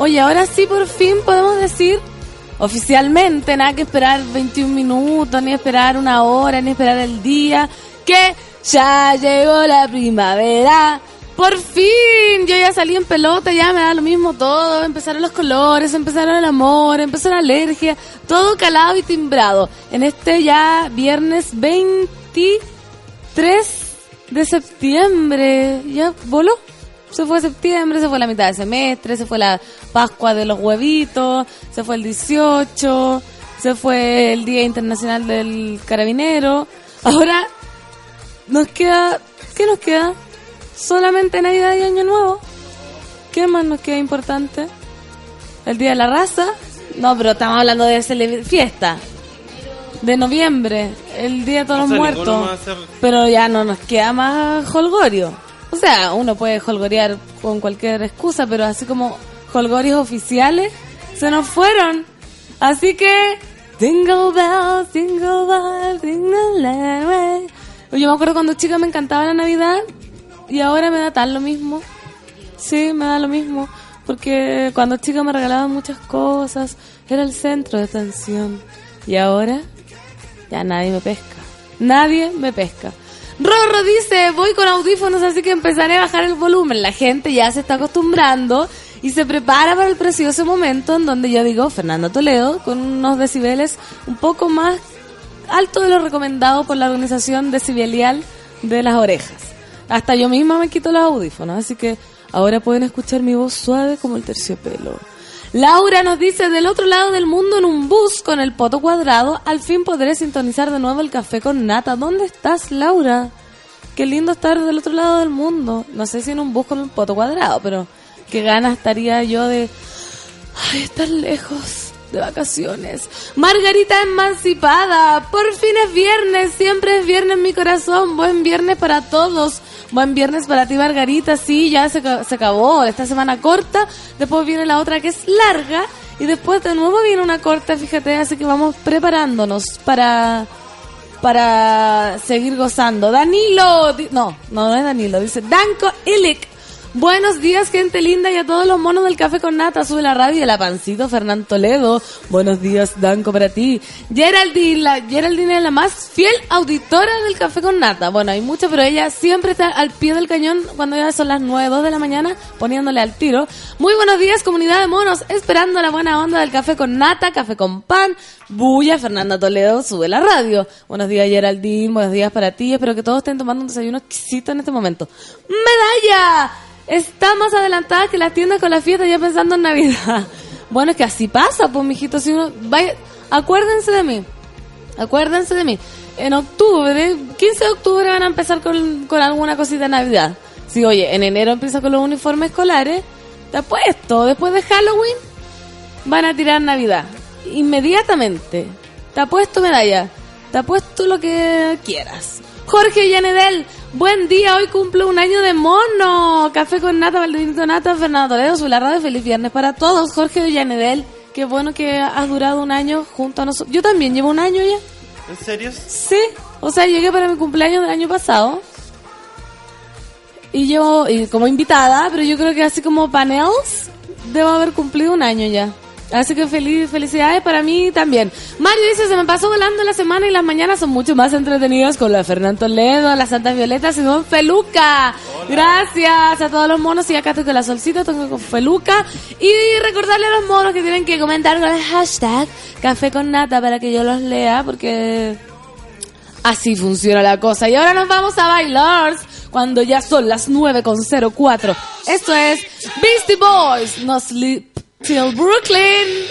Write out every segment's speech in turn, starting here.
Oye, ahora sí por fin podemos decir oficialmente, nada que esperar 21 minutos, ni esperar una hora, ni esperar el día, que ya llegó la primavera. Por fin, yo ya salí en pelota, ya me da lo mismo todo. Empezaron los colores, empezaron el amor, empezó la alergia, todo calado y timbrado. En este ya viernes 23 de septiembre. Ya voló. Se fue septiembre, se fue la mitad de semestre, se fue la Pascua de los huevitos, se fue el 18, se fue el Día Internacional del Carabinero. Ahora nos queda, ¿qué nos queda? Solamente Navidad y Año Nuevo. ¿Qué más nos queda importante? El Día de la Raza. No, pero estamos hablando de fiesta. De noviembre, el Día de todos O sea, los muertos. Pero ya no nos queda más holgorio. O sea, uno puede holgorear con cualquier excusa, pero así como holgorios oficiales se nos fueron. Así que, Jingle bells, jingle bells, jingle way. Yo me acuerdo cuando chica me encantaba la Navidad y ahora me da tan lo mismo. Sí, me da lo mismo. Porque cuando chica me regalaban muchas cosas, era el centro de atención. Y ahora ya nadie me pesca. Nadie me pesca. Rorro dice, voy con audífonos, así que empezaré a bajar el volumen. La gente ya se está acostumbrando y se prepara para el precioso momento en donde yo digo, Fernando Toledo, con unos decibeles un poco más alto de lo recomendado por la organización decibelial de las orejas. Hasta yo misma me quito los audífonos, así que ahora pueden escuchar mi voz suave como el terciopelo. Laura nos dice, del otro lado del mundo en un bus con el poto cuadrado, al fin podré sintonizar de nuevo el café con nata. ¿Dónde estás, Laura? Qué lindo estar del otro lado del mundo. No sé si en un bus con el poto cuadrado, pero qué ganas estaría yo de... Ay, estar lejos de vacaciones. Margarita emancipada. Por fin es viernes. Siempre es viernes en mi corazón. Buen viernes para todos. Buen viernes para ti, Margarita. Sí, ya se, ca- se acabó esta semana corta. Después viene la otra que es larga. Y después de nuevo viene una corta, fíjate. Así que vamos preparándonos para para seguir gozando. Danilo, no, no, no es Danilo, dice Danko Ilik. Buenos días, gente linda, y a todos los monos del café con nata. Sube la radio, la pancito, Fernán Toledo. Buenos días, Danko, para ti. Geraldine, la, Geraldine es la más fiel auditora del café con nata. Bueno, hay mucho, pero ella siempre está al pie del cañón cuando ya son las 9, 2 de la mañana, poniéndole al tiro. Muy buenos días, comunidad de monos, esperando la buena onda del café con nata, café con pan. Bulla, Fernanda Toledo, sube la radio. Buenos días, Geraldine, buenos días para ti. Espero que todos estén tomando un desayuno exquisito en este momento. ¡Medalla! Está más adelantada que las tiendas con la fiesta ya pensando en Navidad. Bueno, es que así pasa, pues, mijito. Si uno vaya, acuérdense de mí. Acuérdense de mí. En octubre, 15 de octubre van a empezar con, con alguna cosita de Navidad. Si, oye, en enero empieza con los uniformes escolares, te apuesto, después de Halloween, van a tirar Navidad. Inmediatamente. Te apuesto medalla. Te apuesto lo que quieras. Jorge Yanedel, buen día, hoy cumple un año de mono. Café con nata, Valdevinito Nata, Fernando Toledo, su la radio, feliz viernes para todos. Jorge Yanedel, qué bueno que has durado un año junto a nosotros. Yo también llevo un año ya. ¿En serio? Sí, o sea, llegué para mi cumpleaños del año pasado. Y yo, y como invitada, pero yo creo que así como panels, debo haber cumplido un año ya. Así que feliz, felicidades para mí también. Mario dice, se me pasó volando la semana y las mañanas son mucho más entretenidas con la Fernando Toledo, las Santas Violetas y Don Feluca. Gracias a todos los monos y acá toco la solcita, toco con Feluca. Y recordarle a los monos que tienen que comentar con el hashtag Café con Nata para que yo los lea porque así funciona la cosa. Y ahora nos vamos a bailar cuando ya son las 9.04. Esto es Beastie Boys, no sleep. Till Brooklyn.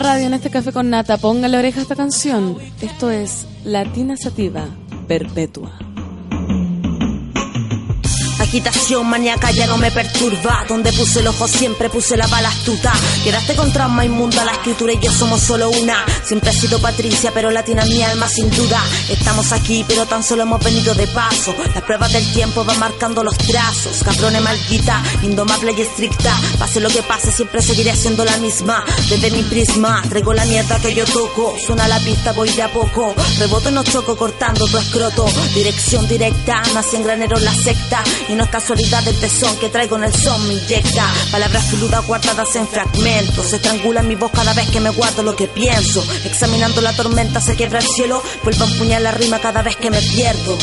radio en este café con nata. Ponga la oreja a esta canción. Esto es Latina Sativa Perpetua agitación maníaca ya no me perturba. Donde puse el ojo siempre puse la bala astuta. Quedaste con trauma inmunda, la escritura y yo somos solo una. Siempre he sido Patricia, pero latina en mi alma sin duda. Estamos aquí, pero tan solo hemos venido de paso. Las pruebas del tiempo van marcando los trazos. Cabrone maldita, indomable y estricta. Pase lo que pase, siempre seguiré siendo la misma. Desde mi prisma, traigo la mierda que yo toco. Suena la pista, voy de a poco. Reboto y no choco cortando tu escroto. Dirección directa, nací en granero la secta. No es casualidad el tesón que traigo en el son me inyecta. Palabras filudas guardadas en fragmentos. Se estrangula mi voz cada vez que me guardo lo que pienso. Examinando la tormenta se quiebra el cielo. Vuelvo a empuñar la rima cada vez que me pierdo.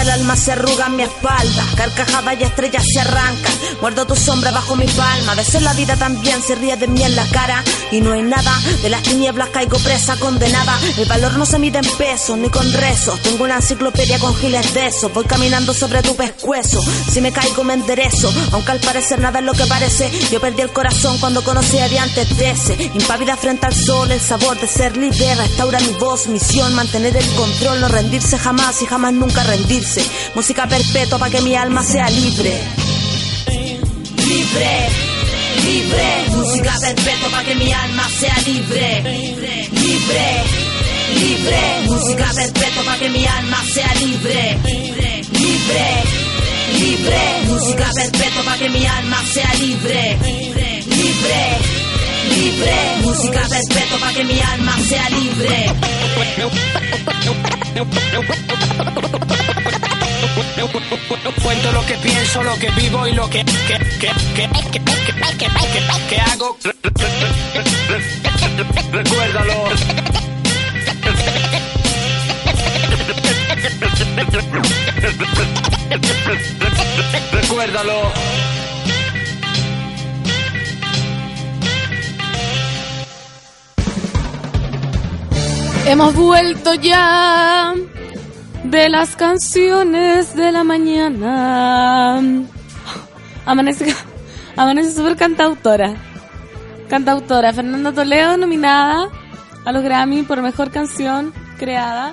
El alma se arruga en mi espalda, carcajadas y estrellas se arrancan. Muerdo tu sombra bajo mi palma, a veces la vida también se ríe de mí en la cara. Y no hay nada, de las tinieblas caigo presa, condenada. El valor no se mide en pesos ni con rezos. Tengo una enciclopedia con giles de eso. Voy caminando sobre tu pescuezo. Si me caigo me enderezo, aunque al parecer nada es lo que parece. Yo perdí el corazón cuando conocí a antes de ese. Impávida frente al sol, el sabor de ser libre. Restaura mi voz, misión, mantener el control, no rendirse jamás y jamás nunca rendirse. Música perpetua para que mi alma sea libre. Libre, libre. Música perpetua para que mi alma sea libre. Libre, libre. Música perpetua para que mi alma sea libre. Libre, libre. Música perpetua para que mi alma sea libre. Libre, libre. Música perpetua para que mi alma sea libre. Cuento lo que pienso, lo que vivo y lo que que que que que que, que- que hago. Recuérdalo. Recuérdalo. Hemos vuelto ya de las canciones de la mañana. Amanece, amanece súper cantautora. Cantautora. Fernanda Toledo nominada a los Grammy por mejor canción creada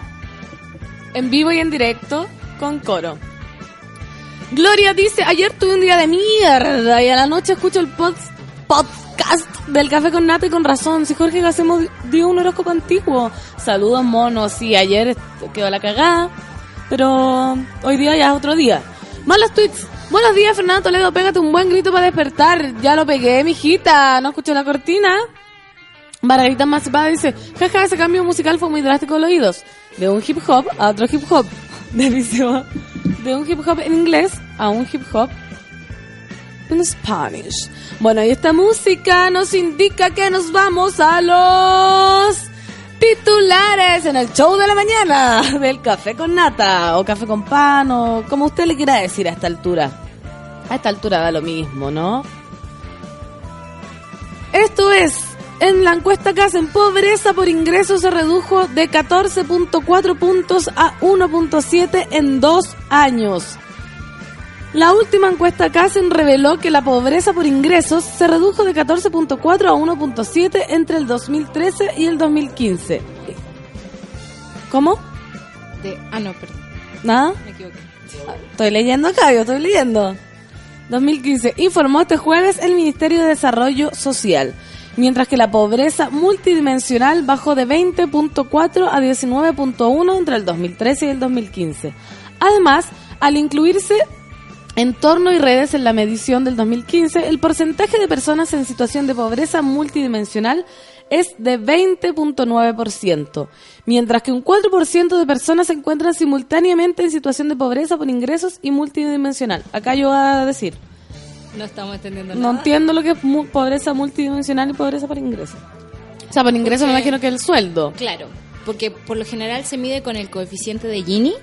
en vivo y en directo con coro. Gloria dice, ayer tuve un día de mierda y a la noche escucho el pod- del Café con Nata y con razón. Si Jorge Gacemos dio un horóscopo antiguo. Saludos monos, sí, ayer quedó la cagada, pero hoy día ya es otro día. Malos tweets. Buenos días, Fernando Toledo, pégate un buen grito para despertar. Ya lo pegué, mijita, no escuché la cortina. Margarita Macepada dice, jaja, ese cambio musical fue muy drástico en los oídos. De un hip hop a otro hip hop. Delicioso. De un hip hop en inglés a un hip hop en Spanish. Bueno, y esta música nos indica que nos vamos a los titulares en el show de la mañana del café con nata o café con pan o como usted le quiera decir a esta altura. A esta altura da lo mismo, ¿no? Esto es, en la encuesta que hacen pobreza por ingreso se redujo de 14.4 puntos a 1.7 en dos años. La última encuesta hacen reveló que la pobreza por ingresos se redujo de 14.4 a 1.7 entre el 2013 y el 2015. ¿Cómo? De, ah, no, perdón, ¿Nada? me equivoqué. Estoy leyendo acá, yo estoy leyendo. 2015. Informó este jueves el Ministerio de Desarrollo Social. Mientras que la pobreza multidimensional bajó de 20.4 a 19.1 entre el 2013 y el 2015. Además, al incluirse entorno y redes en la medición del 2015, el porcentaje de personas en situación de pobreza multidimensional es de 20.9%, mientras que un 4% de personas se encuentran simultáneamente en situación de pobreza por ingresos y multidimensional. Acá yo voy a decir, No estamos entendiendo no nada. entiendo lo que es mu- pobreza multidimensional y pobreza por ingresos. O sea, por ingresos me imagino que el sueldo. Claro, porque por lo general se mide con el coeficiente de Gini,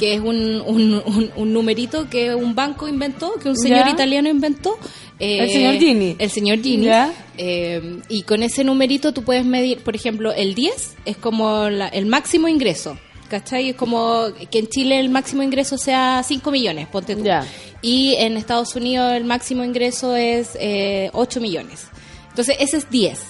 que es un, un, un- un numerito que un banco inventó, que un señor Ya. italiano inventó. Eh, El señor Gini. El señor Gini. Eh, y con ese numerito tú puedes medir, por ejemplo, el 10 es como la- el máximo ingreso. ¿Cachai? Es como que en Chile el máximo ingreso sea 5 millones, ponte tú. Ya. Y en Estados Unidos el máximo ingreso es eh, 8 millones. Entonces ese es 10.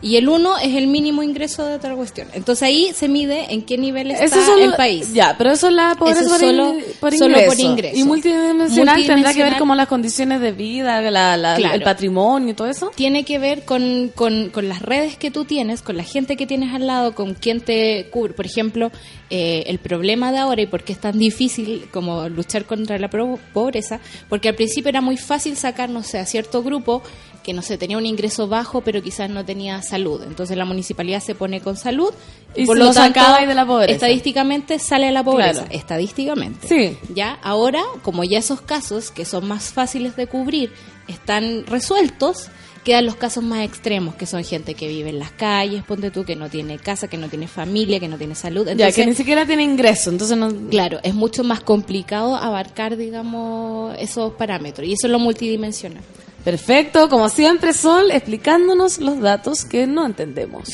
Y el 1 es el mínimo ingreso de otra cuestión. Entonces ahí se mide en qué nivel está Eso solo- el país. Ya, pero eso es la pobreza Eso por, solo- in- por solo ingreso. por ingreso. Y multidimensional, tendrá que ver como las condiciones de vida, la- la- Claro. el patrimonio y todo eso. tiene que ver con, con, con las redes que tú tienes, con la gente que tienes al lado, con quién te cubre. Por ejemplo, eh, el problema de ahora y por qué es tan difícil como luchar contra la pobreza, porque al principio era muy fácil sacar, no sé, a cierto grupo que no sé, tenía un ingreso bajo, pero quizás no tenía salud. Entonces la municipalidad se pone con salud Y por lo tanto, de la pobreza. estadísticamente sale de la pobreza. Claro. Estadísticamente. Sí. Ya, ahora, como ya esos casos, que son más fáciles de cubrir, están resueltos, quedan los casos más extremos, que son gente que vive en las calles, ponte tú, que no tiene casa, que no tiene familia, que no tiene salud. ya, Entonces, que ni siquiera tiene ingreso, entonces no... claro, es mucho más complicado abarcar, digamos, esos parámetros. Y eso es lo multidimensional. Perfecto, como siempre, Sol explicándonos los datos que no entendemos.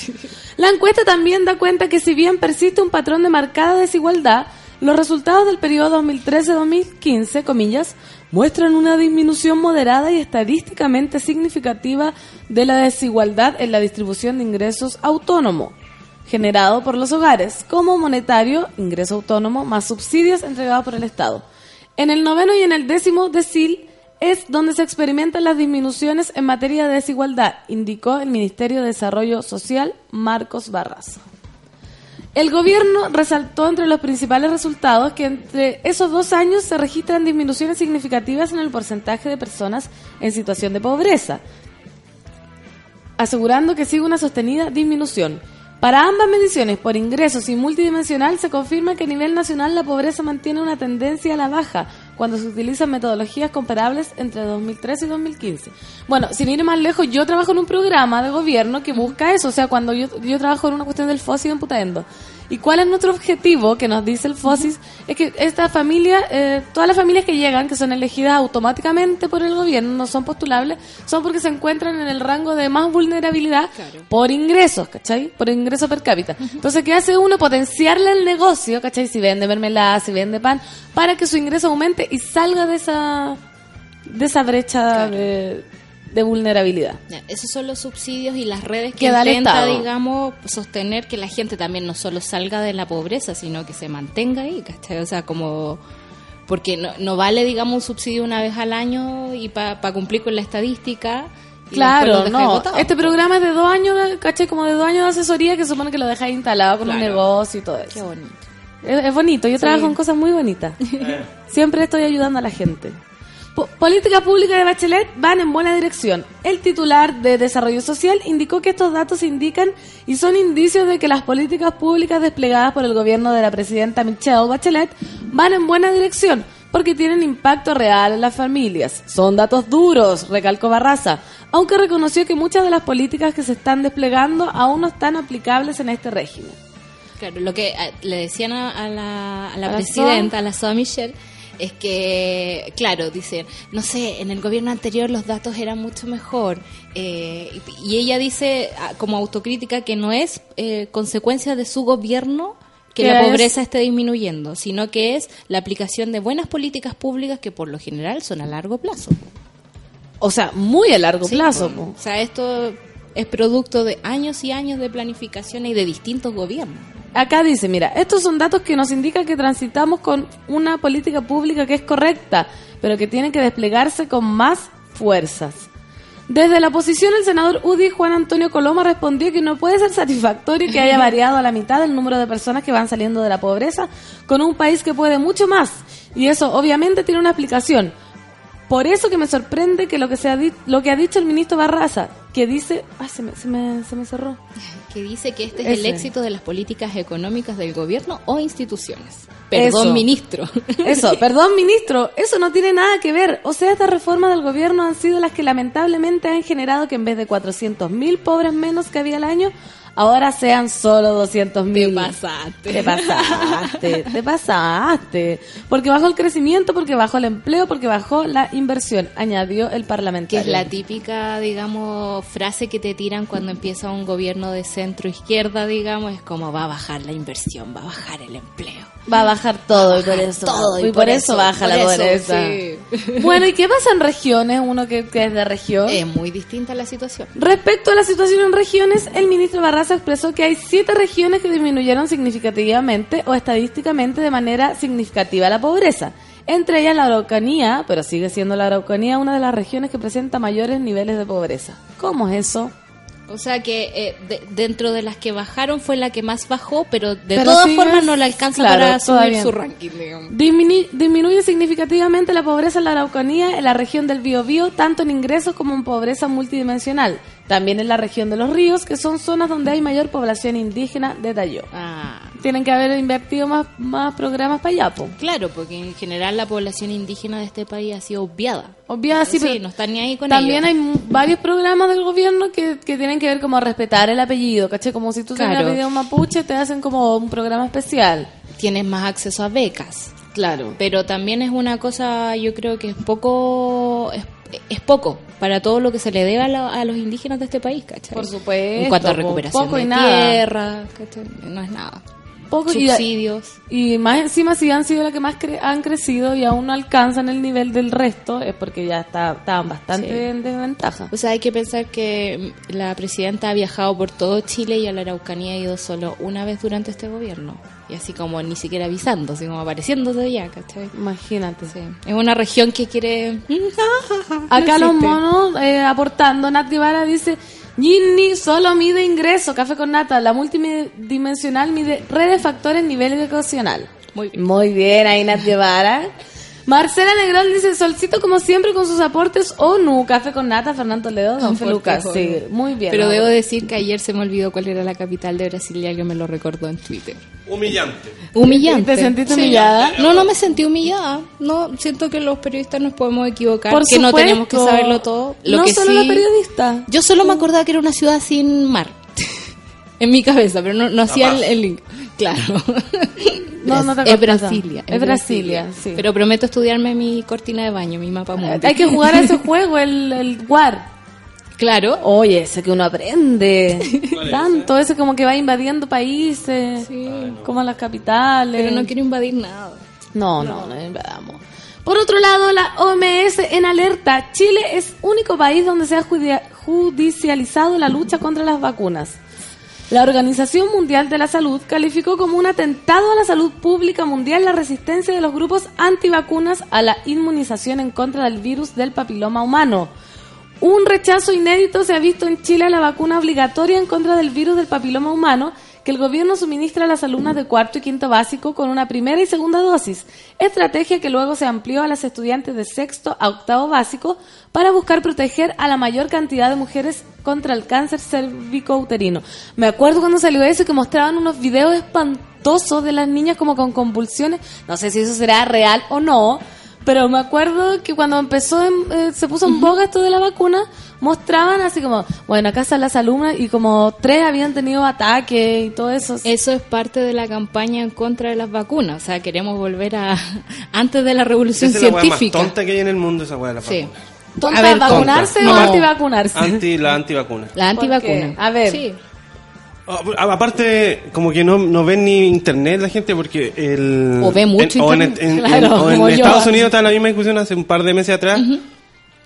La encuesta también da cuenta que si bien persiste un patrón de marcada desigualdad, los resultados del periodo 2013-2015, comillas, muestran una disminución moderada y estadísticamente significativa de la desigualdad en la distribución de ingresos autónomo, generado por los hogares, como monetario, ingreso autónomo, más subsidios entregados por el Estado. En el noveno y en el décimo decil es donde se experimentan las disminuciones en materia de desigualdad, indicó el Ministerio de Desarrollo Social Marcos Barraza. El gobierno resaltó entre los principales resultados que entre esos dos años se registran disminuciones significativas en el porcentaje de personas en situación de pobreza, asegurando que sigue una sostenida disminución. Para ambas mediciones, por ingresos y multidimensional, se confirma que a nivel nacional la pobreza mantiene una tendencia a la baja cuando se utilizan metodologías comparables entre 2013 y 2015. Bueno, sin ir más lejos, yo trabajo en un programa de gobierno que busca eso, o sea, cuando yo, trabajo en una cuestión del FOSI en Putaendo. ¿Y cuál es nuestro objetivo que nos dice el FOSIS? Es que esta familia, eh, todas las familias que llegan, que son elegidas automáticamente por el gobierno, no son postulables, son porque se encuentran en el rango de más vulnerabilidad por ingresos, ¿cachai? Por ingreso per cápita. Entonces, ¿qué hace uno? Potenciarle el negocio, ¿cachai? Si vende mermelada, si vende pan, para que su ingreso aumente y salga de esa, de esa brecha de, de vulnerabilidad. Ya, Esos son los subsidios y las redes que Que intenta, digamos, sostener que la gente también no solo salga de la pobreza, sino que se mantenga ahí, ¿cachai? O sea, como... Porque no, no vale, digamos, un subsidio una vez al año y para cumplir con la estadística. Claro, no. botado, Este programa es de dos años, de, ¿cachai? Como de dos años de asesoría que supone que lo dejáis instalado con un Claro. negocio y todo eso. Qué bonito. Es, es bonito, yo trabajo en cosas muy bonitas. Siempre estoy ayudando a la gente. Po- políticas públicas de Bachelet van en buena dirección. El titular de Desarrollo Social indicó que estos datos indican y son indicios de que las políticas públicas desplegadas por el gobierno de la presidenta Michelle Bachelet van en buena dirección porque tienen impacto real en las familias. Son datos duros, recalcó Barraza, aunque reconoció que muchas de las políticas que se están desplegando aún no están aplicables en este régimen. Claro, lo que eh, le decían a, a la, a la A la presidenta, a la Soa Michelle, es que, claro, dicen, no sé, en el gobierno anterior los datos eran mucho mejor. eh, y, ella dice, ah, como autocrítica, que no es eh, consecuencia de su gobierno que la es- pobreza esté disminuyendo, sino que es la aplicación de buenas políticas públicas que por lo general son a largo plazo. O sea, muy a largo Sí, plazo. O sea, esto es producto de años y años de planificación y de distintos gobiernos. Acá dice, mira, estos son datos que nos indican que transitamos con una política pública que es correcta, pero que tiene que desplegarse con más fuerzas. Desde la oposición, el senador UDI Juan Antonio Coloma respondió que no puede ser satisfactorio que haya variado a la mitad el número de personas que van saliendo de la pobreza con un país que puede mucho más. Y eso obviamente tiene una explicación. Por eso que me sorprende que lo que, se ha, lo que ha dicho el ministro Barraza, que dice... Ay, se me, se me, se me cerró. Que dice que este es el éxito de las políticas económicas del gobierno o instituciones. Perdón, Eso. ministro. Eso, perdón, ministro, eso no tiene nada que ver. O sea, estas reformas del gobierno han sido las que lamentablemente han generado que en vez de 400.000 pobres menos que había al año, ahora sean solo 200.000. Te pasaste. Te pasaste, te pasaste. Porque bajó el crecimiento, porque bajó el empleo, porque bajó la inversión, añadió el que parlamentario. es la típica, digamos, frase que te tiran cuando empieza un gobierno de centro izquierda, digamos, es como va a bajar la inversión, va a bajar el empleo. Va a bajar todo y por eso. todo, y, por, eso, baja por la pobreza. sí. Bueno, ¿y qué pasa en regiones? Uno que, que es de región. Es muy distinta la situación. Respecto a la situación en regiones, el ministro Barraza expresó que hay siete regiones que disminuyeron significativamente o estadísticamente de manera significativa la pobreza. Entre ellas la Araucanía, pero sigue siendo la Araucanía una de las regiones que presenta mayores niveles de pobreza. ¿Cómo es eso? O sea que eh, de- dentro de las que bajaron fue la que más bajó, pero de Pero todas formas no le alcanza claro, para subir su ranking, digamos. Dimini- disminuye significativamente la pobreza en la Araucanía, en la región del Biobío, tanto en ingresos como en pobreza multidimensional. También en la región de los ríos, que son zonas donde hay mayor población indígena, detalló. Ah, Tienen que haber invertido más, más programas para allá, po. claro, porque en general la población indígena de este país ha sido obviada. Obviamente, sí, Sí, pero no están ni ahí con también ellos. hay varios programas del gobierno que, que tienen que ver como respetar el apellido, ¿caché? Como si tú tienes el Claro. apellido mapuche, te hacen como un programa especial. Tienes más acceso a becas. Claro. Pero también es una cosa, yo creo que es poco, es, es poco para todo lo que se le debe a, la- a los indígenas de este país, ¿cachai? Por supuesto, En cuanto a recuperación poco y de nada. tierra, ¿cachai? No es nada. Poco y, Subsidios. y más encima si han sido las que más cre- han crecido y aún no alcanzan el nivel del resto, es porque ya está, estaban bastante Sí. en desventaja. O sea, hay que pensar que mm, la presidenta ha viajado por todo Chile y a la Araucanía ha ido solo una vez durante este gobierno. Y así como ni siquiera avisando, así como apareciéndose ya, ¿cachai? Imagínate. Sí. Es una región que quiere... Acá No los monos eh, aportando, Nat Guevara dice, Ginny solo mide ingreso, café con nata, la multidimensional mide redes factores nivel educacional. Muy bien. Muy bien, ahí Nat Guevara. Marcela Negrón dice, Solcito como siempre con sus aportes ONU, café con nata, Fernando Ledo, Don Felucas. Sí, muy bien. Pero ¿no? debo decir que ayer se me olvidó cuál era la capital de Brasil y alguien me lo recordó en Twitter. Humillante. Humillante. ¿Te sentiste humillada? No, no me sentí humillada. No, siento que los periodistas nos podemos equivocar, Por que no supuesto. tenemos que saberlo todo. Lo no que solo sí- la periodista. Yo solo me acordaba que era una ciudad sin mar. en mi cabeza, pero no, no hacía el, el link. Claro. No, no te es. Brasilia. Es Brasilia, sí. Pero prometo estudiarme mi cortina de baño, mi mapa mundo. Hay que jugar a ese juego, el, el WAR. Claro. Oye, ese que uno aprende. Tanto, ese como que va invadiendo países, como las capitales. Pero no quiero invadir nada. No, no, no invadamos. Por otro lado, la OMS en alerta. Chile es único país donde se ha judi- judicializado la lucha contra las vacunas. La Organización Mundial de la Salud calificó como un atentado a la salud pública mundial la resistencia de los grupos antivacunas a la inmunización en contra del virus del papiloma humano. Un rechazo inédito se ha visto en Chile a la vacuna obligatoria en contra del virus del papiloma humano que el gobierno suministra a las alumnas de cuarto y quinto básico con una primera y segunda dosis, estrategia que luego se amplió a las estudiantes de sexto a octavo básico para buscar proteger a la mayor cantidad de mujeres contra el cáncer cervicouterino. Me acuerdo cuando salió eso que mostraban unos videos espantosos de las niñas como con convulsiones, no sé si eso será real o no, pero me acuerdo que cuando empezó, en- eh, se puso en boga esto de la vacuna, mostraban así como, bueno, acá están las alumnas y como tres habían tenido ataques y todo eso. Eso es parte de la campaña en contra de las vacunas. O sea, queremos volver a antes de la revolución Esa es la más científica. tonta que hay en el mundo, esa weá de la Sí. vacuna. Tonta, A ver, ¿vacunarse tonta. o No. antivacunarse? Anti, la antivacuna. La antivacuna. A ver. Sí. Ah, Aparte, como que no, no ven ni internet la gente porque el... O ve mucho en, o en, internet. en- Claro, en- o en. Estados Unidos está la misma discusión hace un par de meses atrás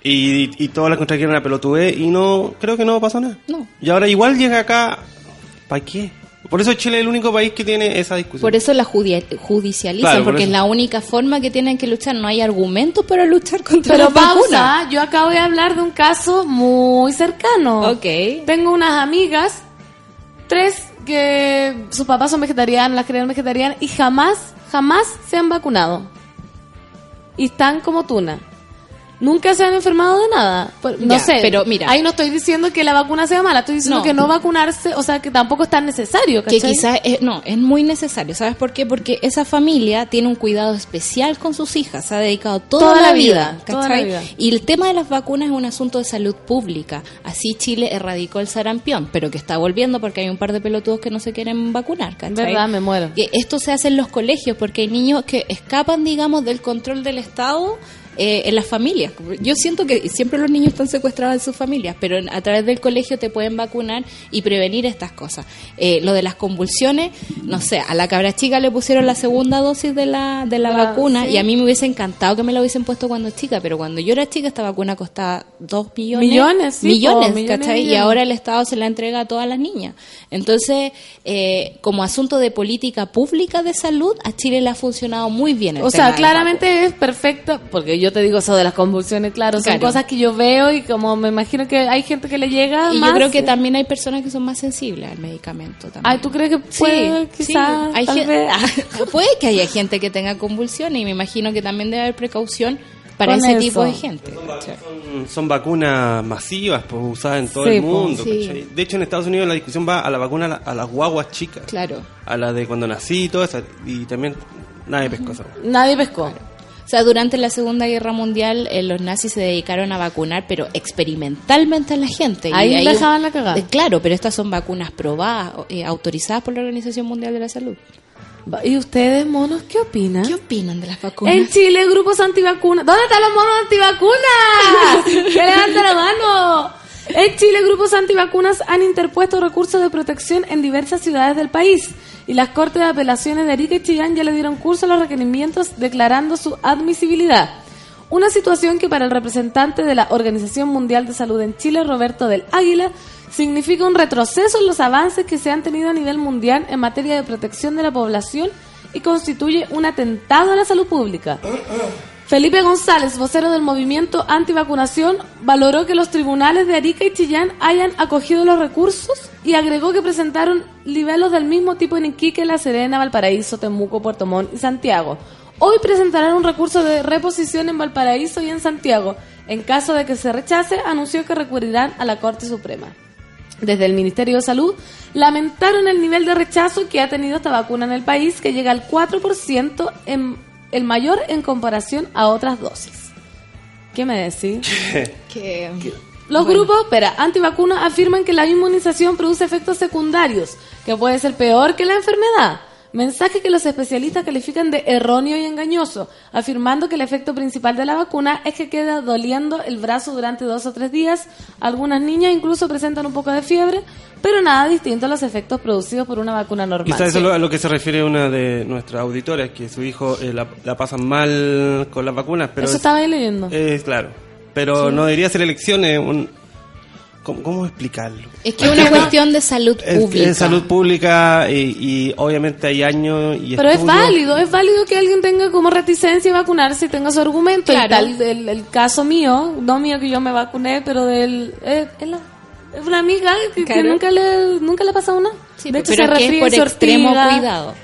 y, y todas las contras que era una pelotudez y no, creo que no pasó nada. No. Y ahora igual llega acá, ¿para qué? Por eso Chile es el único país que tiene esa discusión. Por eso la judi- judicializan, Claro, por porque es la única forma que tienen que luchar. No hay argumentos para luchar contra Pero vacunas. pausa, yo acabo de hablar de un caso muy cercano. Ok. Tengo unas amigas, tres que sus papás son vegetarianos, las crearon vegetarianas y jamás, jamás se han vacunado. Y están como tuna. Nunca se han enfermado de nada. No Ya, sé. pero mira. Ahí no estoy diciendo que la vacuna sea mala, estoy diciendo No. que no vacunarse, o sea, que tampoco es tan necesario. Que ¿cachai? quizás, es- no, es muy necesario. ¿Sabes por qué? Porque esa familia tiene un cuidado especial con sus hijas. Se ha dedicado toda, Toda la vida. vida, toda la vida. Y el tema de las vacunas es un asunto de salud pública. Así Chile erradicó el sarampión, pero que está volviendo porque hay un par de pelotudos que no se quieren vacunar. ¿cachai? Verdad, me muero. Que esto se hace en los colegios porque hay niños que escapan, digamos, del control del Estado eh, en las familias. Yo siento que siempre los niños están secuestrados en sus familias, pero a través del colegio te pueden vacunar y prevenir estas cosas. Eh, lo de las convulsiones, no sé, a la cabra chica le pusieron la segunda dosis de la, de la Ah, vacuna sí. y a mí me hubiese encantado que me la hubiesen puesto cuando chica, pero cuando yo era chica esta vacuna costaba dos millones. Millones, sí, millones, ¿cachai? Y ahora el Estado se la entrega a todas las niñas. Entonces, eh, como asunto de política pública de salud, a Chile le ha funcionado muy bien. el O tema sea, claramente es perfecta, porque yo te digo eso de las convulsiones, claro, son cosas que yo veo y como me imagino que hay gente que le llega Y más. yo creo que también hay personas que son más sensibles al medicamento también. Ay, ¿tú crees que puede, sí, quizás, hay tal vez? puede que haya gente que tenga convulsiones y me imagino que también debe haber precaución para Con ese eso. tipo de gente. Son, son vacunas masivas, pues, usadas en todo Sí, el po. mundo. De hecho, en Estados Unidos la discusión va a la vacuna a, la- a las guaguas chicas. Claro. A la de cuando nací y todo eso. Y también nadie pescó eso. Nadie pescó. O sea, durante la Segunda Guerra Mundial eh, los nazis se dedicaron a vacunar, pero experimentalmente a la gente. Y Ahí dejaban la cagada. Eh, claro, pero estas son vacunas probadas, eh, autorizadas por la Organización Mundial de la Salud. ¿Y ustedes, monos, qué opinan? ¿Qué opinan de las vacunas? En Chile, grupos antivacunas. ¿Dónde están los monos antivacunas? ¡Que levanten la mano! En Chile, grupos antivacunas han interpuesto recursos de protección en diversas ciudades del país. Y las Cortes de Apelaciones de Arica y Chillán ya le dieron curso a los requerimientos declarando su admisibilidad. Una situación que para el representante de la Organización Mundial de Salud en Chile, Roberto del Águila, significa un retroceso en los avances que se han tenido a nivel mundial en materia de protección de la población y constituye un atentado a la salud pública. Felipe González, vocero del movimiento antivacunación, valoró que los tribunales de Arica y Chillán hayan acogido los recursos y agregó que presentaron libelos del mismo tipo en Iquique, La Serena, Valparaíso, Temuco, Puerto Montt y Santiago. Hoy presentarán un recurso de reposición en Valparaíso y en Santiago. En caso de que se rechace, anunció que recurrirán a la Corte Suprema. Desde el Ministerio de Salud lamentaron el nivel de rechazo que ha tenido esta vacuna en el país, que llega al 4%, en, el mayor en comparación a otras dosis. ¿Qué me decís? Que- Los grupos, espera, antivacunas afirman que la inmunización produce efectos secundarios, que puede ser peor que la enfermedad. Mensaje que los especialistas califican de erróneo y engañoso, afirmando que el efecto principal de la vacuna es que queda doliendo el brazo durante dos o tres días. Algunas niñas incluso presentan un poco de fiebre, pero nada distinto a los efectos producidos por una vacuna normal. Quizás eso es lo- a lo que se refiere una de nuestras auditoras, que su hijo eh, la, la pasan mal con las vacunas, pero Eso es, estaba ahí leyendo. es claro. Pero no debería ser elecciones. Un, ¿cómo, cómo explicarlo? Es que es una cuestión de salud Es, pública. es salud pública y, y obviamente hay años y Pero es válido, es válido que alguien tenga como reticencia a vacunarse y tenga su argumento. Claro. Y tal, el, el caso mío, no mío que yo me vacuné, pero del... Es, es la- es una amiga que, nunca le nunca le ha pasado nada. Sí, de hecho, pero se que es por y extremo cuidado.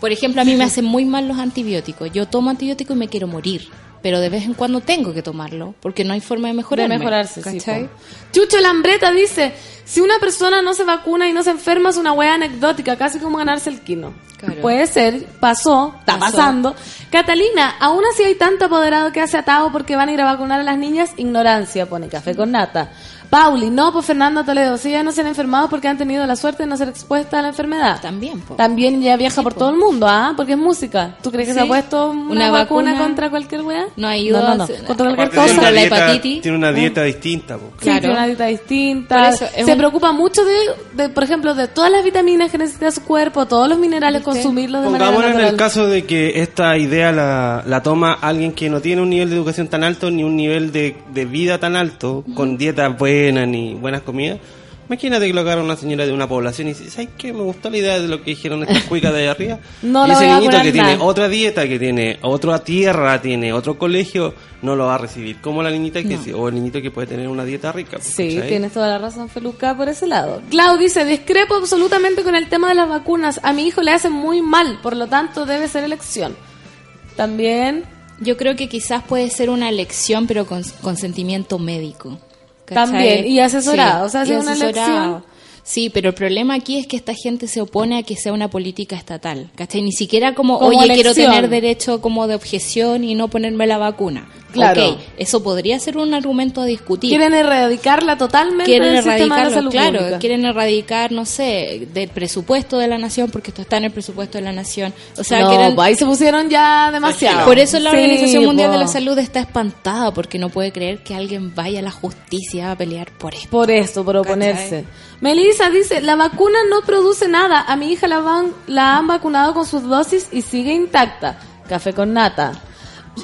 Por ejemplo, a mí me hacen muy mal los antibióticos. Yo tomo antibióticos y me quiero morir. Pero de vez en cuando tengo que tomarlo, porque no hay forma de De mejorarme. mejorarse, sí, ¿cachai? po. Chucho Lambreta dice, si una persona no se vacuna y no se enferma es una wea anecdótica, casi como ganarse el quino. Claro. Puede ser, pasó, está Pasó. pasando. Catalina, aún así hay tanto apoderado que hace atado porque van a ir a vacunar a las niñas, ignorancia, pone café con nata. Pauli, no, pues Fernando Toledo, si ya no se han enfermado porque han tenido la suerte de no ser expuestas a la enfermedad. También, po. También ya viaja Sí, por po. todo el mundo, ¿ah? Porque es música. ¿Tú crees que se ha puesto una, Una vacuna, vacuna contra cualquier weá? no ha ido No, no, Contra cualquier Aparte cosa. tiene una Contra la dieta- hepatitis. Tiene una dieta distinta. po. Sí, Claro. tiene una dieta distinta. Por eso, es se un- preocupa mucho de, de, por ejemplo, de todas las vitaminas que necesita su cuerpo, todos los minerales, consumirlos de manera Pongámonos en natural. el caso de que esta idea la, la toma alguien que no tiene un nivel de educación tan alto ni un nivel de, de vida tan alto, con dietas buenas ni buenas comidas. Imagínate que lo agarra una señora de una población y dice, ¿sabes qué? Me gustó la idea de lo que dijeron estas cuicas de ahí arriba. No y ese niñito que tiene otra dieta, que tiene otra tierra, tiene otro colegio, no lo va a recibir. Como la niñita que sí, o el niñito que puede tener una dieta rica. Sí, ¿cachai? tienes toda la razón, Feluca, por ese lado. Clau dice, discrepo absolutamente con el tema de las vacunas. A mi hijo le hacen muy mal, por lo tanto debe ser elección. También, Yo creo que quizás puede ser una elección, pero con consentimiento médico. ¿Cachai? También, y asesorado, o sea, una elección. Sí, pero el problema aquí es que esta gente se opone a que sea una política estatal, ¿cachai? Ni siquiera como, Como oye, quiero tener derecho como de objeción y no ponerme la vacuna. Claro. Ok, eso podría ser un argumento a discutir. Quieren erradicarla totalmente quieren del sistema de la erradicarlo, salud claro, pública. quieren erradicar, no sé, del presupuesto de la nación, porque esto está en el presupuesto de la nación. O sea, no, quieren... ahí se pusieron ya demasiado. Por eso la Sí, Organización Mundial de la Salud está espantada, porque no puede creer que alguien vaya a la justicia a pelear por esto. Por esto, por oponerse. Melissa dice, la vacuna no produce nada. A mi hija la, van, la han vacunado con sus dosis y sigue intacta. Café con nata.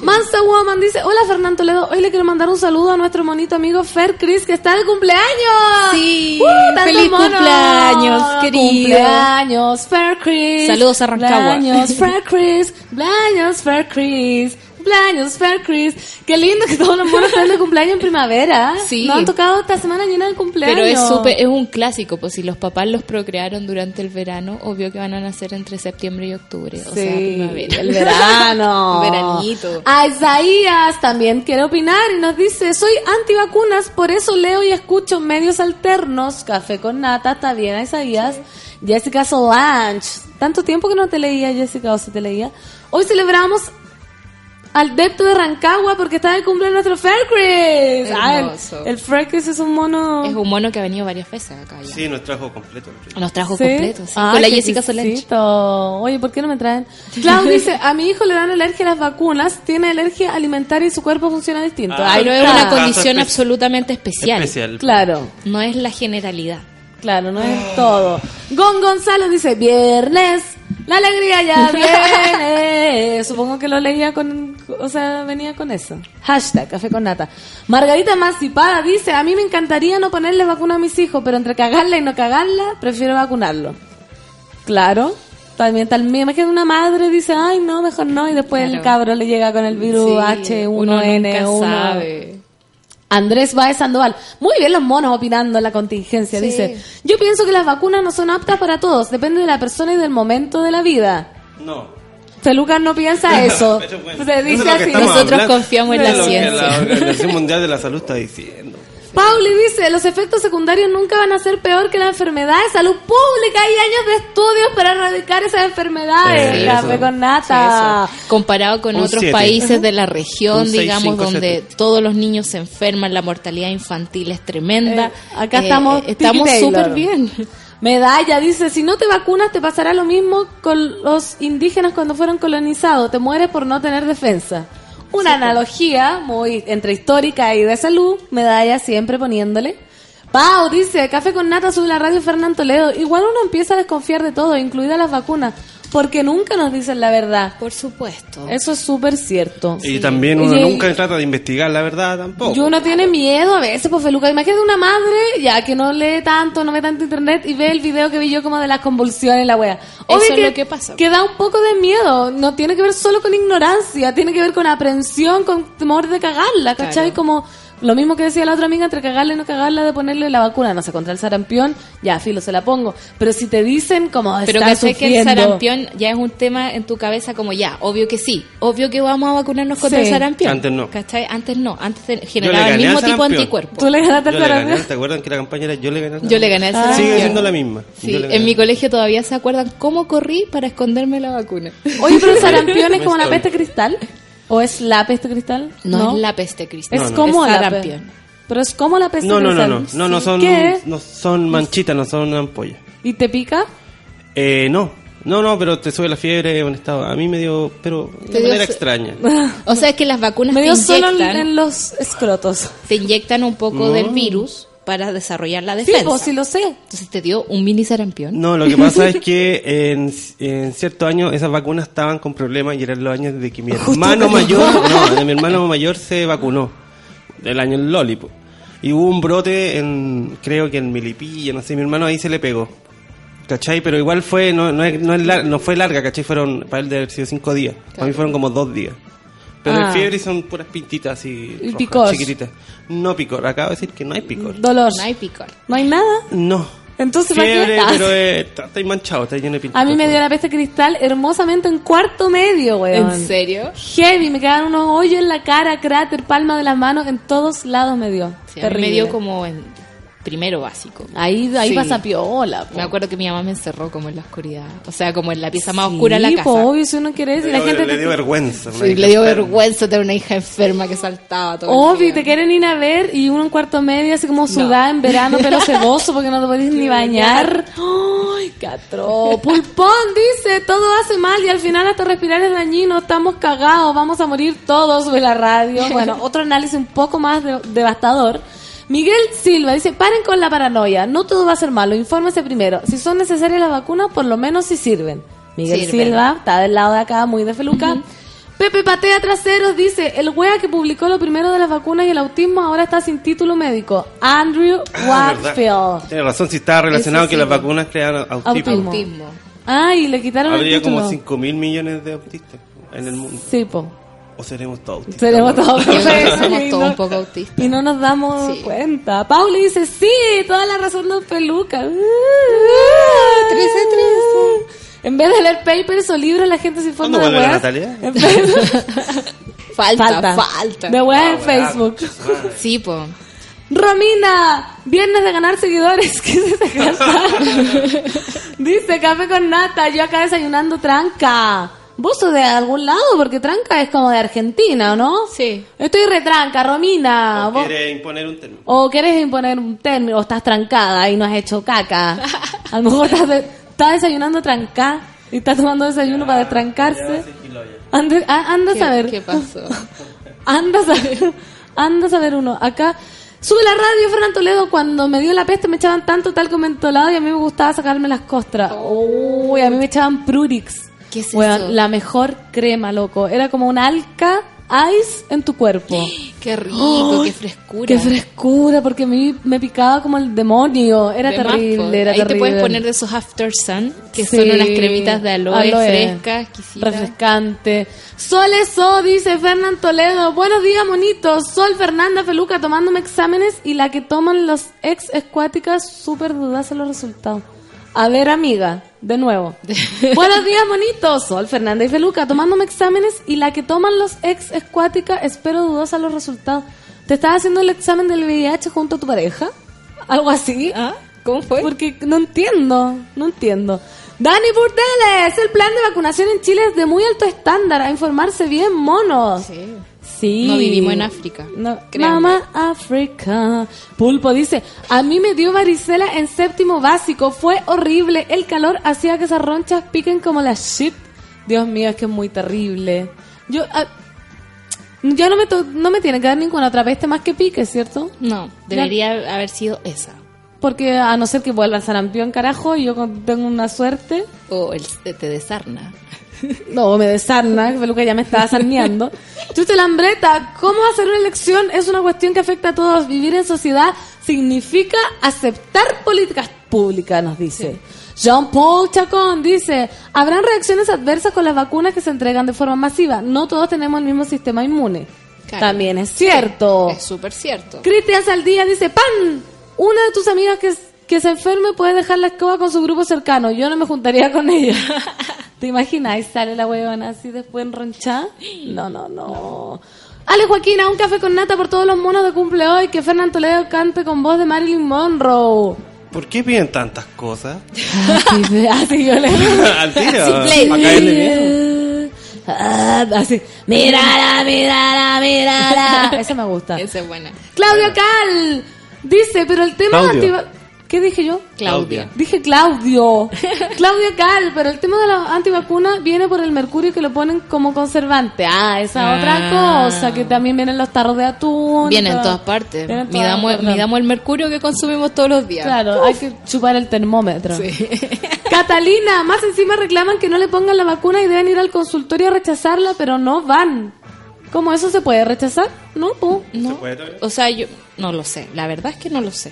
Mansa Woman dice, hola Fernando Toledo, hoy le quiero mandar un saludo a nuestro monito amigo Fer Chris que está de cumpleaños. Sí, ¡Uh, feliz cumpleaños, querido. Cumpleaños, Fer Chris. Saludos a Rancagua. Cumpleaños, Fer Chris. Cumpleaños, Fer Chris. Cumpleaños, Fer Chris. Qué lindo que todos los monos están de cumpleaños en primavera. Sí. Nos han tocado esta semana llena de cumpleaños. Pero es súper, es un clásico, pues si los papás los procrearon durante el verano, obvio que van a nacer entre septiembre y octubre, o sea, Sí, primavera. el verano. Veranito. A Isaías también quiere opinar y nos dice, soy antivacunas, por eso leo y escucho medios alternos. Café con nata, está bien, Isaías. Jessica Solange. Tanto tiempo que no te leía, Jessica, o si te leía. Hoy celebramos al Depto de Rancagua porque está de cumpleaños nuestro Faircris. Ah, el, Faircris es un mono... Es un mono que ha venido varias veces acá ya. Sí, nos trajo completo. Nos trajo ¿Sí? completo, sí. Ay, Con la Jessica Solange. Oye, ¿por qué no me traen? Clau dice, a mi hijo le dan alergia a las vacunas, tiene alergia alimentaria y su cuerpo funciona distinto. Ah, Ahí Pero es está. una condición absolutamente especial. Especial. Claro, No es la generalidad. claro, no es todo. Gon Gonzalo dice, viernes, la alegría ya viene. Supongo que lo leía con, o sea, venía con eso. Hashtag, café con nata. Margarita Emancipada dice, a mí me encantaría no ponerle vacuna a mis hijos, pero entre cagarla y no cagarla, prefiero vacunarlo. Claro. También tal me imagino una madre dice, ay no, mejor no, y después el cabro le llega con el virus Sí, uno nunca H1N1. sabe. Andrés Baez Sandoval. Muy bien los monos opinando en la contingencia. Sí. Dice, yo pienso que las vacunas no son aptas para todos. Depende de la persona y del momento de la vida. No. Felucas no piensa eso. Bueno, Se eso es dice así. Nosotros hablando. confiamos en la ciencia. La Organización Mundial de la Salud está diciendo. Pauli dice, los efectos secundarios nunca van a ser peor que la enfermedad de salud pública. Hay años de estudios para erradicar esas enfermedades. Sí, Café eso. con nata. Sí. Comparado con Un otros siete. países de la región, Un seis, digamos, cinco, donde siete. todos los niños se enferman, la mortalidad infantil es tremenda. Eh, acá Eh, estamos estamos súper bien. Medalla dice, si no te vacunas te pasará lo mismo con los indígenas cuando fueron colonizados, te mueres por no tener defensa. Una analogía muy entre histórica y de salud, medalla siempre poniéndole. Pau dice, café con nata sube la radio Fernando Toledo. Igual uno empieza a desconfiar de todo, incluidas las vacunas, porque nunca nos dicen la verdad. Por supuesto. Eso es súper cierto. Y también uno Y- nunca trata de investigar la verdad tampoco. Y uno tiene miedo a veces, pues Feluca. Imagínate una madre, ya que no lee tanto, no ve tanto internet y ve el video que vi yo como de las convulsiones y la wea. Obvio Eso es lo que pasa. Que da un poco de miedo. No tiene que ver solo con ignorancia, tiene que ver con aprensión, con temor de cagarla, ¿cachai? Claro. Como lo mismo que decía la otra amiga, entre cagarla y no cagarla, de ponerle la vacuna, no sé, contra el sarampión, ya, filo, se la pongo. Pero si te dicen como Pero está que sé que el sufriendo- sarampión ya es un tema en tu cabeza como ya, obvio que sí, obvio que vamos a vacunarnos contra Sí. el sarampión. Antes no. ¿Cachai? Antes no, antes generaba el mismo tipo de anticuerpos. Tú le ganaste Yo al le gané, sarampión. ¿te acuerdan que la campaña era yo le gané? al Yo le gané al sarampión? Sigue siendo la misma. Sí, en mi colegio todavía se acuerdan cómo corrí para esconderme la vacuna. Oye, pero el sarampión es como la peste cristal. ¿O es la peste cristal? No, es la peste cristal. Es No, no. como es la pe- sarampión. Pero es como la peste No, no, no, cristal. no, no, no son, ¿Qué? no son manchitas, no son ampollas. ¿Y te pica? Eh, no, no, no, pero te sube la fiebre, un estado. A mí me dio, pero de Te manera extraña. O sea, es que las vacunas Me te dio solo en, inyectan, en los escrotos. te inyectan un poco No. del virus para desarrollar la Sí, defensa. pues sí lo sé. Entonces te dio un mini sarampión. No, lo que pasa es que en, en ciertos años esas vacunas estaban con problemas y eran los años de que mi hermano mayor, no, de mi hermano mayor se vacunó, del año el Lolipo. Y hubo un brote en, creo que en Milipilla, no sé, mi hermano ahí se le pegó. ¿Cachai? Pero igual fue, no, no, es- no, es lar- no fue larga, ¿cachai? Fueron, para él de haber sido cinco días. Para mí fueron como dos días. Pero Ah. en fiebre son puras pintitas así, ¿Y rojas, picor? chiquititas. No picor, acabo de decir que no hay picor. Dolor. No hay picor. ¿No hay nada? No. Entonces, ¿para qué Fiebre, estás? pero eh, está, está manchado, está lleno de pintitas. A mí me dio la peste cristal hermosamente en cuarto medio, weón. ¿En serio? Heavy, me quedaron unos hoyos en la cara, cráter, palma de las manos, en todos lados me dio. Sí, a mí Terrible. me dio como en primero básico. Ahí, ahí Sí. pasa piola. po. Me acuerdo que mi mamá me encerró como en la oscuridad. O sea, como en la pieza más Sí, oscura de la casa. po, obvio, si uno quiere decir, la Le- gente le te- dio vergüenza. una Sí, hija le dio enferma. vergüenza tener una hija enferma que saltaba todo el Obvio, día. y te quieren ir a ver y uno en cuarto medio así como sudada en verano, pelo ceboso porque no te podés ni bañar. Ay, catro. Pulpón dice, todo hace mal y al final hasta respirar es dañino, estamos cagados, vamos a morir todos de la radio. Bueno, otro análisis un poco más de- devastador. Miguel Silva dice, paren con la paranoia, no todo va a ser malo, infórmese primero. Si son necesarias las vacunas, por lo menos si sirven. Miguel Sirven. Silva, está del lado de acá, muy de feluca. Pepe Patea Traseros dice, el wea que publicó lo primero de las vacunas y el autismo ahora está sin título médico. Andrew Ah. Wakefield. Tiene razón, si estaba relacionado Ese que sí, las vacunas crean autismo. Autismo. Autismo. Ay, le quitaron Habría el título. como 5 mil millones de autistas en el mundo. Sí, po. O seremos todos autistas. Seremos todos perfectos somos todos no- un poco autistas. Y no nos damos Sí. cuenta. Pauli dice, sí, toda la razón de peluca. Trece, trece. En vez de leer papers o libros, la gente se informa ¿Cuándo de weas. Natalia? En vez- Falta, falta. De weas en Ah, Facebook. Sí, po. Romina, viernes de ganar seguidores. ¿Qué esa carta? Dice café con nata, yo acá desayunando tranca. Vos sos de algún lado, porque tranca es como de Argentina, ¿o no? Sí. Estoy retranca, Romina. ¿O Vos- imponer un término? O quieres imponer un término, o estás trancada y no has hecho caca. A lo mejor estás, de- estás desayunando tranca y estás tomando desayuno para destrancarse. Anda, a- anda a ¿Qué, saber. qué pasó? Anda a saber. Anda a saber uno. Acá. Sube la radio, Fernán Toledo. Cuando me dio la peste me echaban tanto talco mentolado y a mí me gustaba sacarme las costras. Uy, a mí me echaban Prurix. ¿Qué es Weón, eso? La mejor crema, loco. Era como una alca ice en tu cuerpo. Qué rico, Ay, qué frescura. Qué frescura, porque a mí me picaba como el demonio. Era De terrible, era Ahí terrible. te puedes poner de esos After Sun, que Sí. son unas cremitas de aloe, Aloe. frescas, exquisitas. Refrescante. Sol eso, dice Fernán Toledo. Buenos días, monitos. Sol Fernanda Feluca tomándome exámenes y la que toman los ex escuáticas, súper dudas en los resultados. A ver, amiga, de nuevo. Buenos días, monitos. Sol Fernanda y Feluca tomándome exámenes y la que toman los ex escuáticas, espero dudosa los resultados. ¿Te estás haciendo el examen del VIH junto a tu pareja? ¿Algo así? ¿Ah? ¿Cómo fue? Porque no entiendo, no entiendo. Dani Burdeles, el plan de vacunación en Chile es de muy alto estándar, a informarse bien, monos. Sí. Sí. No vivimos en África, No. Mamá África. Pulpo dice, a mí me dio varicela en séptimo básico, fue horrible, el calor hacía que esas ronchas piquen como la shit. Dios mío, es que es muy terrible. Yo, ah, yo no me, to- no me tiene que dar ninguna otra peste más que pique, ¿cierto? No, debería haber sido esa. Porque a no ser que vuelva el sarampión, carajo, y yo tengo una suerte. O el te de sarna. No, me desarna, que Feluca ya me estaba sarneando. Chucha Lambreta, ¿cómo hacer una elección? Es una cuestión que afecta a todos. Vivir en sociedad significa aceptar políticas públicas, nos dice. Jean-Paul Chacón dice, habrán reacciones adversas con las vacunas que se entregan de forma masiva. No todos tenemos el mismo sistema inmune. Claro. También es cierto. Es súper cierto. Cristian Saldía dice, ¡Pan! Una de tus amigas que, que se enferme puede dejar la escoba con su grupo cercano. Yo no me juntaría con ella. ¿Te imaginas? Y sale la huevona así después enronchada. No, no, no. Ale Joaquina, un café con nata por todos los monos de cumple hoy. Que Fernán Toledo cante con voz de Marilyn Monroe. ¿Por qué piden tantas cosas? Así, así yo le... Al tiro. Así, Para caerle bien. Ah, así. Mírala, mírala, mírala. Esa me gusta. Esa es buena. Claudio Cal dice, pero el tema Claudio. de ¿Qué dije yo? Claudia. Dije Claudio. Claudio Cal, pero el tema de la antivacuna viene por el mercurio que lo ponen como conservante. Ah, esa Ah. otra cosa, que también vienen los tarros de atún. Viene en todas partes. Todas Midamos, partes. midamos el mercurio que consumimos todos los días. Claro, hay que chupar el termómetro. Sí. Catalina, más encima reclaman que no le pongan la vacuna y deben ir al consultorio a rechazarla, pero no van. ¿Cómo eso se puede rechazar? No, po. No. puede todavía? O sea, yo no lo sé. La verdad es que no lo sé.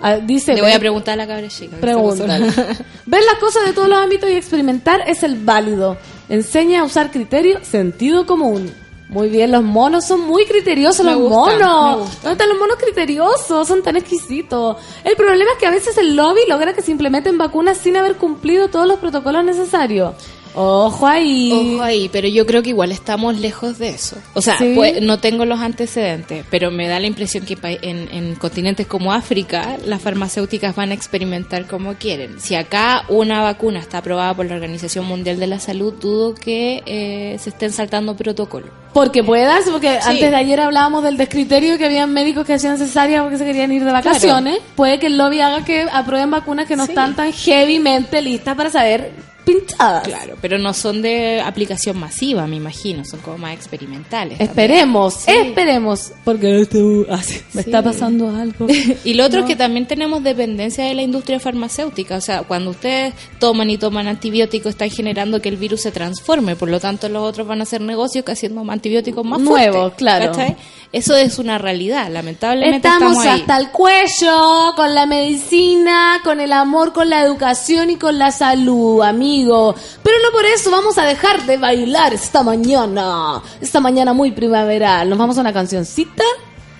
Ah, dice, Le voy a preguntar a la cabra chica. Ver las cosas de todos los ámbitos y experimentar es el válido. Enseña a usar criterio, sentido común. Muy bien, los monos son muy criteriosos, Me los gusta, monos. ¿Dónde están los monos criteriosos? Son tan exquisitos. El problema es que a veces el lobby logra que se implementen vacunas sin haber cumplido todos los protocolos necesarios. Ojo ahí. Ojo ahí, pero yo creo que igual estamos lejos de eso. O sea, Sí. pues, no tengo los antecedentes, pero me da la impresión que en, en continentes como África las farmacéuticas van a experimentar como quieren. Si acá una vacuna está aprobada por la Organización Mundial de la Salud, dudo que eh, se estén saltando protocolos. Porque puede darse, porque Sí. antes de ayer hablábamos del descriterio que habían médicos que hacían cesárea porque se querían ir de vacaciones. Puede que el lobby haga que aprueben vacunas que no Sí. están tan heavymente listas para saber pinchadas. Claro, pero no son de aplicación masiva, me imagino, son como más experimentales. Esperemos, Sí. esperemos. Porque ah, sí, me está pasando algo. Y lo otro No. es que también tenemos dependencia de la industria farmacéutica. O sea, cuando ustedes toman y toman antibióticos, están generando que el virus se transforme. Por lo tanto, los otros van a hacer negocios que haciendo antibióticos más Nuevos, fuertes, claro. ¿cachai? Eso es una realidad. Lamentablemente Estamos, estamos, ahí. hasta el cuello con la medicina, con el amor, con la educación y con la salud, Pero no por eso vamos a dejar de bailar esta mañana. Esta mañana muy primaveral. Nos vamos a una cancioncita.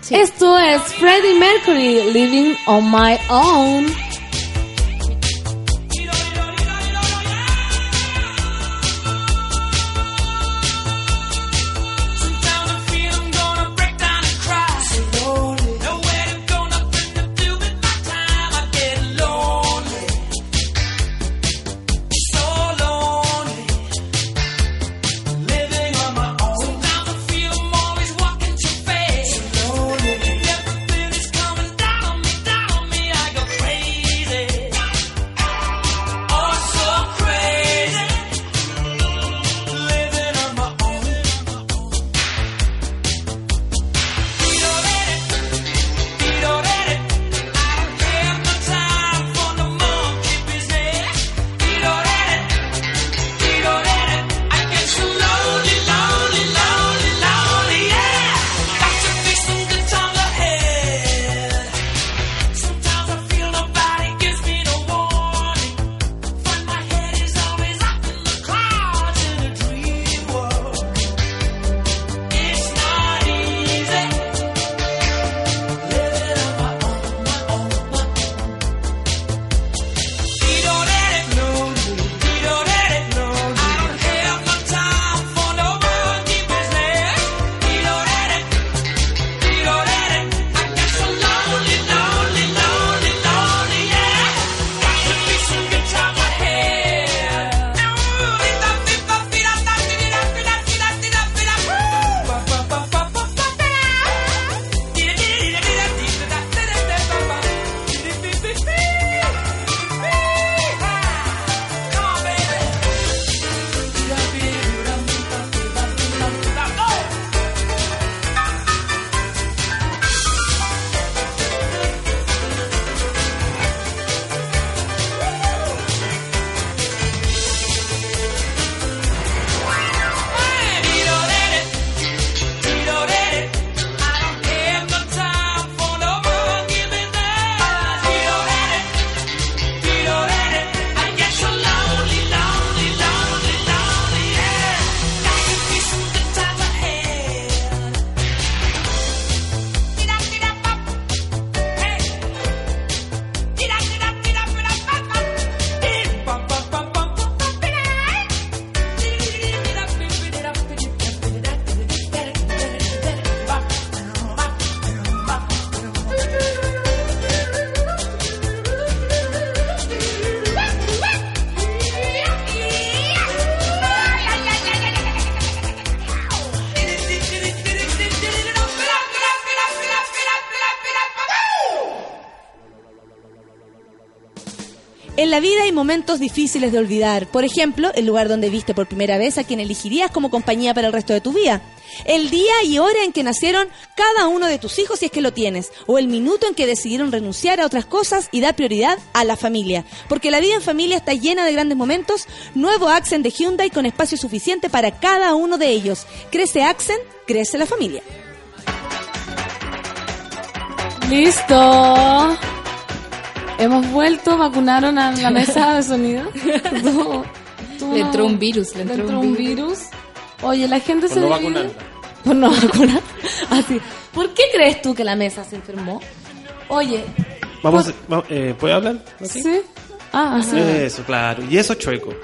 Sí. Esto es Freddie Mercury, Living on My Own. En la vida hay momentos difíciles de olvidar. Por ejemplo, el lugar donde viste por primera vez a quien elegirías como compañía para el resto de tu vida. El día y hora en que nacieron cada uno de tus hijos si es que lo tienes. O el minuto en que decidieron renunciar a otras cosas y dar prioridad a la familia. Porque la vida en familia está llena de grandes momentos. Nuevo Accent de Hyundai con espacio suficiente para cada uno de ellos. Crece Accent, crece la familia. Listo. Hemos vuelto, vacunaron a la mesa de sonido. Tú- tú Le no- entró un virus, le entró un virus. Oye, la gente Por se no divide-. Por no vacunar. Así. ¿Por qué crees tú que la mesa se enfermó? Oye, Vamos, va- eh, ¿Puede hablar? ¿sí? Ah, así. Eso, claro. Y eso chueco.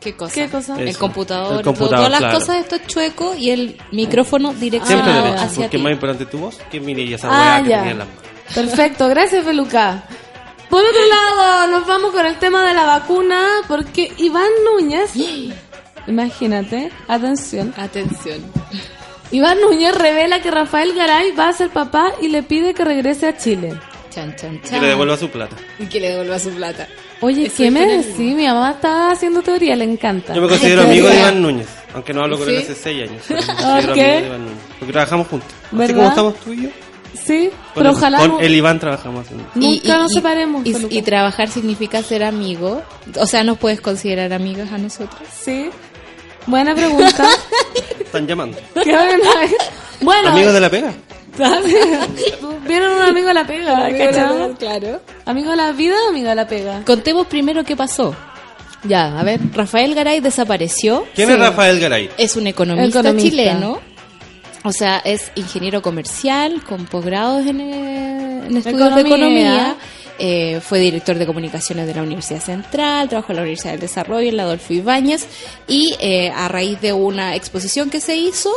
¿Qué cosa? ¿Qué cosa? El computador, El computador, todas las claro. cosas, esto es chueco y el micrófono Siempre direccionado derecho, hacia porque ti. es más importante tu voz que mire y esa Ah, que ya. tenía en las manos. Perfecto, gracias Feluca. Por otro lado, nos vamos con el tema de la vacuna, porque Iván Núñez, imagínate, atención, Atención. Iván Núñez revela que Rafael Garay va a ser papá y le pide que regrese a Chile. Chan, chan, Que chan. le devuelva su plata. Y que le devuelva su plata. Oye, Eso ¿qué me decís? Mi mamá está haciendo teoría, le encanta. Yo me considero Ay, amigo de. Iván Núñez, aunque no hablo con él ¿Sí? hace seis años. pero me considero qué? amigo de Iván Núñez, porque trabajamos juntos. Así ¿Verdad? como estamos tú y yo. Sí, Con pero el- ojalá Con no- el Iván trabajamos. en- nunca nos separemos. Y, y trabajar significa ser amigo. O sea, nos puedes considerar amigos a nosotros. Sí, buena pregunta. Están llamando. Qué. Bueno, Amigos de la pega. vieron un amigo de la pega, ¿cachai? Claro. ¿Amigo de la vida o amigo de la pega? Contemos primero qué pasó. Ya, a ver. Rafael Garay desapareció. ¿Quién Sí. es Rafael Garay? Es un economista, Economista. chileno. O sea, es ingeniero comercial con posgrados en, eh, en estudios de Economía. economía. Eh, fue director de comunicaciones de la Universidad Central, trabajó en la Universidad del Desarrollo, en la Adolfo Ibáñez, y eh, a raíz de una exposición que se hizo,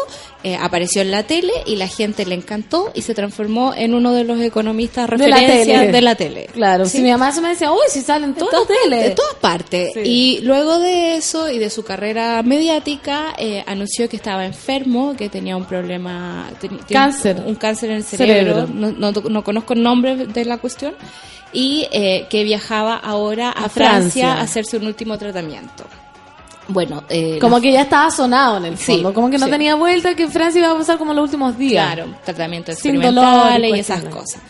eh, apareció en la tele y la gente le encantó y se transformó en uno de los economistas De la referencias tele. de la tele. Claro, Sí. si mi mamá se me decía, uy, si salen todas las De tele. todas partes. Sí. Y luego de eso y de su carrera mediática, eh, anunció que estaba enfermo, que tenía un problema. Cáncer. Un cáncer en el cerebro. Cerebro. No, no, no conozco el nombre de la cuestión. Y eh, que viajaba ahora a, A Francia. Francia. a hacerse un último tratamiento. Bueno, eh, Como que ya estaba sonado en el Sí, fondo, como que no sí. tenía vuelta, que en Francia iba a pasar como los últimos días. Claro, tratamientos Sin experimentales dolor y y esas cosas.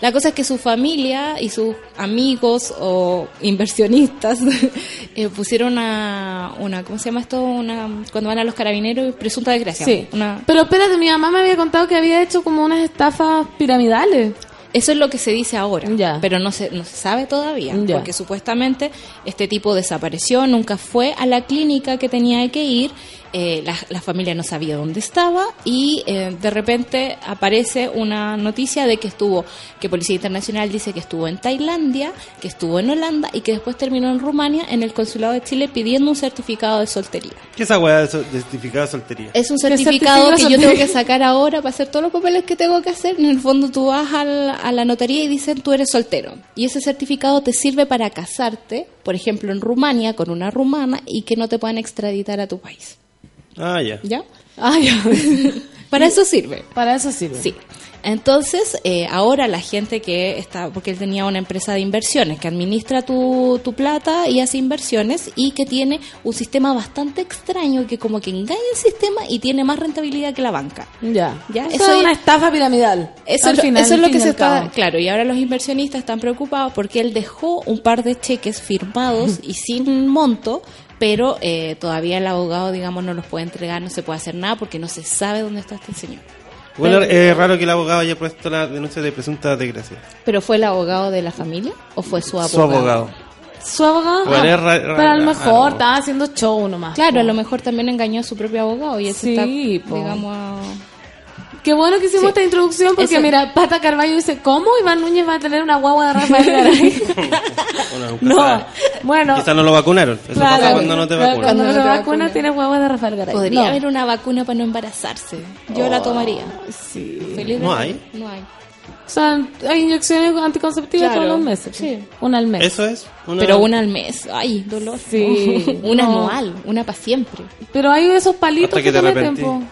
La cosa es que su familia y sus amigos o inversionistas eh, pusieron una, una, ¿cómo se llama esto? Una, cuando van a los carabineros, presunta desgracia. Sí. Una, Pero espérate, mi mamá me había contado que había hecho como unas estafas piramidales. Eso es lo que se dice ahora, Ya. pero no se, no se sabe todavía, Ya. porque supuestamente este tipo desapareció, nunca fue a la clínica que tenía que ir, eh, la, la familia no sabía dónde estaba y eh, de repente aparece una noticia de que estuvo, que Policía Internacional dice que estuvo en Tailandia, que estuvo en Holanda y que después terminó en Rumania en el Consulado de Chile pidiendo un certificado de soltería. ¿Qué es esa weá de, so- de certificado de soltería? Es un ¿Qué certificado certificado que yo tengo que sacar ahora para hacer todos los papeles que tengo que hacer. En el fondo tú vas al- a la notaría y dicen tú eres soltero. Y ese certificado te sirve para casarte, por ejemplo, en Rumania con una rumana y que no te puedan extraditar a tu país. Ah, ya. ¿Ya? Ah, ya. Para eso sirve. Para eso sirve. Sí. Entonces, eh, ahora la gente que está, porque él tenía una empresa de inversiones que administra tu, tu plata y hace inversiones y que tiene un sistema bastante extraño que como que engaña el sistema y tiene más rentabilidad que la banca. Ya. Ya, Eso eso es una estafa piramidal. Eso, Al final, eso es lo que se está, claro, y ahora los inversionistas están preocupados porque él dejó un par de cheques firmados y sin monto, pero eh, todavía el abogado, digamos, no los puede entregar, no se puede hacer nada porque no se sabe dónde está este señor. Bueno, es raro que el abogado haya puesto la denuncia de presunta desgracia. ¿Pero fue el abogado de la familia o fue su abogado? Su abogado. Su abogado. Bueno, ah, es ra- ra- pero a lo raro. mejor estaba haciendo show nomás. Claro, a lo mejor también engañó a su propio abogado y se Sí, está, po. digamos, a- Qué bueno que hicimos Sí. esta introducción porque Eso- mira, Pata Carballo dice, ¿cómo Iván Núñez va a tener una guagua de Rafael Garay? Bueno, no, sabe. bueno. Quizás no lo vacunaron. Eso claro, pasa cuando no te vacunan. Cuando no te Cuando no te vacunas vacunan. tienes guagua de Rafael Garay. podría No. haber una vacuna para no embarazarse. Yo la tomaría. Sí. Feliz ¿No hay? No hay. O sea, hay inyecciones anticonceptivas Claro, todos los meses. sí. Una al mes. Eso es. una- Pero una al mes. Ay, dolor. Sí, una no. anual, una para siempre. Pero hay esos palitos Hasta que, que te te meten.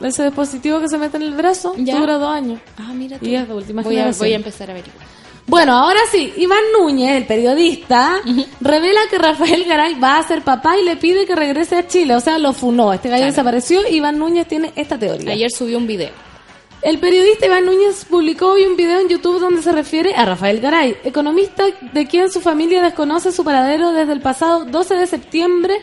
Ese dispositivo que se mete en el brazo Ya. dura dos años. Ah, mira tú. Y es de última voy, a, voy a empezar a averiguar. Bueno, ahora sí, Iván Núñez, el periodista, revela que Rafael Garay va a ser papá y le pide que regrese a Chile. O sea, lo funó. Este gallo Claro. desapareció. Iván Núñez tiene esta teoría. Ayer subió un video. El periodista Iván Núñez publicó hoy un video en YouTube donde se refiere a Rafael Garay, economista de quien su familia desconoce su paradero desde el pasado 12 de septiembre,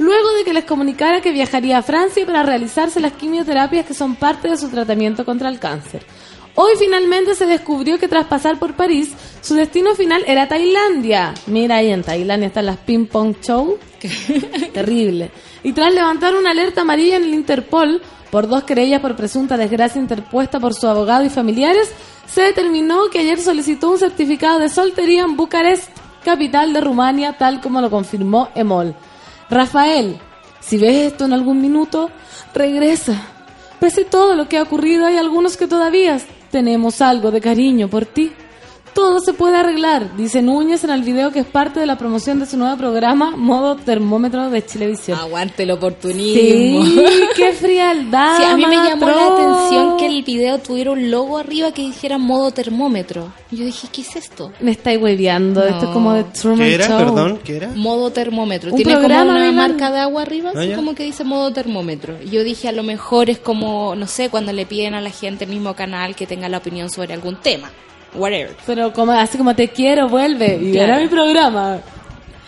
luego de que les comunicara que viajaría a Francia para realizarse las quimioterapias que son parte de su tratamiento contra el cáncer. Hoy finalmente se descubrió que tras pasar por París, su destino final era Tailandia. Mira ahí en Tailandia están las ping pong show. Terrible. Y tras levantar una alerta amarilla en el Interpol por dos querellas por presunta desgracia interpuesta por su abogado y familiares, se determinó que ayer solicitó un certificado de soltería en Bucarest, capital de Rumania, tal como lo confirmó EMOL. Rafael, si ves esto en algún minuto, regresa. Pese todo lo que ha ocurrido, hay algunos que todavía tenemos algo de cariño por ti. Todo se puede arreglar, dice Núñez en el video que es parte de la promoción de su nuevo programa Modo Termómetro de Chilevisión. Aguante el oportunismo. Sí, qué frialdad. Sí, a mí me llamó la atención que el video tuviera un logo arriba que dijera modo termómetro. Y yo dije, ¿qué es esto? Me estáis hueveando, esto es como de Truman ¿Qué era? Show. Perdón, ¿qué era? Modo termómetro. Un Tiene como programa una de marca de agua arriba, Ah, así ya. como que dice modo termómetro. Y yo dije, a lo mejor es como, no sé, cuando le piden a la gente el mismo canal que tenga la opinión sobre algún tema. Whatever. Pero como, así como te quiero, vuelve. Y Claro. era mi programa.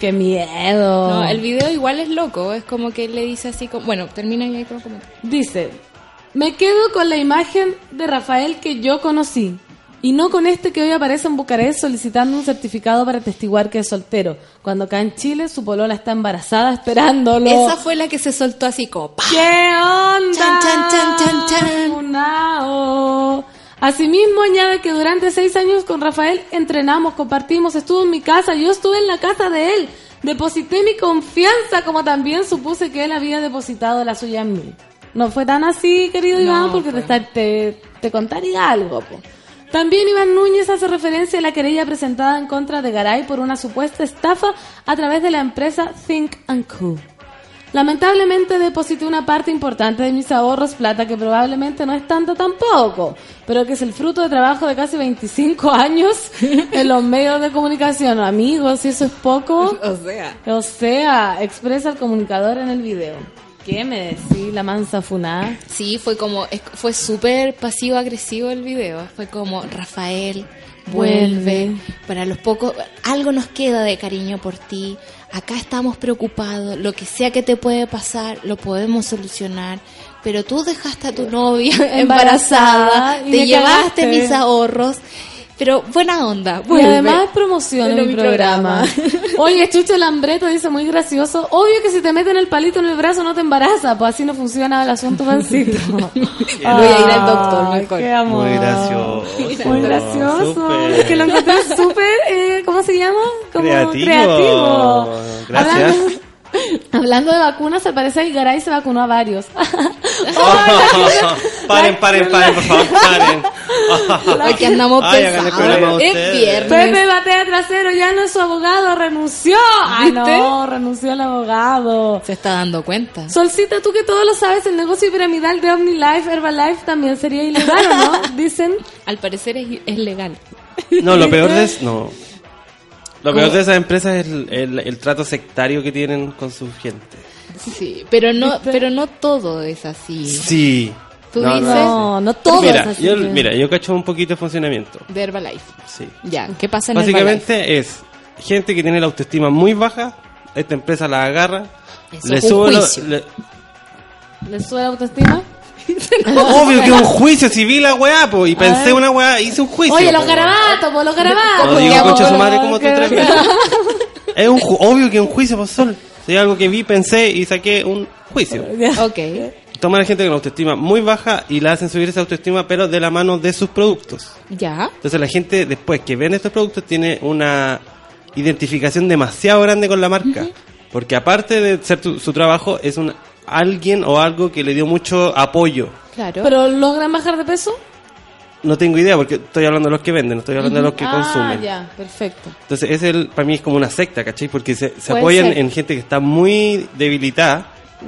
Qué miedo. No, el video igual es loco. Es como que él le dice así como... Bueno, termina y ahí como. Dice, me quedo con la imagen de Rafael que yo conocí. Y no con este que hoy aparece en Bucarest solicitando un certificado para atestiguar que es soltero. Cuando acá en Chile su polola está embarazada esperándolo. Esa fue la que se soltó así como... ¿Qué onda? Chan, chan, chan, chan, chan. Funao. Asimismo añade que durante seis años con Rafael entrenamos, compartimos, estuvo en mi casa, yo estuve en la casa de él, deposité mi confianza como también supuse que él había depositado la suya en mí. No fue tan así, querido No, Iván, porque fue. te, te, te contaría algo. po. También Iván Núñez hace referencia a la querella presentada en contra de Garay por una supuesta estafa a través de la empresa Think and Co. Lamentablemente deposité una parte importante de mis ahorros, plata que probablemente no es tanto tampoco, pero que es el fruto de trabajo de casi 25 años en los medios de comunicación. Amigos, si eso es poco, O sea... o sea, expresa el comunicador en el video. ¿Qué me decís, la mansa funada? Sí, fue como, fue súper pasivo-agresivo el video. Fue como, Rafael, vuelve. Vuelve. Para los pocos, algo nos queda de cariño por ti. Acá estamos preocupados. Lo que sea que te puede pasar, lo podemos solucionar. Pero tú dejaste a tu novia Embarazada te llevaste cagaste. mis ahorros. Pero buena onda. Y vuelve. además promociona mi mi programa. programa. Oye, Chucho Lambreto dice muy gracioso. Obvio que si te meten el palito en el brazo no te embaraza, pues así no funciona el asunto, Pancito. Voy a ir al doctor, mejor. Qué amor. Muy gracioso. Muy gracioso. Es que lo encontré súper, eh, ¿cómo se llama? Como Creativo. creativo. Gracias. Hablando, hablando de vacunas, al parecer Garay se vacunó a varios. paren, paren, paren, por favor, paren. Porque andamos pensados. Es viernes. Pepe Batea Trasero ya no es su abogado, renunció. Ay, ¿Viste? no, renunció el abogado. Se está dando cuenta. Solcita, tú que todo lo sabes, el negocio piramidal de OmniLife, Herbalife también sería ilegal, ¿o no? Dicen. Al parecer es, es legal. No, lo peor es, no. Lo peor de esas empresas es el, el- el trato sectario que tienen con su gente. Sí, pero no, pero no todo es así. Sí. Tú No, dices No, no todo mira, es así. yo, que- mira, yo cacho un poquito de funcionamiento. de Herbalife. Sí. Ya, ¿qué pasa en Herbalife? Básicamente es gente que tiene la autoestima muy baja, esta empresa la agarra, Eso le sube le- ¿Le sube la autoestima? Obvio que es un juicio civil la weá, po, y pensé una weá, hice un juicio. Oye, po, los garabatos, pues los garabatos. No digo concha su madre como tú que- tres veces. Es un ju- obvio que es un juicio, pues sol. Si algo que vi, pensé y saqué un juicio. Ok. Toman a gente con autoestima muy baja y la hacen subir esa autoestima, pero de la mano de sus productos. Ya. Entonces la gente después que ven estos productos tiene una identificación demasiado grande con la marca. Porque aparte de ser tu- su trabajo, es un alguien o algo que le dio mucho apoyo. Claro. ¿Pero logran bajar de peso? No tengo idea porque estoy hablando de los que venden, no estoy hablando de los que ah, consumen. ya, perfecto. Entonces, es el, para mí es como una secta, ¿cachai? Porque se, apoyan ser. en gente que está muy debilitada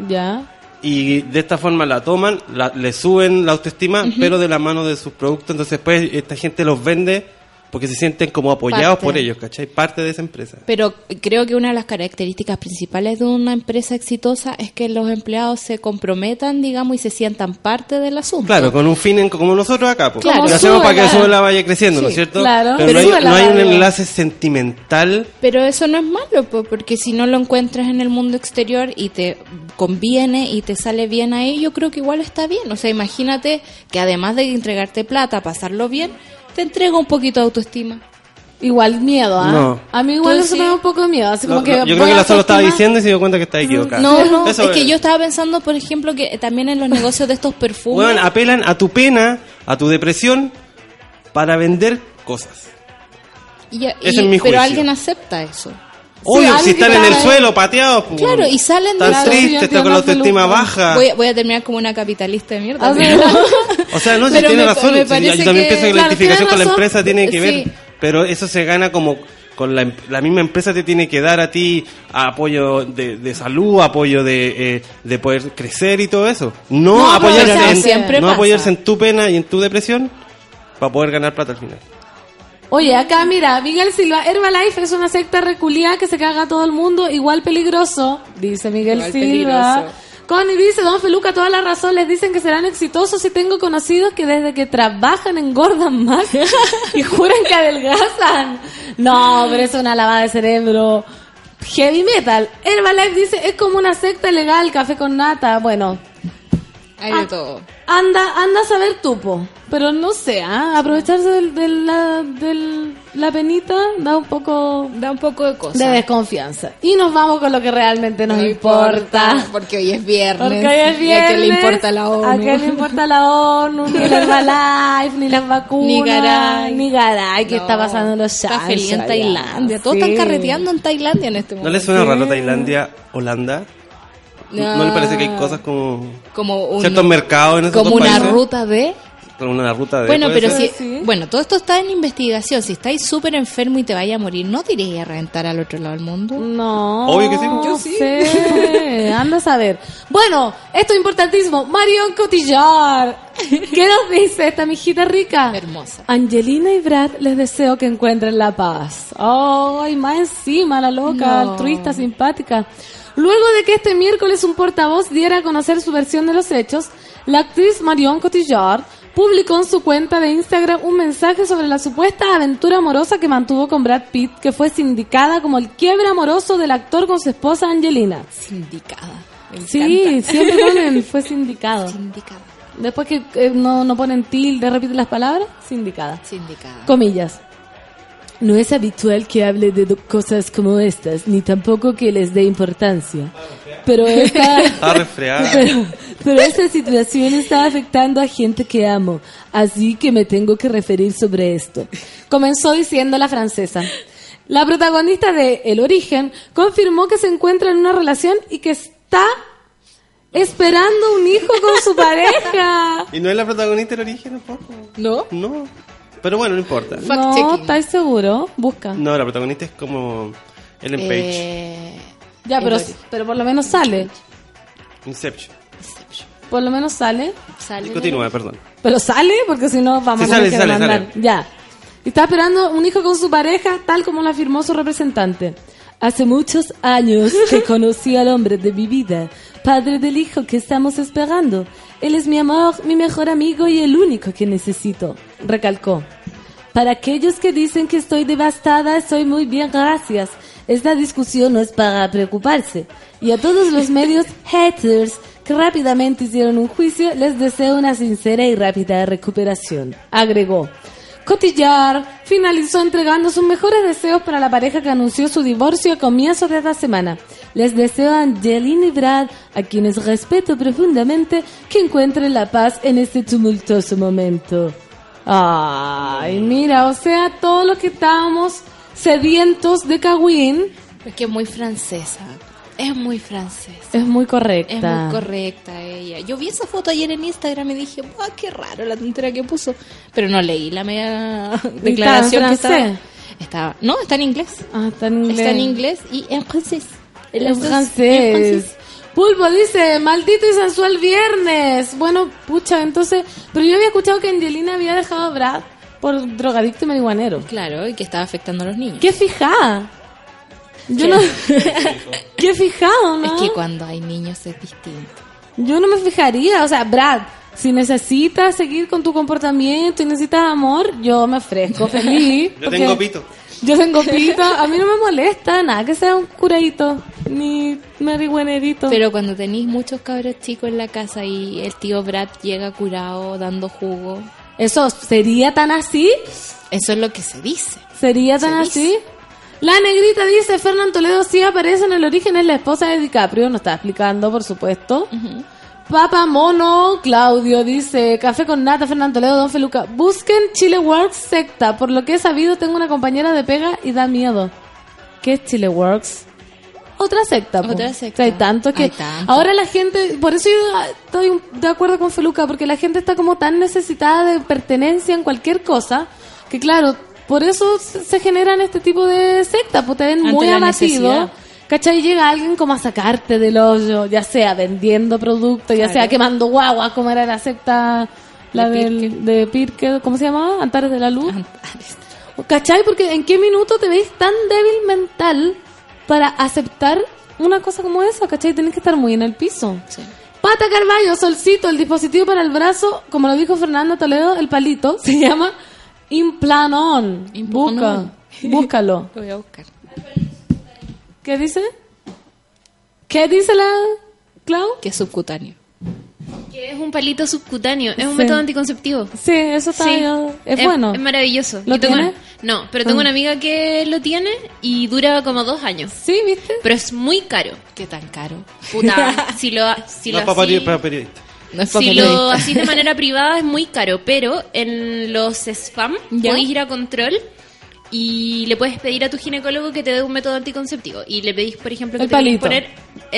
Ya. y de esta forma la toman, la- le suben la autoestima, pero de la mano de sus productos. Entonces, pues, esta gente los vende porque se sienten como apoyados Parte. por ellos, ¿cachai? Parte de esa empresa. Pero creo que una de las características principales de una empresa exitosa es que los empleados se comprometan, digamos, y se sientan parte del asunto. Claro, con un fin en- como nosotros acá, pues. Claro. Lo hacemos para que eso la vaya creciendo, ¿no es Sí, cierto? claro. Pero, Pero no hay, no hay un enlace sentimental. Pero eso no es malo, po, porque si no lo encuentras en el mundo exterior y te conviene y te sale bien ahí, yo creo que igual está bien. O sea, imagínate que además de entregarte plata, pasarlo bien, te entrega un poquito de autoestima. Igual miedo, ¿ah? No. A mí igual eso sí. me da un poco de miedo. Así No, como no, que yo creo que la solo estaba diciendo y se dio cuenta que está equivocada. No, no, Eso es que yo estaba pensando, por ejemplo, que también en los negocios de estos perfumes... Weón, apelan a tu pena, a tu depresión, para vender cosas. y- y- es mi pero juicio. alguien acepta eso. Obvio, si están en el suelo, pateados. pues, Claro, y salen de Están tristes, Sí, están con la autoestima baja. Voy, voy a terminar como una capitalista de mierda. Ah, sí. O sea, no, si tiene me- razón. me sí, yo también que- pienso que la claro, identificación con la empresa tiene que Sí. ver. Pero eso se gana como con la, em- la misma empresa te tiene que dar a ti apoyo de, de salud, apoyo de, eh, de poder crecer y todo eso. No, No, apoyarse, en, no pasa. apoyarse en tu pena y en tu depresión para poder ganar plata al final. Oye, acá mira, Miguel Silva, Herbalife es una secta reculia que se caga a todo el mundo, igual peligroso, dice Miguel Igual Silva. peligroso. Connie dice, Don Feluca, toda la razón, les dicen que serán exitosos y tengo conocidos que desde que trabajan engordan más y juran que adelgazan. No, pero es una lavada de cerebro. Heavy metal. Herbalife dice, es como una secta legal, café con nata. Bueno, Hay de Ah. todo. anda, anda a saber tupo. Pero no sé, ¿ah? aprovecharse del- de la, del- la penita da un poco Da un poco de cosas. de desconfianza. Y nos vamos con lo que realmente nos No importa. Porque hoy es viernes. Porque hoy es ¿Y a quién le viernes, importa la ONU? ¿A quién le importa la ONU? Ni la Herbalife, ni las vacunas. Ni Garay. Ni Garay, ¿qué No, está pasando en los Está feliz en? Tailandia. Todos Sí. están carreteando en Tailandia en este ¿No momento. le suena raro Tailandia, Holanda? ¿No, No. le parece que hay cosas como Como un, ciertos mercados en esos como dos una países? ruta de... Como una ruta de... Bueno, ¿puede pero ser? si, Sí. bueno, todo esto está en investigación. Si estáis súper enfermo y te vaya a morir, ¿no te irías a reventar al otro lado del mundo? No. Obvio que sí. Yo sé. Anda a saber. Bueno, esto es importantísimo. Marion Cotillard. ¿Qué nos dice esta mijita rica? Hermosa. Angelina y Brad les deseo que encuentren la paz. Ay, más encima la loca, No. altruista, simpática. Luego de que este miércoles un portavoz diera a conocer su versión de los hechos, la actriz Marion Cotillard publicó en su cuenta de Instagram un mensaje sobre la supuesta aventura amorosa que mantuvo con Brad Pitt, que fue sindicada como el quiebre amoroso del actor con su esposa Angelina. Sindicada. Me Sí, siempre ponen fue sindicado. Sindicada. Después que eh, no, no ponen tilde, repiten las palabras, sindicada. Sindicada. Comillas. No es habitual que hable de cosas como estas, ni tampoco que les dé importancia. Pero esta, Está resfriada. pero, pero esta situación está afectando a gente que amo, así que me tengo que referir sobre esto. Comenzó diciendo la francesa. La protagonista de El Origen confirmó que se encuentra en una relación y que está esperando un hijo con su pareja. ¿Y no es la protagonista del origen tampoco? ¿No? No. Pero bueno, no importa. Fact No. ¿estáis seguro? Busca. No, la protagonista es como Ellen Page. Eh, Ya, pero, pero por lo menos sale. Inception. Por lo menos sale. sale Y continúa, perdón. Pero sale porque si no vamos Sí, a tener que sale, demandar. sale. Ya. Y está esperando un hijo con su pareja, tal como lo afirmó su representante. Hace muchos años que conocí al hombre de mi vida, padre del hijo que estamos esperando. Él es mi amor, mi mejor amigo y el único que necesito, recalcó. Para aquellos que dicen que estoy devastada, estoy muy bien, gracias. Esta discusión no es para preocuparse. Y a todos los medios haters que rápidamente hicieron un juicio, les deseo una sincera y rápida recuperación. Agregó. Cotillard finalizó entregando sus mejores deseos para la pareja que anunció su divorcio a comienzos de esta semana. Les deseo a Angelina y Brad, a quienes respeto profundamente, que encuentren la paz en este tumultuoso momento. Ay, mira, o sea, todos los que estábamos sedientos de Kawin Es que es muy francesa. Es muy francesa. es muy Es correcta. muy correcta ella. Yo vi esa foto ayer en Instagram y dije, ¡ah, qué raro la tontera que puso! Pero no leí la media declaración que estaba. francés? estaba. No, está en inglés. Ah, está en inglés. Está en inglés y en francés. En dos- francés. Pulpo dice, maldito y sensual viernes. Bueno, pucha, entonces... Pero yo había escuchado que Angelina había dejado a Brad por drogadicto y marihuanero. Claro, y que estaba afectando a los niños. ¿Qué fijada? Yo ¿Qué? no... ¿Qué fijado, no? Es que cuando hay niños es distinto. Yo no me fijaría, o sea, Brad, si necesitas seguir con tu comportamiento y necesitas amor, yo me ofrezco feliz. Yo tengo pito. Yo tengo pito, a mí no me molesta nada que sea un curadito, ni marihuanerito. Pero cuando tenéis muchos cabros chicos en la casa y el tío Brad llega curado dando jugo, ¿Eso sería tan así? eso es lo que se dice. ¿Sería tan Se así? dice. La negrita dice, Fernán Toledo sí aparece en el origen, es la esposa de DiCaprio, nos está explicando, por supuesto. Papa Mono, Claudio dice, café con nata, Fernán Toledo, Don Feluca. Busquen Chile Works secta, por lo que he sabido tengo una compañera de pega y da miedo. ¿Qué es Chile Works? Otra secta. po. Otra secta. O sea, hay tanto que... Hay tanto. Ahora la gente... Por eso yo estoy un- de acuerdo con Feluca, porque la gente está como tan necesitada de pertenencia en cualquier cosa, que claro, por eso se generan este tipo de sectas, pues te ven Ante muy abatido. ¿Cachai? Llega alguien como a sacarte del hoyo, ya sea vendiendo productos, ya Claro. sea quemando guaguas, como era la secta la De del, Pirque. de Pirque, ¿cómo se llamaba? Antares de la Luz. ¿Cachai? Porque en qué minuto te veis tan débil mental para aceptar una cosa como esa, ¿cachai? Tenés que estar muy en el piso. Pata Carballo, solcito, el dispositivo para el brazo, como lo dijo Fernando Toledo, el palito, se llama Implanon. Implanon. Busca, búscalo. Lo voy a buscar. ¿Qué dice? ¿Qué dice la Clau? Que es subcutáneo. Que es un palito subcutáneo, es un Sí. método anticonceptivo. Sí, eso está Sí. es, bueno. Es maravilloso. ¿Lo tengo tiene? una- no, pero tengo Ah. una amiga que lo tiene y dura como dos años. Sí, ¿viste? Pero es muy caro. ¿Qué tan caro? Puta, si lo, si No lo para, así- para periodistas. No es Si lo haces de manera privada es muy caro, pero en los spam ¿Ya? podéis ir a control y le puedes pedir a tu ginecólogo que te dé un método anticonceptivo. Y le pedís, por ejemplo, que El te poner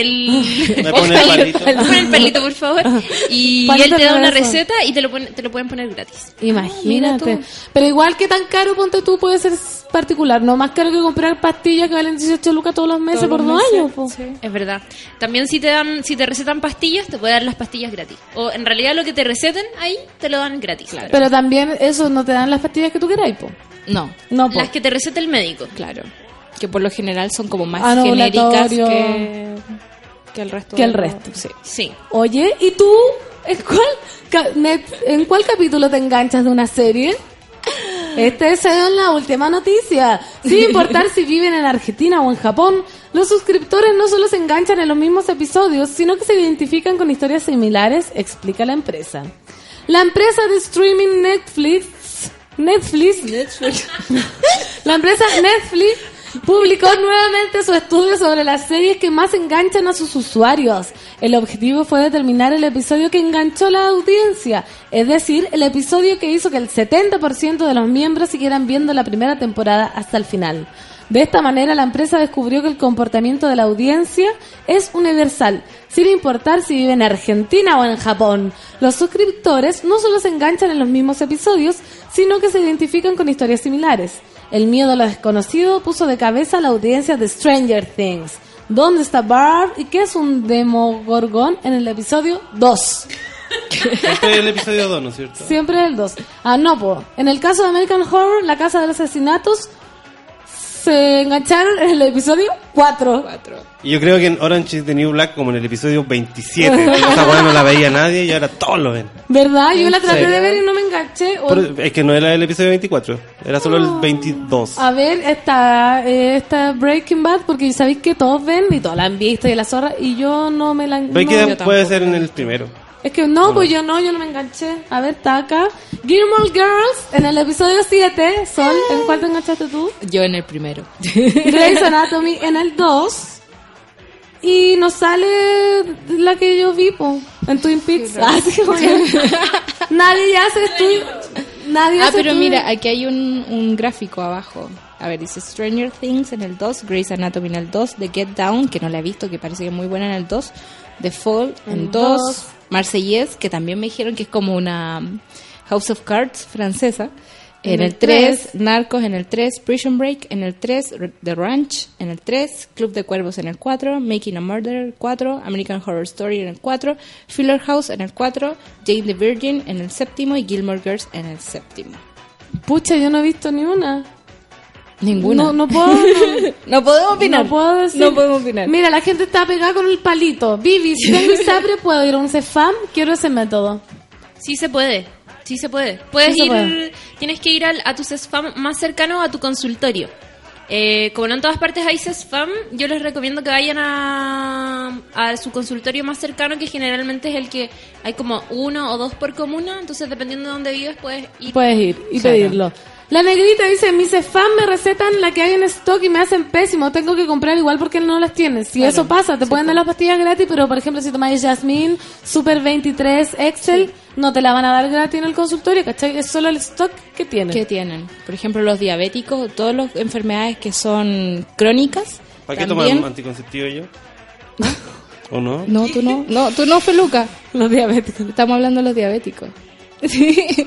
el... Me pone el palito. Pon el palito, por favor. Y Palito él te da una receta y te lo, pone- te lo pueden poner gratis. Imagínate. mira tú. Pero igual que tan caro, ponte tú, puede ser particular. No más caro que comprar pastillas que valen 18 lucas todos los meses Todos por los dos meses, años. po. sí. Es verdad. También si te dan, si te recetan pastillas, te puede dar las pastillas gratis. O en realidad lo que te receten ahí, te lo dan gratis. Claro. Pero también eso no te dan las pastillas que tú queráis, po. No, No, po. Las que te receta el médico. claro. Que por lo general son como más genéricas que, que el resto. Que el resto. Sí. Sí. Oye, ¿y tú? ¿En cuál, ¿En cuál capítulo te enganchas de una serie? Este es la última noticia. Sin importar si viven en Argentina o en Japón, los suscriptores no solo se enganchan en los mismos episodios, sino que se identifican con historias similares, explica la empresa. La empresa de streaming Netflix, Netflix, la empresa Netflix publicó nuevamente su estudio sobre las series que más enganchan a sus usuarios. El objetivo fue determinar el episodio que enganchó la audiencia, es decir, el episodio que hizo que el 70% de los miembros siguieran viendo la primera temporada hasta el final. De esta manera, la empresa descubrió que el comportamiento de la audiencia es universal, sin importar si vive en Argentina o en Japón. Los suscriptores no solo se enganchan en los mismos episodios, sino que se identifican con historias similares. El miedo a lo desconocido puso de cabeza a la audiencia de Stranger Things. ¿Dónde está Barb y qué es un demogorgón en el episodio 2? Este es el episodio 2, ¿no es cierto? Siempre el 2. Ah, no, po. En el caso de American Horror, la casa de los asesinatos, se engancharon en el episodio 4. Y yo creo que en Orange is the New Black, como en el episodio 27, esa weá no la veía nadie y ahora todos lo ven. ¿Verdad? Yo la traté Sí. de ver y no me enganché. O- Pero es que no era el episodio 24, era solo el 22. A ver, esta, eh, esta Breaking Bad, porque sabéis que todos ven y todos la han visto y la zorra, y yo no me la Breaking no. Bad puede ser en el primero. Es que no, pues yo no, yo no me enganché. A ver, está acá. Gilmore Girls, en el episodio 7, Sol, ¿en cuál te enganchaste tú? Yo en el primero. Grey's Anatomy en el 2. Y nos sale la que yo vi, po, en Twin Peaks. Así como que nadie ya hace estudio. Nadie Ah, hace pero mira, aquí hay un, un gráfico abajo. A ver, dice Stranger Things en el 2, Grey's Anatomy en el 2, The Get Down, que no la he visto, que parece que es muy buena en el 2, The Fall en En 2, dos. Marseillaise, que también me dijeron que es como una um, House of Cards francesa, en, En el el 3, tres. Narcos en el 3, Prison Break en el 3, R- The Ranch en el 3, Club de Cuervos en el 4, Making a Murderer 4, American Horror Story en el 4, Filler House en el 4, Jane the Virgin en el séptimo y Gilmore Girls en el séptimo. Pucha, yo no he visto ni una. Ninguna. No, no puedo. No, No podemos opinar. no puedo decir. No podemos opinar. Mira, la gente está pegada con el palito. Vivi, si tengo ISAPRE, puedo ir a un CEFAM. Quiero ese método. Sí se puede. Sí se puede. Puedes Sí se ir, puede. tienes que ir al- a tu CESFAM más cercano a tu consultorio. Eh, como no en todas partes hay CESFAM, yo les recomiendo que vayan a, a su consultorio más cercano, que generalmente es el que hay como uno o dos por comuna. Entonces, dependiendo de dónde vives, puedes ir. Puedes ir y Claro. pedirlo. La negrita dice, mis fans me recetan la que hay en stock y me hacen pésimo. Tengo que comprar igual porque no las tienes. Si Claro. eso pasa, te pueden dar las pastillas gratis, pero por ejemplo, si tomáis Jasmine Super 23 Excel, no te la van a dar gratis en el consultorio, ¿cachai? Es solo el stock que tienen. ¿Qué tienen? Por ejemplo, los diabéticos, todas las enfermedades que son crónicas. ¿Para qué también- toman anticonceptivo yo? ¿O no? No, tú no. No, tú no, Feluca. Los diabéticos. Estamos hablando de los diabéticos. Sí.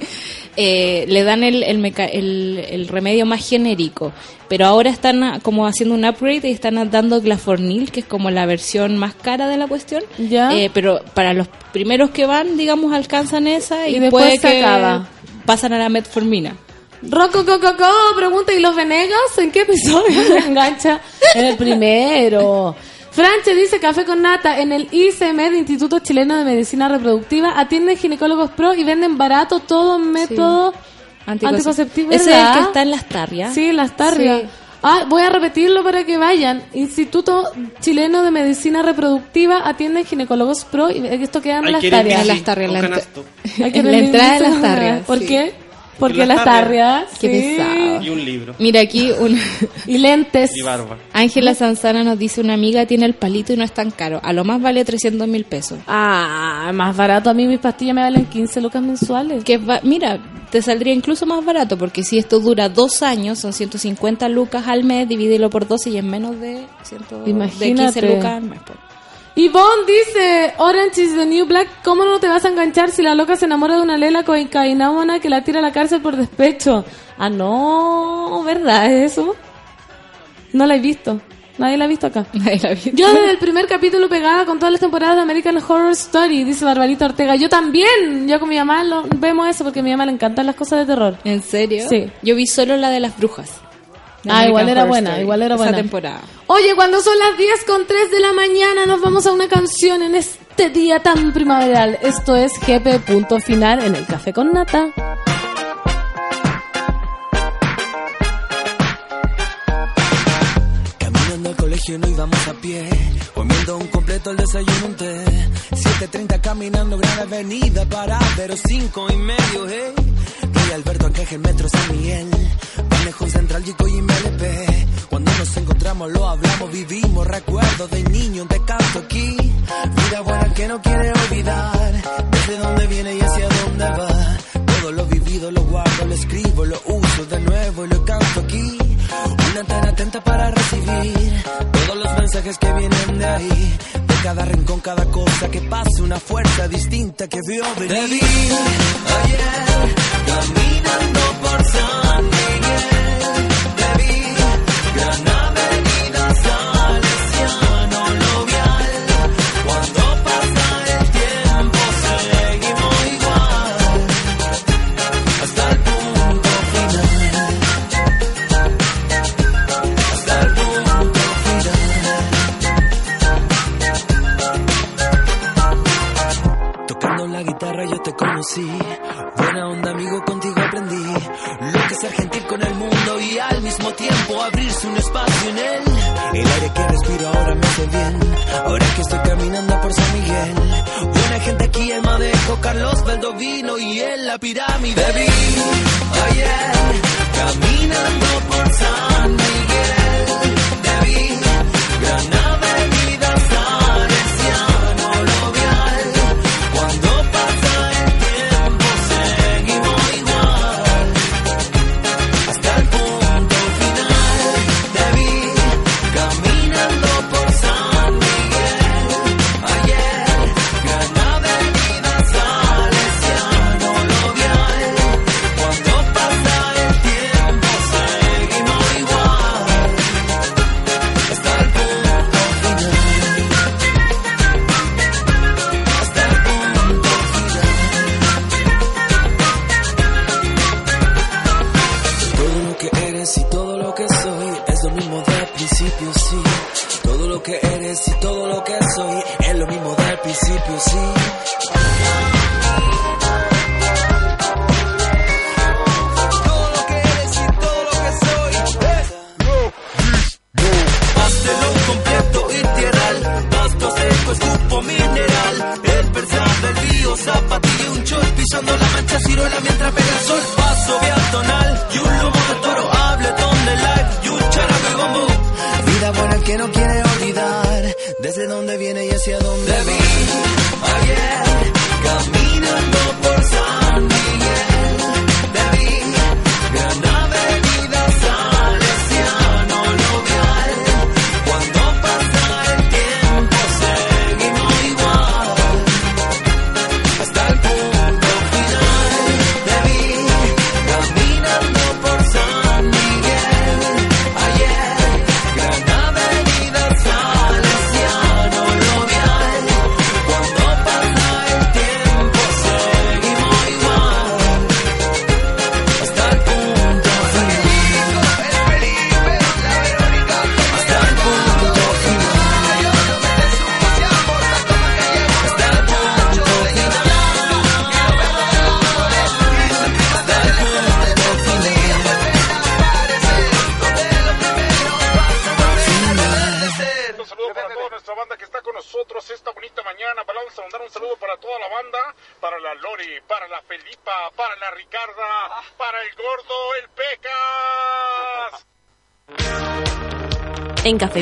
Eh, le dan el, el, meca- el- el remedio más genérico, pero ahora están como haciendo un upgrade y están dando glafornil, que es como la versión más cara de la cuestión. Ya. Eh, pero para los primeros que van, digamos, alcanzan esa y, Y después puede se que acaba. pasan a la metformina. Rocco Coco pregunta, ¿y los Venegas? ¿En qué episodio se engancha? En el primero. Franche dice Café con Nata en el ICMED, Instituto Chileno de Medicina Reproductiva, atienden ginecólogos pro y venden barato todo método anticonceptivo. Ese es que está en las tarrias. Sí, las tarrias. Sí. Ah, voy a repetirlo para que vayan. Instituto Chileno de Medicina Reproductiva atienden ginecólogos pro y esto queda en Hay las que en tarrias. En las tarrias, en la entrada de las tarrias. ¿Por sí. qué? Porque las tarrias. Qué sí. pesado. Y un libro. Mira aquí, un- Y lentes. Y barba. Ángela Sanzana nos dice una amiga tiene el palito y no es tan caro. A lo más vale 300 mil pesos. Ah, más barato. A mí mis pastillas me valen 15 lucas mensuales. Que va- mira, te saldría incluso más barato porque si esto dura dos años, son 150 lucas al mes, divídelo por 12 y es menos de, 100, de Imagínate. 15 lucas al mes. pues. Yvonne dice, Orange is the New Black, ¿cómo no te vas a enganchar si la loca se enamora de una lela cocainómana que la tira a la cárcel por despecho? Ah, no, ¿verdad es eso? No la he visto. Nadie la ha visto acá. Nadie la vio. Yo desde el primer capítulo pegada con todas las temporadas de American Horror Story, dice Barbarita Ortega. Yo también. Yo con mi mamá lo, vemos eso porque a mi mamá le encantan las cosas de terror. ¿En serio? Sí. Yo vi solo la de las brujas. Ah, igual era Horror buena, Story, igual era esa buena. temporada. Oye, cuando son las 10 con 3 de la mañana nos vamos a una canción en este día tan primaveral. Esto es GP punto final en el café con nata. Caminando al colegio no íbamos a pie, comiendo un completo el desayuno un té. 7.30 caminando gran avenida para pero cinco y medio, hey. Rey Alberto Ancanje, Metro San Miguel, Manejo Central, Chico y MLP. Cuando nos encontramos lo hablamos, vivimos recuerdos de niño te canto aquí. Vida buena que no quiere olvidar, desde dónde viene y hacia dónde va. Todo lo vivido lo guardo, lo escribo, lo uso de nuevo y lo canto aquí. Una antena atenta para todos los mensajes que vienen de ahí. De cada rincón, cada cosa que pasa, una fuerza distinta que vio venir. Te ayer caminando por San Miguel. Te vi, gran Ahora que estoy caminando por San Miguel. Buena gente aquí, el Madejo, Carlos Valdovino y en la pirámide. Te vi ayer caminando por San Miguel. Te vi,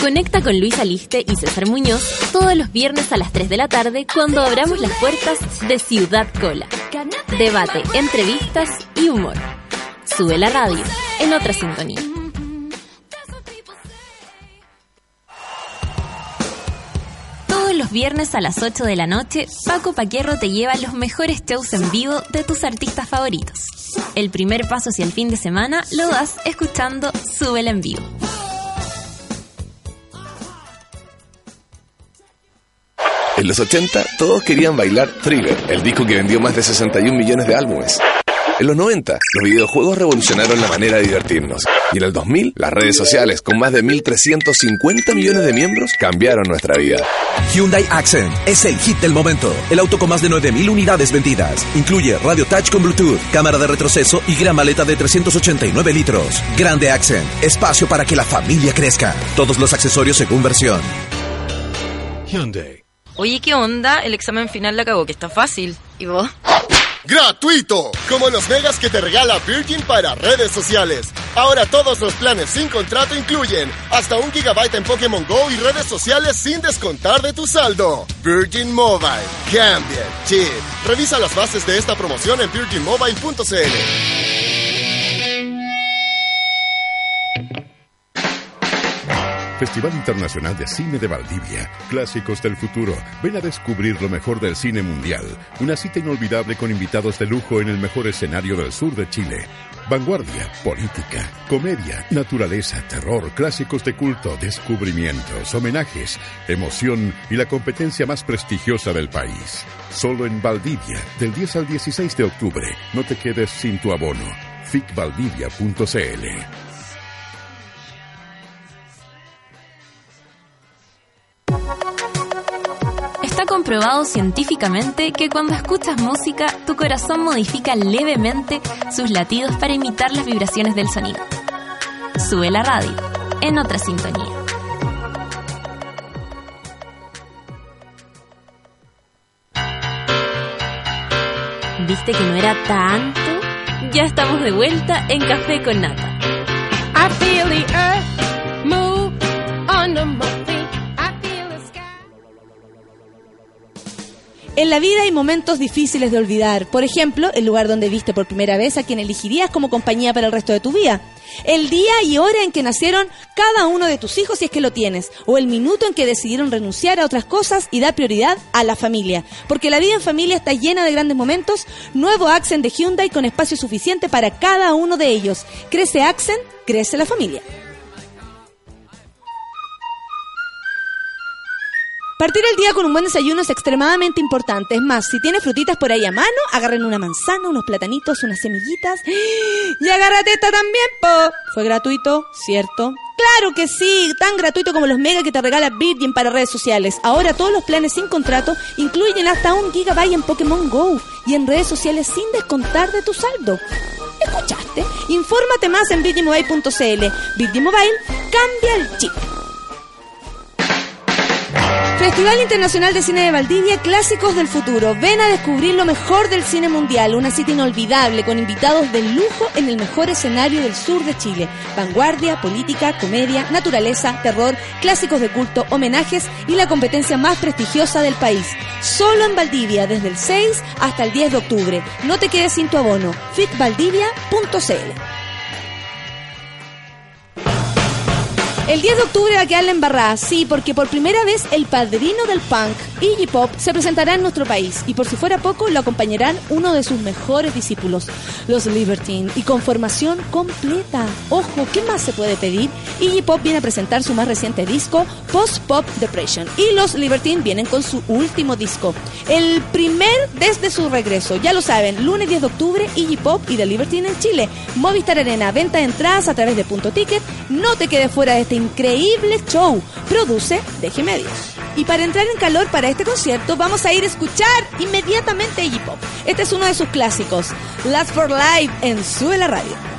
Conecta con Luis Aliste y César Muñoz todos los viernes a las 3 de la tarde cuando abramos las puertas de Ciudad Cola. Debate, entrevistas y humor. Sube la radio en otra sintonía. Todos los viernes a las 8 de la noche, Paco Paquierro te lleva los mejores shows en vivo de tus artistas favoritos. El primer paso hacia el fin de semana lo das escuchando Súbela en vivo. En los 80 todos querían bailar Thriller, el disco que vendió más de 61 millones de álbumes. En los 90 los videojuegos revolucionaron la manera de divertirnos. Y en el 2000 las redes sociales con más de 1.350 millones de miembros cambiaron nuestra vida. Hyundai Accent es el hit del momento. El auto con más de 9.000 unidades vendidas. Incluye radio touch con Bluetooth, cámara de retroceso y gran maleta de 389 litros. Grande Accent, espacio para que la familia crezca. Todos los accesorios según versión. Hyundai. Oye, ¿qué onda? El examen final la acabó, que está fácil. ¿Y vos? ¡Gratuito! Como los megas que te regala Virgin para redes sociales. Ahora todos los planes sin contrato incluyen hasta un gigabyte en Pokémon Go y redes sociales sin descontar de tu saldo. Virgin Mobile. Cambia chip. Revisa las bases de esta promoción en virginmobile.cl. Festival Internacional de Cine de Valdivia. Clásicos del futuro. Ven a descubrir lo mejor del cine mundial. Una cita inolvidable con invitados de lujo en el mejor escenario del sur de Chile. Vanguardia, política, comedia, naturaleza, terror, clásicos de culto, descubrimientos, homenajes, emoción y la competencia más prestigiosa del país. Solo en Valdivia, del 10 al 16 de octubre. No te quedes sin tu abono. ficvaldivia.cl comprobado científicamente que cuando escuchas música, tu corazón modifica levemente sus latidos para imitar las vibraciones del sonido. Sube la radio, en otra sintonía. ¿Viste que no era tanto? Ya estamos de vuelta en Café con Nata. I feel earth move under my En la vida hay momentos difíciles de olvidar. Por ejemplo, el lugar donde viste por primera vez a quien elegirías como compañía para el resto de tu vida. El día y hora en que nacieron cada uno de tus hijos si es que lo tienes. O el minuto en que decidieron renunciar a otras cosas y dar prioridad a la familia. Porque la vida en familia está llena de grandes momentos. Nuevo Accent de Hyundai con espacio suficiente para cada uno de ellos. Crece Accent, crece la familia. Partir el día con un buen desayuno es extremadamente importante. Es más, si tienes frutitas por ahí a mano, agarren una manzana, unos platanitos, unas semillitas. Y agárrate esta también, po. Fue gratuito, ¿cierto? Claro que sí, tan gratuito como los mega que te regala Virgin para redes sociales. Ahora todos los planes sin contrato incluyen hasta un gigabyte en Pokémon Go y en redes sociales sin descontar de tu saldo. ¿Escuchaste? Infórmate más en virginmobile.cl. Virgin Mobile cambia el chip. Festival Internacional de Cine de Valdivia, Clásicos del Futuro. Ven a descubrir lo mejor del cine mundial, una cita inolvidable con invitados de lujo en el mejor escenario del sur de Chile. Vanguardia, política, comedia, naturaleza, terror, clásicos de culto, homenajes y la competencia más prestigiosa del país. Solo en Valdivia, desde el 6 hasta el 10 de octubre. No te quedes sin tu abono. fitvaldivia.cl El 10 de octubre va a quedar la embarrada, sí, porque por primera vez el padrino del punk, Iggy Pop, se presentará en nuestro país y por si fuera poco lo acompañarán uno de sus mejores discípulos, los Libertine, y con formación completa. Ojo, ¿qué más se puede pedir? Iggy Pop viene a presentar su más reciente disco, Post Pop Depression, y los Libertine vienen con su último disco, el primer desde su regreso. Ya lo saben, lunes 10 de octubre, Iggy Pop y The Libertine en Chile. Movistar Arena, venta de entradas a través de Punto Ticket. No te quedes fuera de este increíble show. Produce Deje Medios. Y para entrar en calor para este concierto, vamos a ir a escuchar inmediatamente Iggy Pop. Este es uno de sus clásicos, Last for Life en Sube la Radio.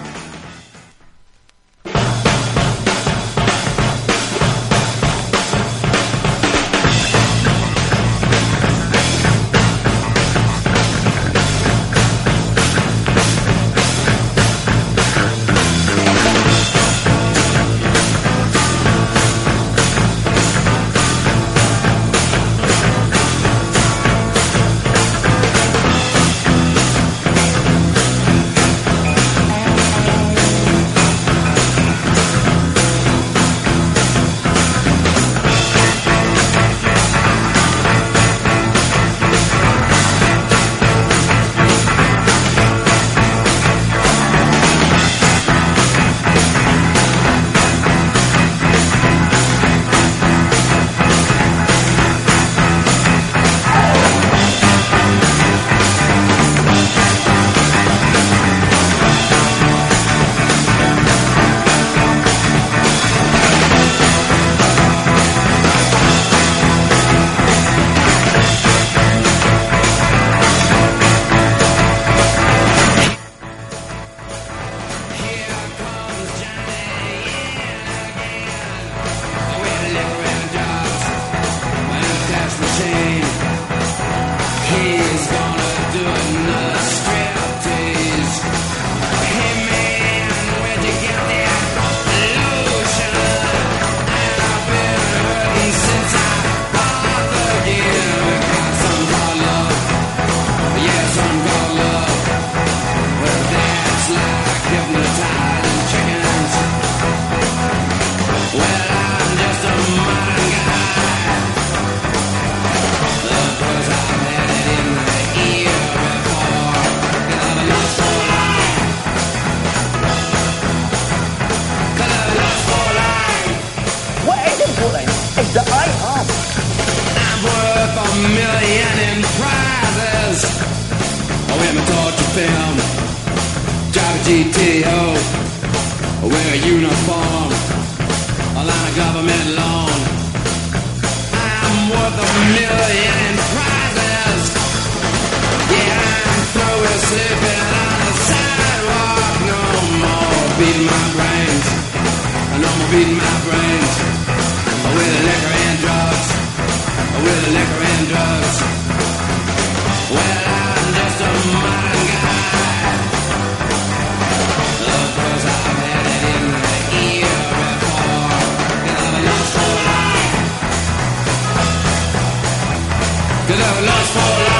sola.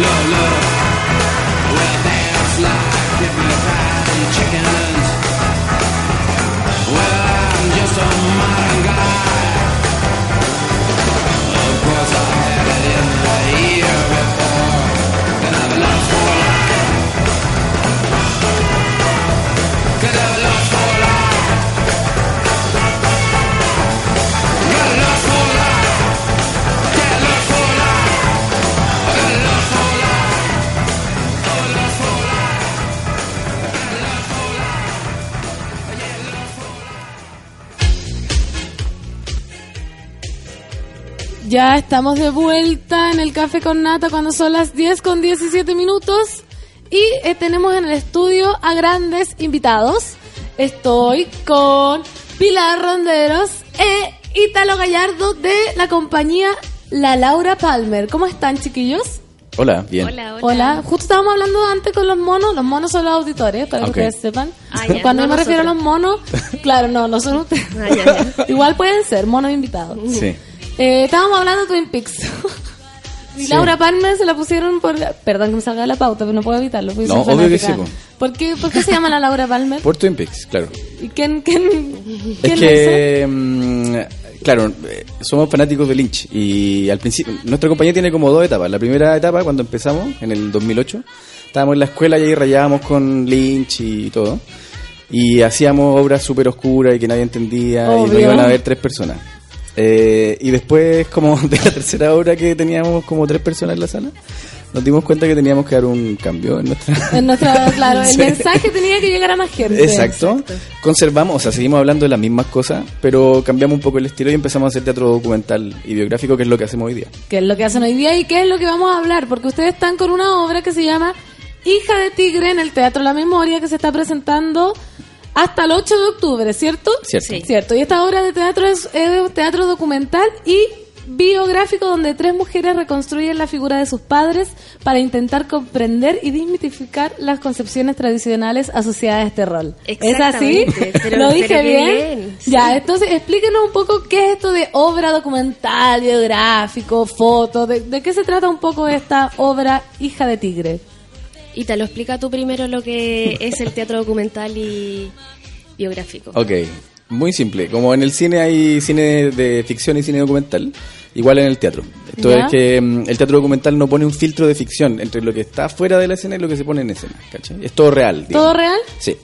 love, love. Ya estamos de vuelta en el Café con Nata cuando son las 10 con 17 minutos y eh, tenemos en el estudio a grandes invitados. Estoy con Pilar Ronderos e Italo Gallardo de la compañía La Laura Palmer. ¿Cómo están, chiquillos? Hola, bien. Hola, justo estábamos hablando antes con los monos. Los monos son los auditores, para Ok. que ustedes sepan. Ah, Cuando no yo me refiero a los monos, claro, no, no son ustedes. Igual pueden ser monos invitados. Sí. Eh, estábamos hablando de Twin Peaks. y Sí. Laura Palmer se la pusieron por... Perdón que me salga de la pauta, pero no puedo evitarlo. porque No, obvio que sí, po. ¿Por qué, ¿Por qué se llama la Laura Palmer? Por Twin Peaks, claro. ¿Y quién, quién, Es quién lo que, mm, claro, eh, somos fanáticos de Lynch y al principio, nuestra compañía tiene como dos etapas. La primera etapa, cuando empezamos, en el 2008, estábamos en la escuela y ahí rayábamos con Lynch y todo. Y hacíamos obras súper oscuras y que nadie entendía y nos iban a ver tres personas. Eh, y después, como de la tercera obra que teníamos como tres personas en la sala, nos dimos cuenta que teníamos que dar un cambio en nuestra... En nuestra, claro, el mensaje tenía que llegar a más gente. Exacto. Conservamos, o sea, seguimos hablando de las mismas cosas, pero cambiamos un poco el estilo y empezamos a hacer teatro documental y biográfico, que es lo que hacemos hoy día. ¿Qué es lo que hacen hoy día y qué es lo que vamos a hablar? Porque ustedes están con una obra que se llama Hija de Tigre en el Teatro La Memoria que se está presentando hasta el 8 de octubre, ¿cierto? Cierto. Sí. Cierto. Y esta obra de teatro es, es teatro documental y biográfico donde tres mujeres reconstruyen la figura de sus padres para intentar comprender y desmitificar las concepciones tradicionales asociadas a este rol. ¿Es así? Pero- ¿Lo dije bien? bien, sí. Ya, entonces explíquenos un poco qué es esto de obra documental, biográfico, fotos, de, de qué se trata un poco esta obra Hija de Tigre. Y te lo explica tú primero lo que es el teatro documental y biográfico. Ok, muy simple. Como en el cine hay cine de ficción y cine documental, igual en el teatro. Esto Ya. es que mm, el teatro documental no pone un filtro de ficción entre lo que está fuera de la escena y lo que se pone en escena. ¿cachai? Es todo real. digamos. ¿Todo real? Sí.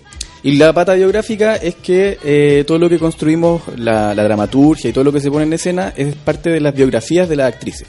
Y la pata biográfica es que eh, todo lo que construimos, la, la dramaturgia y todo lo que se pone en escena es parte de las biografías de las actrices.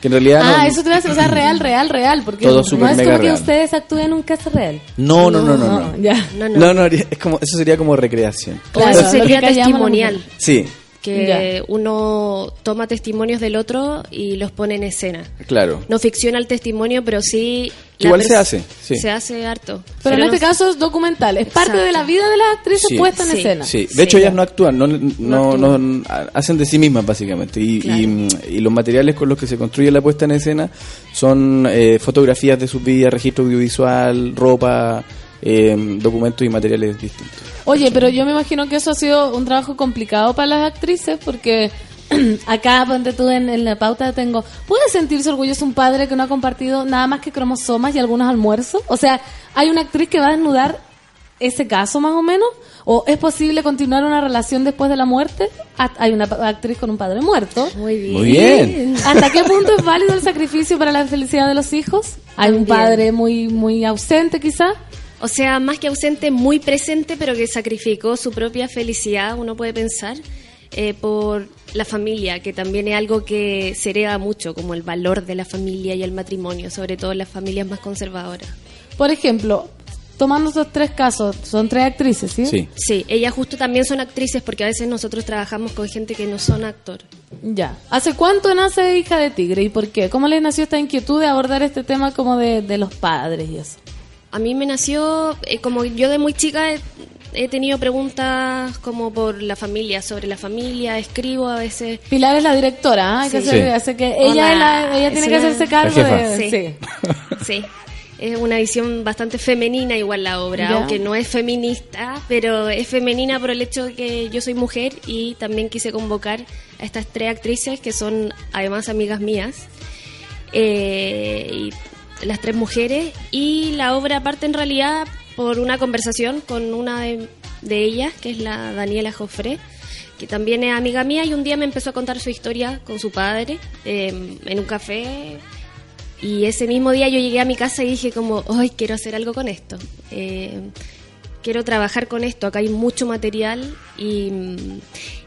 Que en realidad Ah, no, eso te va a decir, o sea, real, real, real, porque Todo no es como que real. ustedes actúen en un caso real. no, no, no, no, no. Ya. No, no, es como, eso sería como recreación. O eso lo sería testimonial. Sí, Que uno toma testimonios del otro y los pone en escena. claro. No ficciona el testimonio, pero sí... Igual se hace, sí. Se hace harto. Pero, en este caso es documental, es parte Exacto. de la vida de las actrices Sí. puesta en Sí. escena. Sí, de hecho ellas no actúan, no, no, no- hacen de sí mismas básicamente. Y, y, y los materiales con los que se construye la puesta en escena son eh, fotografías de sus vidas, registro audiovisual, ropa, eh, documentos y materiales distintos. Oye, pero yo me imagino que eso ha sido un trabajo complicado para las actrices porque acá, ponte tú en, en la pauta, tengo, ¿puede sentirse orgulloso un padre que no ha compartido nada más que cromosomas y algunos almuerzos? O sea, ¿hay una actriz que va a desnudar ese caso más o menos? ¿O es posible continuar una relación después de la muerte? Hay una actriz con un padre muerto. Muy bien. Muy bien. ¿Hasta qué punto es válido el sacrificio para la felicidad de los hijos? ¿Hay un padre muy, muy ausente quizá? O sea, más que ausente, muy presente, pero que sacrificó su propia felicidad, uno puede pensar, eh, por la familia, que también es algo que se hereda mucho, como el valor de la familia y el matrimonio, sobre todo en las familias más conservadoras. Por ejemplo, tomando estos tres casos, son tres actrices, ¿sí? Sí, ellas justo también son actrices porque a veces nosotros trabajamos con gente que no son actores. Ya. ¿Hace cuánto nace Hija de Tigre y por qué? ¿Cómo les nació esta inquietud de abordar este tema como de, de los padres y eso? A mí me nació, eh, como yo de muy chica he, he tenido preguntas como por la familia, sobre la familia, escribo a veces. Pilar es la directora, ¿ah? Hay que Sí. hacer- Sí. hace que ella, la- ella tiene que hacerse cargo de... Sí. sí. Sí. Es una visión bastante femenina igual la obra, Ya. aunque no es feminista, pero es femenina por el hecho de que yo soy mujer y también quise convocar a estas tres actrices que son además amigas mías. Eh, y las tres mujeres y la obra parte en realidad por una conversación con una de, ellas, que es la Daniela Joffre, que también es amiga mía, y un día me empezó a contar su historia con su padre eh, en un café. Y ese mismo día yo llegué a mi casa y dije como, hoy quiero hacer algo con esto. Eh, quiero trabajar con esto, acá hay mucho material. Y, mm,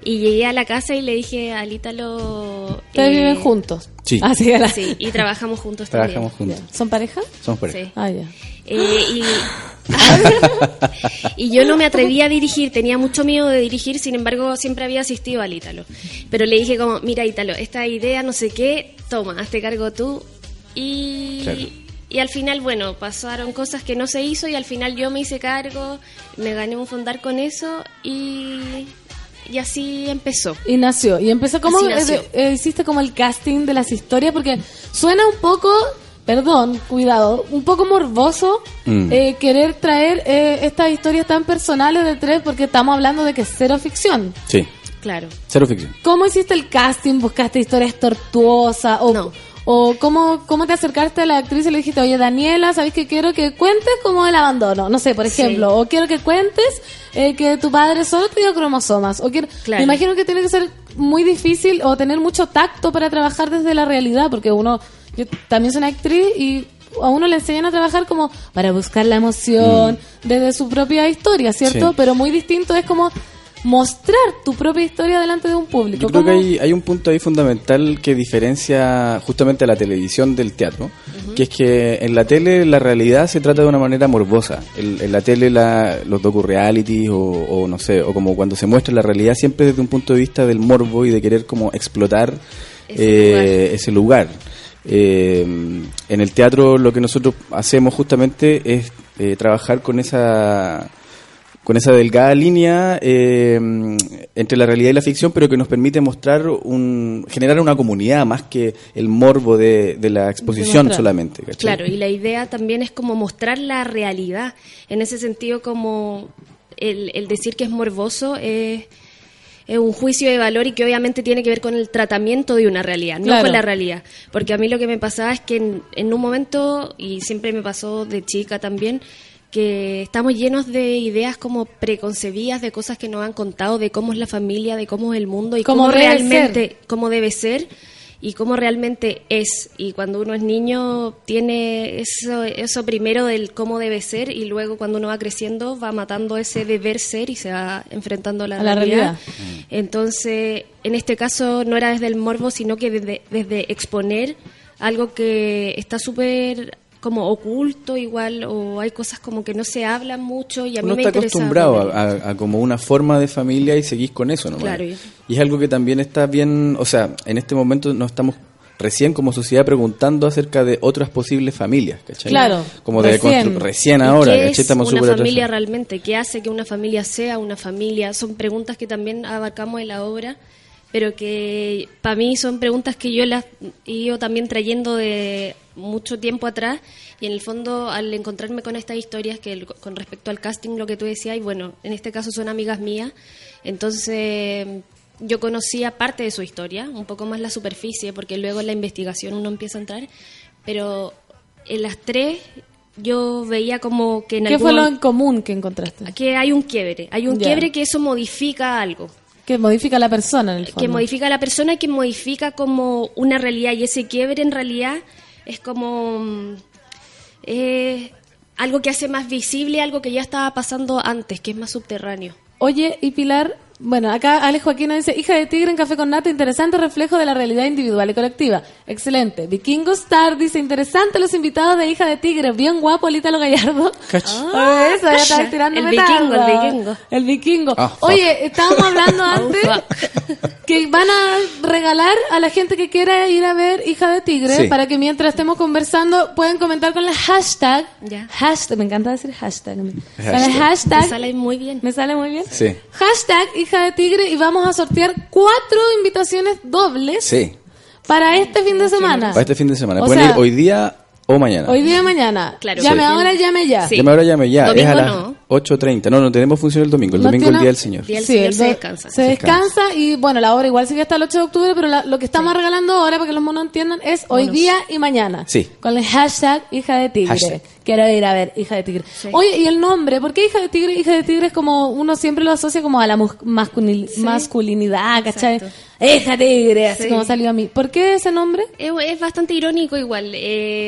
y llegué a la casa y le dije al Ítalo... ¿Ustedes eh, viven juntos? Sí. Ah, sí, la- Sí, y trabajamos juntos Trabajamos también. juntos. ¿Son pareja? Somos pareja. Sí. Ah, ya. Eh, y, y yo no me atrevía a dirigir, tenía mucho miedo de dirigir, sin embargo siempre había asistido al Ítalo. Pero le dije como, mira Ítalo, esta idea no sé qué, toma, hazte cargo tú. Y, Claro. Y al final, bueno, pasaron cosas que no se hizo y al final yo me hice cargo, me gané un fondar con eso y, y así empezó. Y nació. Y empezó como. Nació. eh, eh, hiciste como el casting de las historias, porque suena un poco. Perdón, cuidado, un poco morboso Mm. eh, querer traer eh, estas historias tan personales de tres, porque estamos hablando de que es cero ficción. Sí, Claro. cero ficción. ¿Cómo hiciste el casting? ¿Buscaste historias tortuosas? ¿O, o cómo, cómo te acercaste a la actriz y le dijiste, oye, Daniela, ¿sabes que quiero que cuentes como el abandono? No sé, por Sí. ejemplo. O quiero que cuentes eh, que tu padre solo te dio cromosomas. O quiero, Claro. Me imagino que tiene que ser muy difícil o tener mucho tacto para trabajar desde la realidad, porque uno, yo también soy una actriz y a uno le enseñan a trabajar como para buscar la emoción desde su propia historia, ¿cierto? Sí. Pero muy distinto es como mostrar tu propia historia delante de un público. Yo creo que hay, hay un punto ahí fundamental que diferencia justamente a la televisión del teatro, que es que en la tele la realidad se trata de una manera morbosa. En la tele la, los docu-realities o, o no sé, o como cuando se muestra la realidad siempre desde un punto de vista del morbo y de querer como explotar eh, ese lugar. Eh, en el teatro lo que nosotros hacemos justamente es eh, trabajar con esa con esa delgada línea eh, entre la realidad y la ficción, pero que nos permite mostrar un generar una comunidad más que el morbo de, de la exposición solamente. ¿cachai? Claro, y la idea también es como mostrar la realidad. En ese sentido, como el, el decir que es morboso es, es un juicio de valor y que obviamente tiene que ver con el tratamiento de una realidad, no Claro. con la realidad. Porque a mí lo que me pasaba es que en, en un momento, y siempre me pasó de chica también, que estamos llenos de ideas como preconcebidas de cosas que nos han contado, de cómo es la familia, de cómo es el mundo y Cómo cómo, realmente, cómo debe ser y cómo realmente es. Y cuando uno es niño tiene eso, eso primero del cómo debe ser y luego cuando uno va creciendo va matando ese deber ser y se va enfrentando a la, A la realidad. realidad. Entonces, en este caso no era desde el morbo, sino que desde, desde exponer algo que está súper como oculto igual o hay cosas como que no se hablan mucho y a mí Uno me está acostumbrado a, como una forma de familia y seguís con eso nomás. Claro, y- es algo que también está bien, o sea, en este momento nos estamos recién como sociedad preguntando acerca de otras posibles familias, ¿cachai? Claro, Como de recién. constru- recién ¿Y ahora, qué es Estamos una familia realmente? ¿Qué hace que una familia sea una familia? Son preguntas que también abarcamos en la obra, pero que para mí son preguntas que yo las he ido también trayendo de mucho tiempo atrás y en el fondo al encontrarme con estas historias que el- con respecto al casting lo que tú decías y bueno en este caso son amigas mías entonces yo conocía parte de su historia un poco más la superficie porque luego en la investigación uno empieza a entrar pero en las tres yo veía como que en ¿Qué algún fue lo en común que encontraste? que hay un quiebre, hay un quiebre que eso modifica algo, Que modifica a la persona en el fondo. que modifica a la persona y que modifica como una realidad y ese quiebre en realidad es como mm, eh, algo que hace más visible algo que ya estaba pasando antes, que es más subterráneo. Oye, y Pilar, bueno, acá Alex Joaquín nos dice, hija de tigre en café con nata, interesante reflejo de la realidad individual y colectiva. Excelente. Vikingo Star dice, interesante los invitados de hija de tigre, bien guapo el Ítalo Gallardo. Ah, eso, ya estaba tirando El vikingo, el vikingo. El vikingo. Ah. Oye, estábamos hablando Oh, antes que van a regalar a la gente que quiera ir a ver Hija de Tigre Sí. para que mientras estemos conversando pueden comentar con el hashtag. Ya. Hashtag, me encanta decir hashtag. Con el Hashtag. hashtag. Me sale muy bien. Me sale muy bien. Sí, Hashtag hija de tigre y vamos a sortear cuatro invitaciones dobles sí. para este fin de semana. Para este fin de semana. O Pueden sea- ir hoy día o mañana. Hoy día mañana. Claro. Llame Sí. ahora, llame ya. Llame ahora, llame ya. Domingo es a las no. 8.30. No, no tenemos función el domingo. El No domingo es el Día del Señor. Día del Sí, Señor el se descansa. Se descansa y bueno, la obra igual sigue hasta el 8 de octubre, pero la- lo que estamos regalando ahora, para que los monos entiendan, es hoy Monos. día y mañana. Sí. Con el hashtag hija de tigre. Hashtag. Quiero ir a ver, hija de tigre. Oye, ¿y el nombre? ¿Por qué hija de tigre? Hija de tigre es como, uno siempre lo asocia como a la masculin- masculinidad, ¿cachai? Hija de tigre, así Sí. como salió a mí. ¿Por qué ese nombre? Es, es bastante irónico igual. Eh,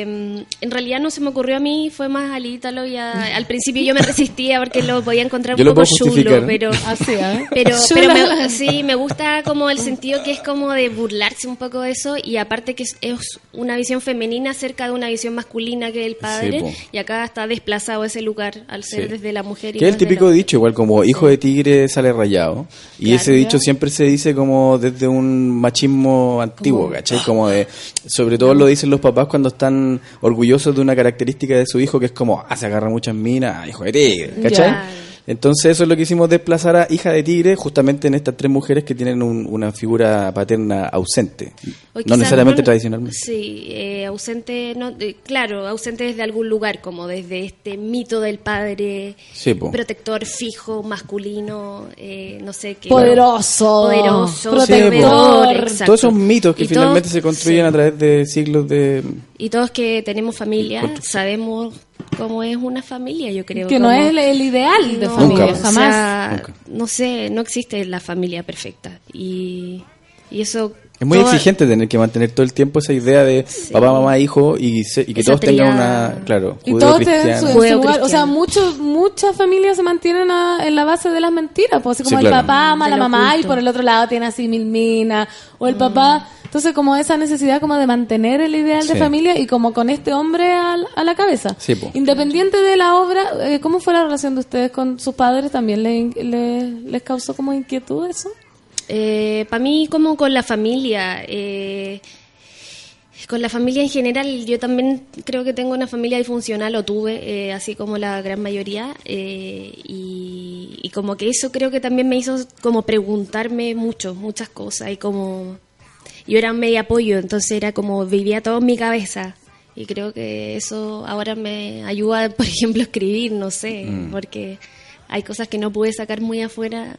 en realidad no se me ocurrió a mí, fue más al Ítalo y a- al principio yo me resistía porque lo podía encontrar Yo un lo poco chulo, pero Así, ¿eh? pero, pero me, sí, me gusta como el sentido que es como de burlarse un poco de eso y aparte que es, es una visión femenina acerca de una visión masculina que es el padre po. y acá está desplazado ese lugar al ser Sí. desde la mujer y Que es el típico dicho, igual como hijo de tigre sale rayado. Y Claro. ese dicho siempre se dice como desde un machismo antiguo, ¿cachai? Como de, sobre todo lo dicen los papás cuando están orgullosos de una característica de su hijo, que es como, ah, se agarra muchas minas, hijo de tigre, ¿cachai? Entonces eso es lo que hicimos desplazar a hija de tigre justamente en estas tres mujeres que tienen un- una figura paterna ausente, no necesariamente no- tradicionalmente. Sí, eh, ausente, no, eh, claro, ausente desde algún lugar, como desde este mito del padre Sí, protector fijo, masculino, eh, no sé qué. Poderoso. Poderoso, Protector. exacto. Todos esos mitos que Y finalmente todos- se construyen sí. a través de siglos de... Y todos que tenemos familia sabemos cómo es una familia, yo creo. Que no como- es el, el ideal de No, familia, o jamás. sea, no sé, no existe la familia perfecta. Y, y eso... Es muy toda- exigente tener que mantener todo el tiempo esa idea de papá, mamá, hijo y, se- y que Esa todos tengan una, claro, Y todos tienen su, su lugar. O sea, muchos, muchas familias se mantienen a- en la base de las mentiras. Pues, así como Sí, el claro. papá ama a la mamá y por el otro lado tiene así mil minas. O el Mm. papá. Entonces, como esa necesidad como de mantener el ideal de familia y como con este hombre al- a, la cabeza. Sí, po. Independiente de la obra, eh, ¿cómo fue la relación de ustedes con sus padres? ¿También le- le- les causó como inquietud eso? Para mí, como con la familia, eh, con la familia en general, yo también creo que tengo una familia disfuncional, o tuve, eh, así como la gran mayoría, eh, y, y como que eso creo que también me hizo como preguntarme mucho, muchas cosas, y como yo era medio apoyo, entonces era como vivía todo en mi cabeza. Y creo que eso ahora me ayuda, por ejemplo, a escribir, no sé, Mm. porque hay cosas que no pude sacar muy afuera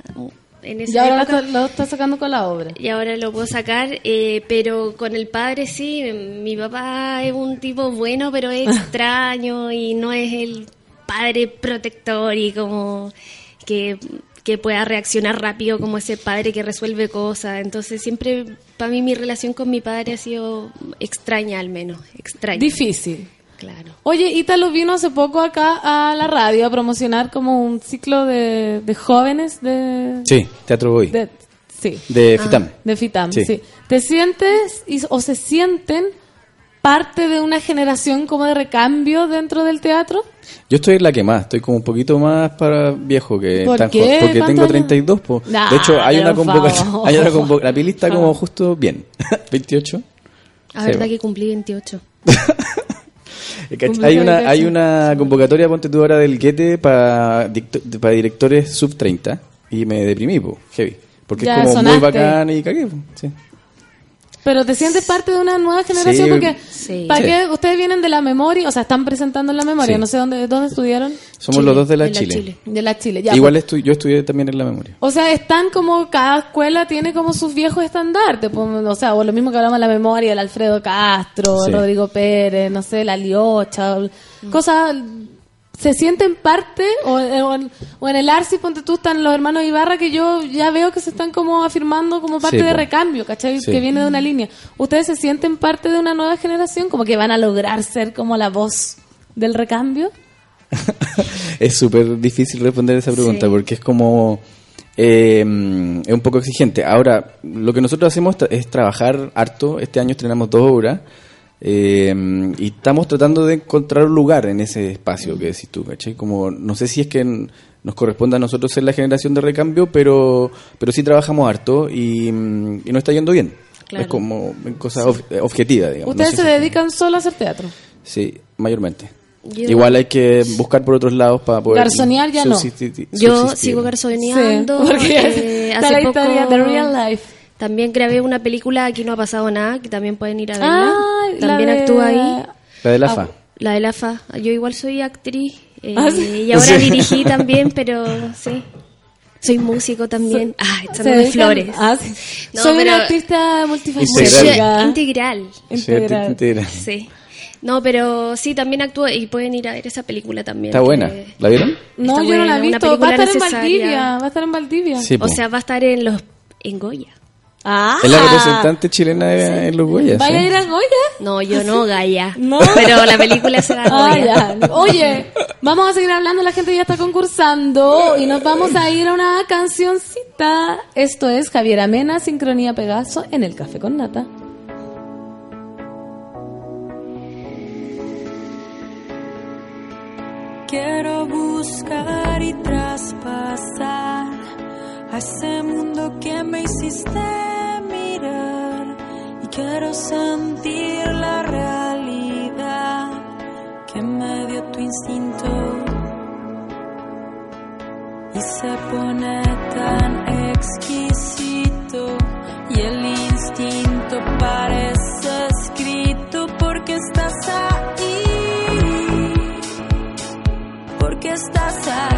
en esa Y ahora lo época. está, lo está sacando con la obra. Y ahora lo puedo sacar, eh, pero con el padre sí, mi papá es un tipo bueno, pero es extraño y no es el padre protector y como que, que pueda reaccionar rápido como ese padre que resuelve cosas. Entonces siempre, para mí mi relación con mi padre ha sido extraña al menos, extraña. Difícil. Claro. Oye, Ítalo vino hace poco acá a la radio a promocionar como un ciclo de, de jóvenes de... Sí, Teatro Boy. de- sí. De Fitam. De FITAM, Sí. sí. ¿Te sientes y- o se sienten parte de una generación como de recambio dentro del teatro? Yo estoy en la que más, estoy como un poquito más para viejo que ¿Por tan qué? joven, porque ¿Cuántos tengo años? 32. po. Nah, de hecho, hay una convocatoria, hay una convo- la pili está como justo bien, 28. La Sí, verdad bueno. que cumplí 28. Hay una, hay una convocatoria, ponte tú ahora del Guete para para directores sub 30 y me deprimí, po, heavy. Porque Ya es como sonaste. muy bacán y cagué, sí. Pero te sientes parte de una nueva generación Sí. porque Sí. ¿para Sí. qué? ustedes vienen de la memoria, o sea, están presentando en la memoria, Sí. no sé dónde dónde estudiaron. Somos los dos de la Chile. De la Chile, ya. Igual pues. estu- yo estudié también en la memoria. O sea, están como cada escuela tiene como sus viejos estandartes, pues, o sea, o lo mismo que hablamos de la memoria, el Alfredo Castro, Sí. el Rodrigo Pérez, no sé, la Liocha, o- cosas se sienten parte o, o en, o en el Arci, ponte tú, están los hermanos Ibarra que yo ya veo que se están como afirmando como parte Sí, de recambio, ¿cachai? Sí. Que viene de una línea. ¿Ustedes se sienten parte de una nueva generación? Como que van a lograr ser como la voz del recambio. Es súper difícil responder esa pregunta Sí. porque es como... eh, es un poco exigente. Ahora, lo que nosotros hacemos es trabajar harto. Este año estrenamos dos obras. Eh, y estamos tratando de encontrar un lugar en ese espacio que decís tú, ¿cachai? Como, no sé si es que nos corresponde a nosotros ser la generación de recambio, pero, pero sí trabajamos harto y, y nos está yendo bien. Claro. Es como en cosas ob- objetivas, digamos. No Ustedes sé se si- dedican solo a hacer teatro. Sí, mayormente. Yo- Igual hay que buscar por otros lados para poder... Garzonear ya no. Yo sigo garzoneando. Sí, porque eh, hace la historia poco de real life. También grabé una película Aquí no ha pasado nada, que también pueden ir a verla. Ah, la también de- actúa ahí. La de la FA. La de la FA. Yo igual soy actriz eh, Ah, sí. y ahora Sí. dirigí también, pero sí. Soy músico también. Ah, Se echándome dedican- flores. Ah, sí. No, Soy pero- una artista multifacética. Integral. Integral. Integral. Integral. Sí. No, pero sí, también actúo y pueden ir a ver esa película también. Está buena. ¿La vieron? No, yo no la he buena, visto. Va a estar en necesaria. Valdivia. Va a estar en Valdivia. Sí, O po. sea, va a estar en los en Goya. Ah. Es la representante chilena de- en los Goyas. ¿Vaya ¿sí? a ir a Goya? No, yo no, Gaia. No. Pero la película será Ah, Goya. ya. Oye, vamos a seguir hablando, la gente ya está concursando y nos vamos a ir a una cancioncita. Esto es Javier Amena, Sincronía Pegaso en el Café con Nata. Quiero buscar y traspasar a ese mundo que me hiciste mirar y quiero sentir la realidad que me dio tu instinto y se pone tan exquisito y el instinto parece escrito porque estás ahí porque estás. Ahí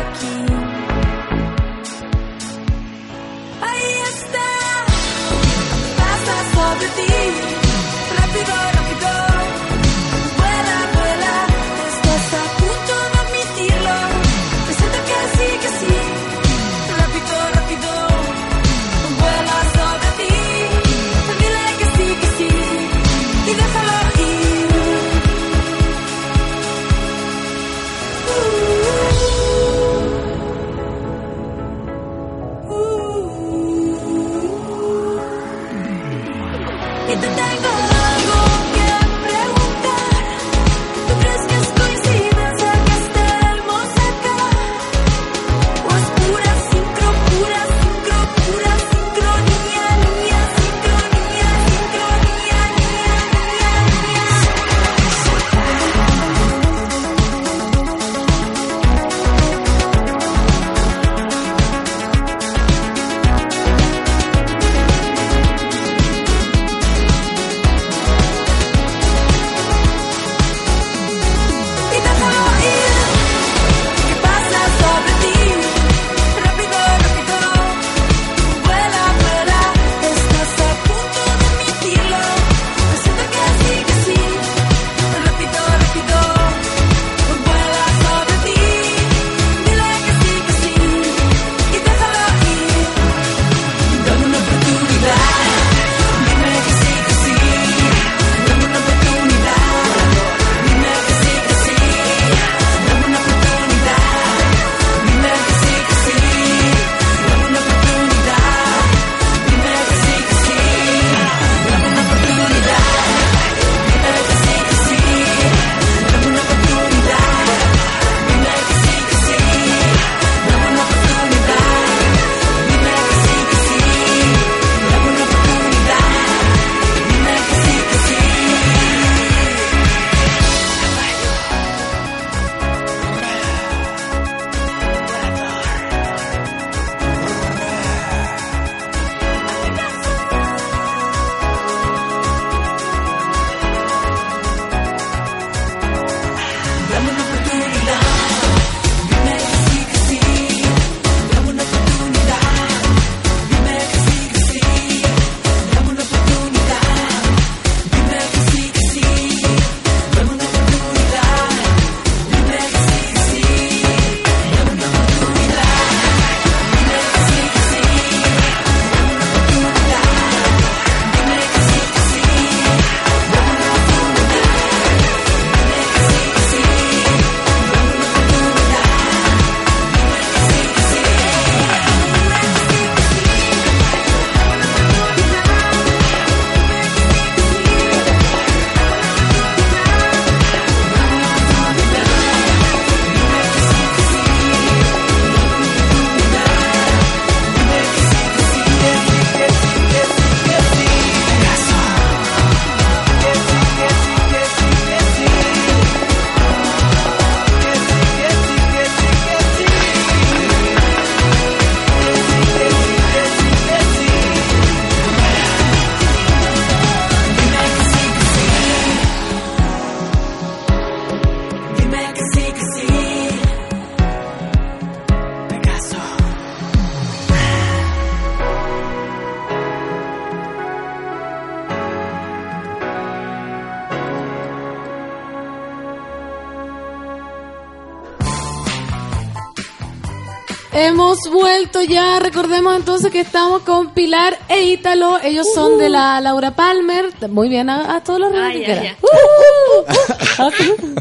recordemos entonces que estamos con Pilar e Ítalo, ellos son de la Laura Palmer, muy bien, a, a todos los que ya, quieran. ya. Uh, uh.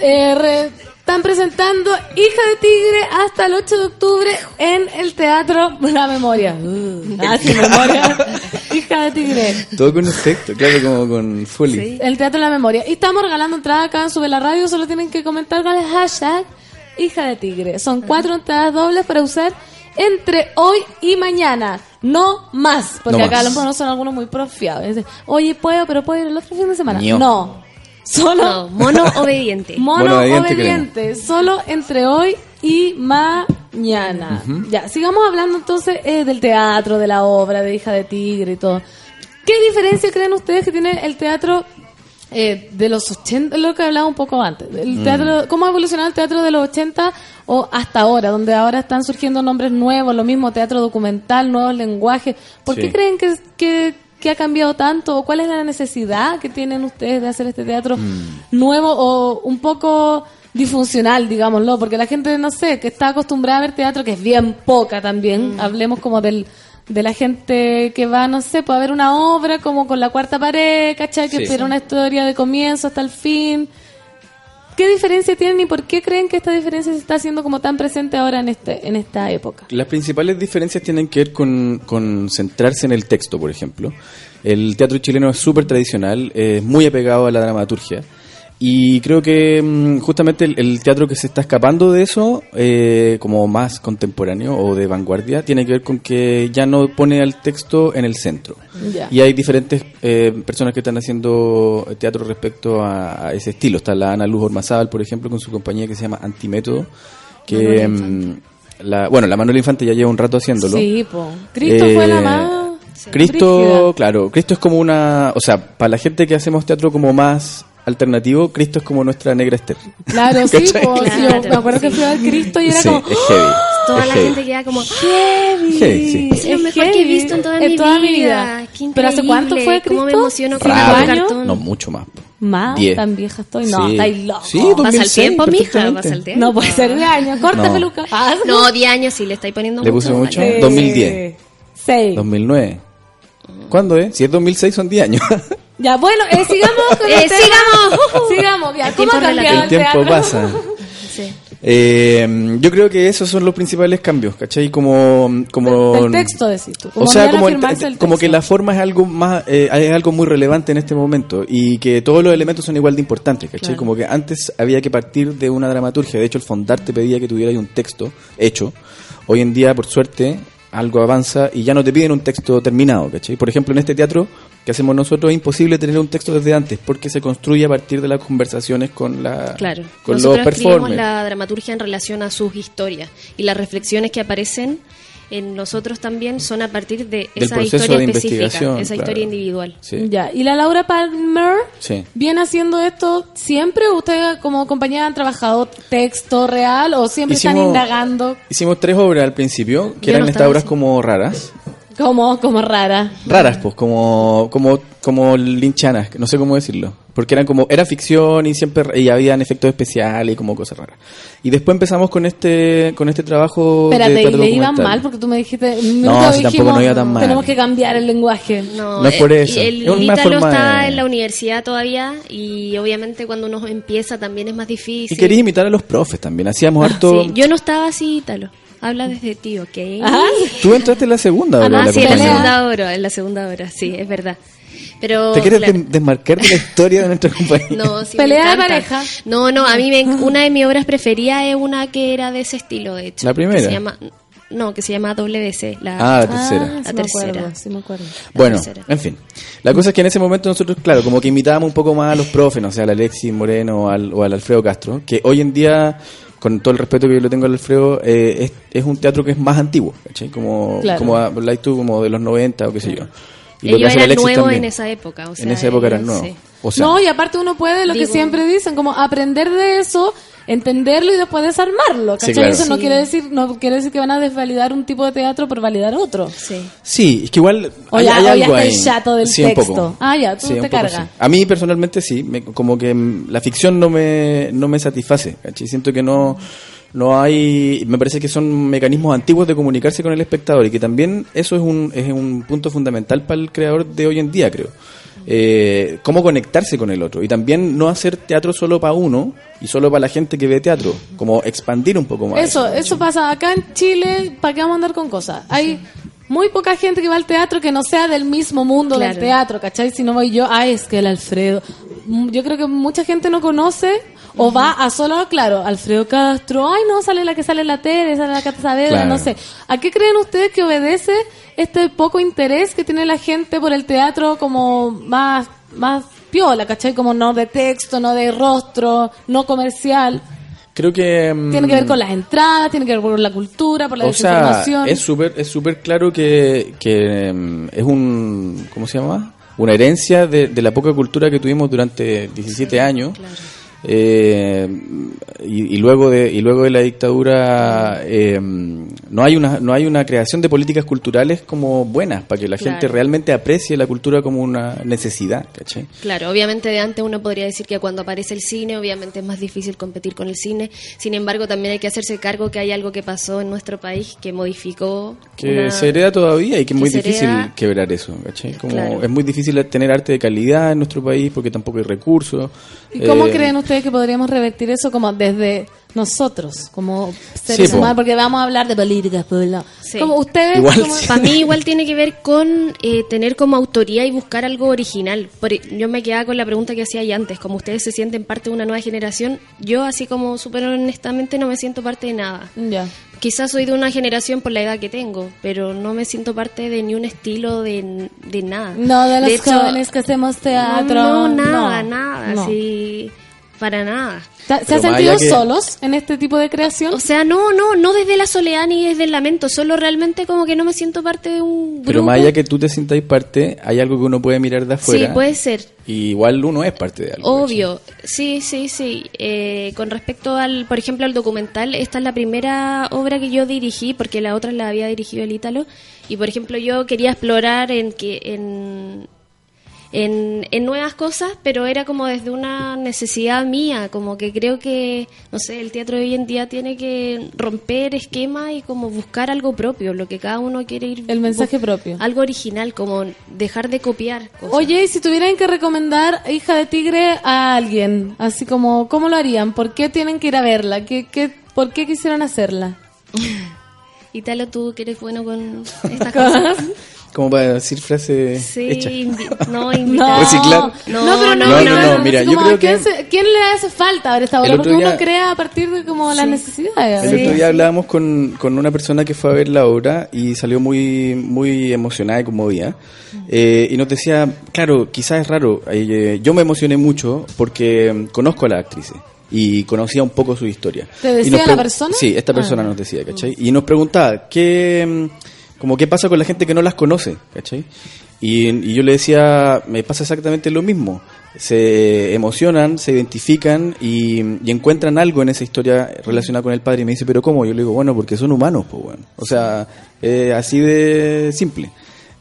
Eh, re- están presentando Hija de Tigre hasta el 8 de octubre en el Teatro La Memoria. Uh, ah, sí, Memoria. Hija de Tigre. Todo con efecto, claro, como con Foley. El Teatro La Memoria. Y estamos regalando entradas acá en Sube la Radio, solo tienen que comentar con el hashtag Hija de Tigre. Son cuatro entradas dobles para usar entre hoy y mañana. No más, porque No acá a lo más. mejor no son algunos muy profiados. Dicen, Oye, puedo, pero puedo ir el otro fin de semana. Ño. No. Solo No, mono obediente. Mono Mono obediente, obediente solo entre hoy y mañana. Ya, sigamos hablando entonces eh, del teatro, de la obra, de Hija de Tigre y todo. ¿Qué diferencia creen ustedes que tiene el teatro eh, de los 80, lo que hablaba un poco antes? El Mm. teatro, ¿Cómo ha evolucionado el teatro de los 80 o hasta ahora, donde ahora están surgiendo nombres nuevos, lo mismo teatro documental, nuevos lenguajes? ¿Por Sí. qué creen que, que, que ha cambiado tanto? ¿O cuál es la necesidad que tienen ustedes de hacer este teatro nuevo o un poco disfuncional, digámoslo? Porque la gente, no sé, que está acostumbrada a ver teatro, que es bien poca también, hablemos como del de la gente que va, no sé, puede ver una obra como con la cuarta pared, ¿cachai? Que Sí. espera una historia de comienzo hasta el fin. ¿Qué diferencia tienen y por qué creen que esta diferencia se está haciendo como tan presente ahora en este en esta época? Las principales diferencias tienen que ver con, con centrarse en el texto, por ejemplo. El teatro chileno es súper tradicional, es muy apegado a la dramaturgia. Y creo que mm, justamente el, el teatro que se está escapando de eso, eh, como más contemporáneo o de vanguardia, tiene que ver con que ya no pone al texto en el centro. Y hay diferentes eh, personas que están haciendo teatro respecto a, a ese estilo. Está la Ana Luz Ormazábal, por ejemplo, con su compañía que se llama Antimétodo, que... Mm, la, bueno, la Manuela Infante ya lleva un rato haciéndolo. Sí, po. Cristo fue la Eh, más Cristo, brígida. claro, Cristo es como una, o sea, para la gente que hacemos teatro como más alternativo, Cristo es como nuestra negra Esther. Claro, sí, me acuerdo que fui a ver Cristo y era Sí, como es heavy. Toda es la heavy. gente queda como heavy. Heavy, sí. Es lo mejor que he visto en toda, mi, vida. Qué Pero ¿hace cuánto fue ¿Cómo me Cristo? emociono con ¿Cinco el años? cartón? No, mucho más. Más, Diez. tan vieja estoy. No, Sí. estáis loco. Sí, Pasa el 2006, tiempo, mija, pasa el tiempo. No puede ser de años. Corta No. peluca. Ah, No, 10 años sí le estáis poniendo ¿Le puse mucho? vale. 2010. Seis. 2009. ¿Cuándo es? Si es 2006 son 10 años. Ya, bueno, eh, sigamos con Eh, el tema. sigamos. sigamos. Ya, El ¿cómo ha cambiado El el tiempo teatro? pasa. Sí. Eh, yo creo que esos son los principales cambios, ¿cachai? Como, como Del texto, decís tú. o sea, como, el- el como que la forma es algo más, eh, es algo muy relevante en este momento y que todos los elementos son igual de importantes, ¿cachai? Claro. Como que antes había que partir de una dramaturgia, de hecho el fondar te pedía que tuvieras un texto hecho. Hoy en día, por suerte, algo avanza y ya no te piden un texto terminado, ¿cachai? Por ejemplo, en este teatro que hacemos nosotros es imposible tener un texto desde antes porque se construye a partir de las conversaciones con la Claro. con Nosotros los escribimos performers. la dramaturgia en relación a sus historias y las reflexiones que aparecen en nosotros también son a partir de Del esa proceso historia de específica, esa claro. historia individual. Sí. Ya, ¿y la Laura Palmer Sí. viene haciendo esto siempre? ¿Ustedes como compañía han trabajado texto real o siempre están indagando Hicimos tres obras al principio, que Yo eran no estas obras así. como raras. Como, como rara? Raras, pues, como, como, como linchanas, no sé cómo decirlo. Porque eran como, era ficción y siempre, y habían efectos especiales y como cosas raras. Y después empezamos con este, con este trabajo Espérate, de y le iban mal porque tú me dijiste. No, si tampoco no iba tan mal. Tenemos que cambiar el lenguaje. No, No es por eh, eso, y El es una Ítalo forma está de- en la universidad todavía y obviamente cuando uno empieza también es más Y difícil. quería imitar a los profes también, hacíamos harto... Sí, yo no estaba así, Ítalo. Habla desde ti, ¿ok? Tú entraste en la segunda hora Ah, la sí, en la segunda hora, en la segunda hora, sí, es verdad. Pero ¿Te quieres claro, desmarcar de la historia de nuestra compañía? no, sí, Pelea de pareja. No, no, a mí me, una de mis obras preferidas es una que era de ese estilo, de hecho. ¿La primera? Que se llama, no, que se llama WC. La, Ah, la tercera. Ah, La sí me tercera. acuerdo, sí me acuerdo. Bueno, tercera. en fin. La cosa es que en ese momento nosotros, claro, como que imitábamos un poco más a los profes, no sé, al Alexis Moreno o al, o al Alfredo Castro, que hoy en día, con todo el respeto que yo le tengo al Alfredo, eh, es, es un teatro que es más antiguo, ¿cachai? Como, Claro. como habláis tú, como de los 90 o qué sé yo. Y Ellos eran Alexis nuevos en esa época. O sea, en esa época eran nuevos. sí. O sea, no, y aparte uno puede, lo que siempre dicen, como aprender de eso, entenderlo y después desarmarlo. Sí, ¿cachai? claro. Eso no quiere decir no quiere decir que van a desvalidar un tipo de teatro por validar otro. Sí. sí, es que igual O hay, ya, hay o ya algo está ahí. el chato del texto. poco. Ah, ya, tú Sí, te cargas. sí. A mí personalmente sí, me- como que mm, la ficción no me, no me satisface, ¿cachai? Siento que no, no hay, me parece que son mecanismos antiguos de comunicarse con el espectador y que también eso es un, es un punto fundamental para el creador de hoy en día, creo. Eh, cómo conectarse con el otro y también no hacer teatro solo para uno y solo para la gente que ve teatro, como expandir un poco más. Eso, eso pasa acá en Chile, ¿para qué vamos a andar con cosas? Hay muy poca gente que va al teatro que no sea del mismo mundo del teatro, ¿cachai? Si no voy yo, ay, es que el Alfredo. Mm, Yo creo que mucha gente no conoce o va a solo, claro, Alfredo Castro, ay, no, sale la que sale en la tele, sale la Cata Saavedra, Claro. no sé. ¿A qué creen ustedes que obedece este poco interés que tiene la gente por el teatro como más, más piola, ¿cachai? Como no de texto, no de rostro, no comercial. Creo que... mm, Tiene que ver con las entradas, tiene que ver con la cultura, por la o sea, desinformación. es súper es súper claro que, que mm, es un ¿cómo se llama? Una herencia de, de la poca cultura que tuvimos durante 17 años. Eh, y, y luego de y luego de la dictadura eh, no hay una no hay una creación de políticas culturales como buenas para que la gente realmente aprecie la cultura como una necesidad. Claro, obviamente de antes uno podría decir que cuando aparece el cine, obviamente es más difícil competir con el cine. Sin embargo, también hay que hacerse cargo que hay algo que pasó en nuestro país que modificó. que una- se hereda todavía y que es muy difícil hereda- quebrar eso como Claro. es muy difícil tener arte de calidad en nuestro país porque tampoco hay recursos ¿Y cómo Eh, creen ustedes que podríamos revertir eso como desde nosotros, como seres Sí, po. humanos? Porque vamos a hablar de políticas, pues no. Sí. Como ustedes, Igual como- sí. Para mí igual tiene que ver con eh, tener como autoría y buscar algo original. Por- yo me quedaba con la pregunta que hacía ahí antes, como ustedes se sienten parte de una nueva generación, yo así como súper honestamente no me siento parte de nada. Ya. Quizás soy de una generación por la edad que tengo, pero no me siento parte de ni un estilo de, de nada. No, de los hecho, jóvenes que hacemos teatro. No, nada, no, nada, no. sí, para nada. ¿Se han sentido que- solos en este tipo de creación? O sea, no, no, no desde la soledad ni desde el lamento, solo realmente como que no me siento parte de un grupo. Pero más allá que tú te sientas parte, hay algo que uno puede mirar de afuera. Sí, puede ser. Y igual uno es parte de algo. Obvio, sí, sí, sí. Eh, con respecto al, por ejemplo, al documental, esta es la primera obra que yo dirigí, porque la otra la había dirigido el Ítalo. Y por ejemplo, yo quería explorar en que en, en, en nuevas cosas, pero era como desde una necesidad mía, como que creo que, no sé, el teatro de hoy en día tiene que romper esquemas y como buscar algo propio, lo que cada uno quiere ir. El mensaje propio. Algo original, como dejar de copiar cosas. Oye, y si tuvieran que recomendar Hija de Tigre a alguien, así como, ¿cómo lo harían? ¿Por qué tienen que ir a verla? ¿Qué, qué, ¿Por qué quisieron hacerla? Ítalo, tú que eres bueno con estas cosas. Como para decir frase Sí, hecha. invi- no, invitar. Reciclar. No, pero no, no, no, no, mira, yo Como, creo ¿a quién, que- se- quién le hace falta ver esta obra? El otro Porque uno día- crea a partir de como las necesidades. El otro día hablábamos con, con una persona que fue a ver la obra y salió muy muy emocionada y conmovida. Eh, y nos decía, claro, quizás es raro, eh, yo me emocioné mucho porque mm, conozco a las actrices y conocía un poco su historia. ¿Te Y decía nos la persona? Sí, esta persona Ah. nos decía, ¿cachai? Y nos preguntaba, ¿qué, mm, como qué pasa con la gente que no las conoce, ¿cachai? Y, yo le decía, me pasa exactamente lo mismo. Se emocionan, se identifican y, encuentran algo en esa historia relacionada con el padre. Y me dice, ¿pero cómo? Yo le digo, bueno, porque son humanos, pues bueno. O sea, eh, así de simple.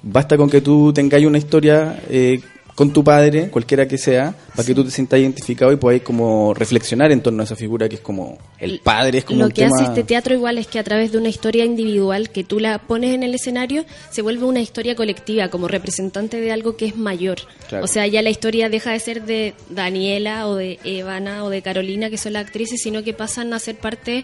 Basta con que tú tengáis una historia eh, con tu padre, cualquiera que sea, para que tú te sientas identificado y podáis como reflexionar en torno a esa figura que es como el padre, es como Lo un que tema... hace este teatro igual es que a través de una historia individual que tú la pones en el escenario, se vuelve una historia colectiva, como representante de algo que es mayor. Claro. O sea, ya la historia deja de ser de Daniela o de Evana o de Carolina, que son las actrices, sino que pasan a ser parte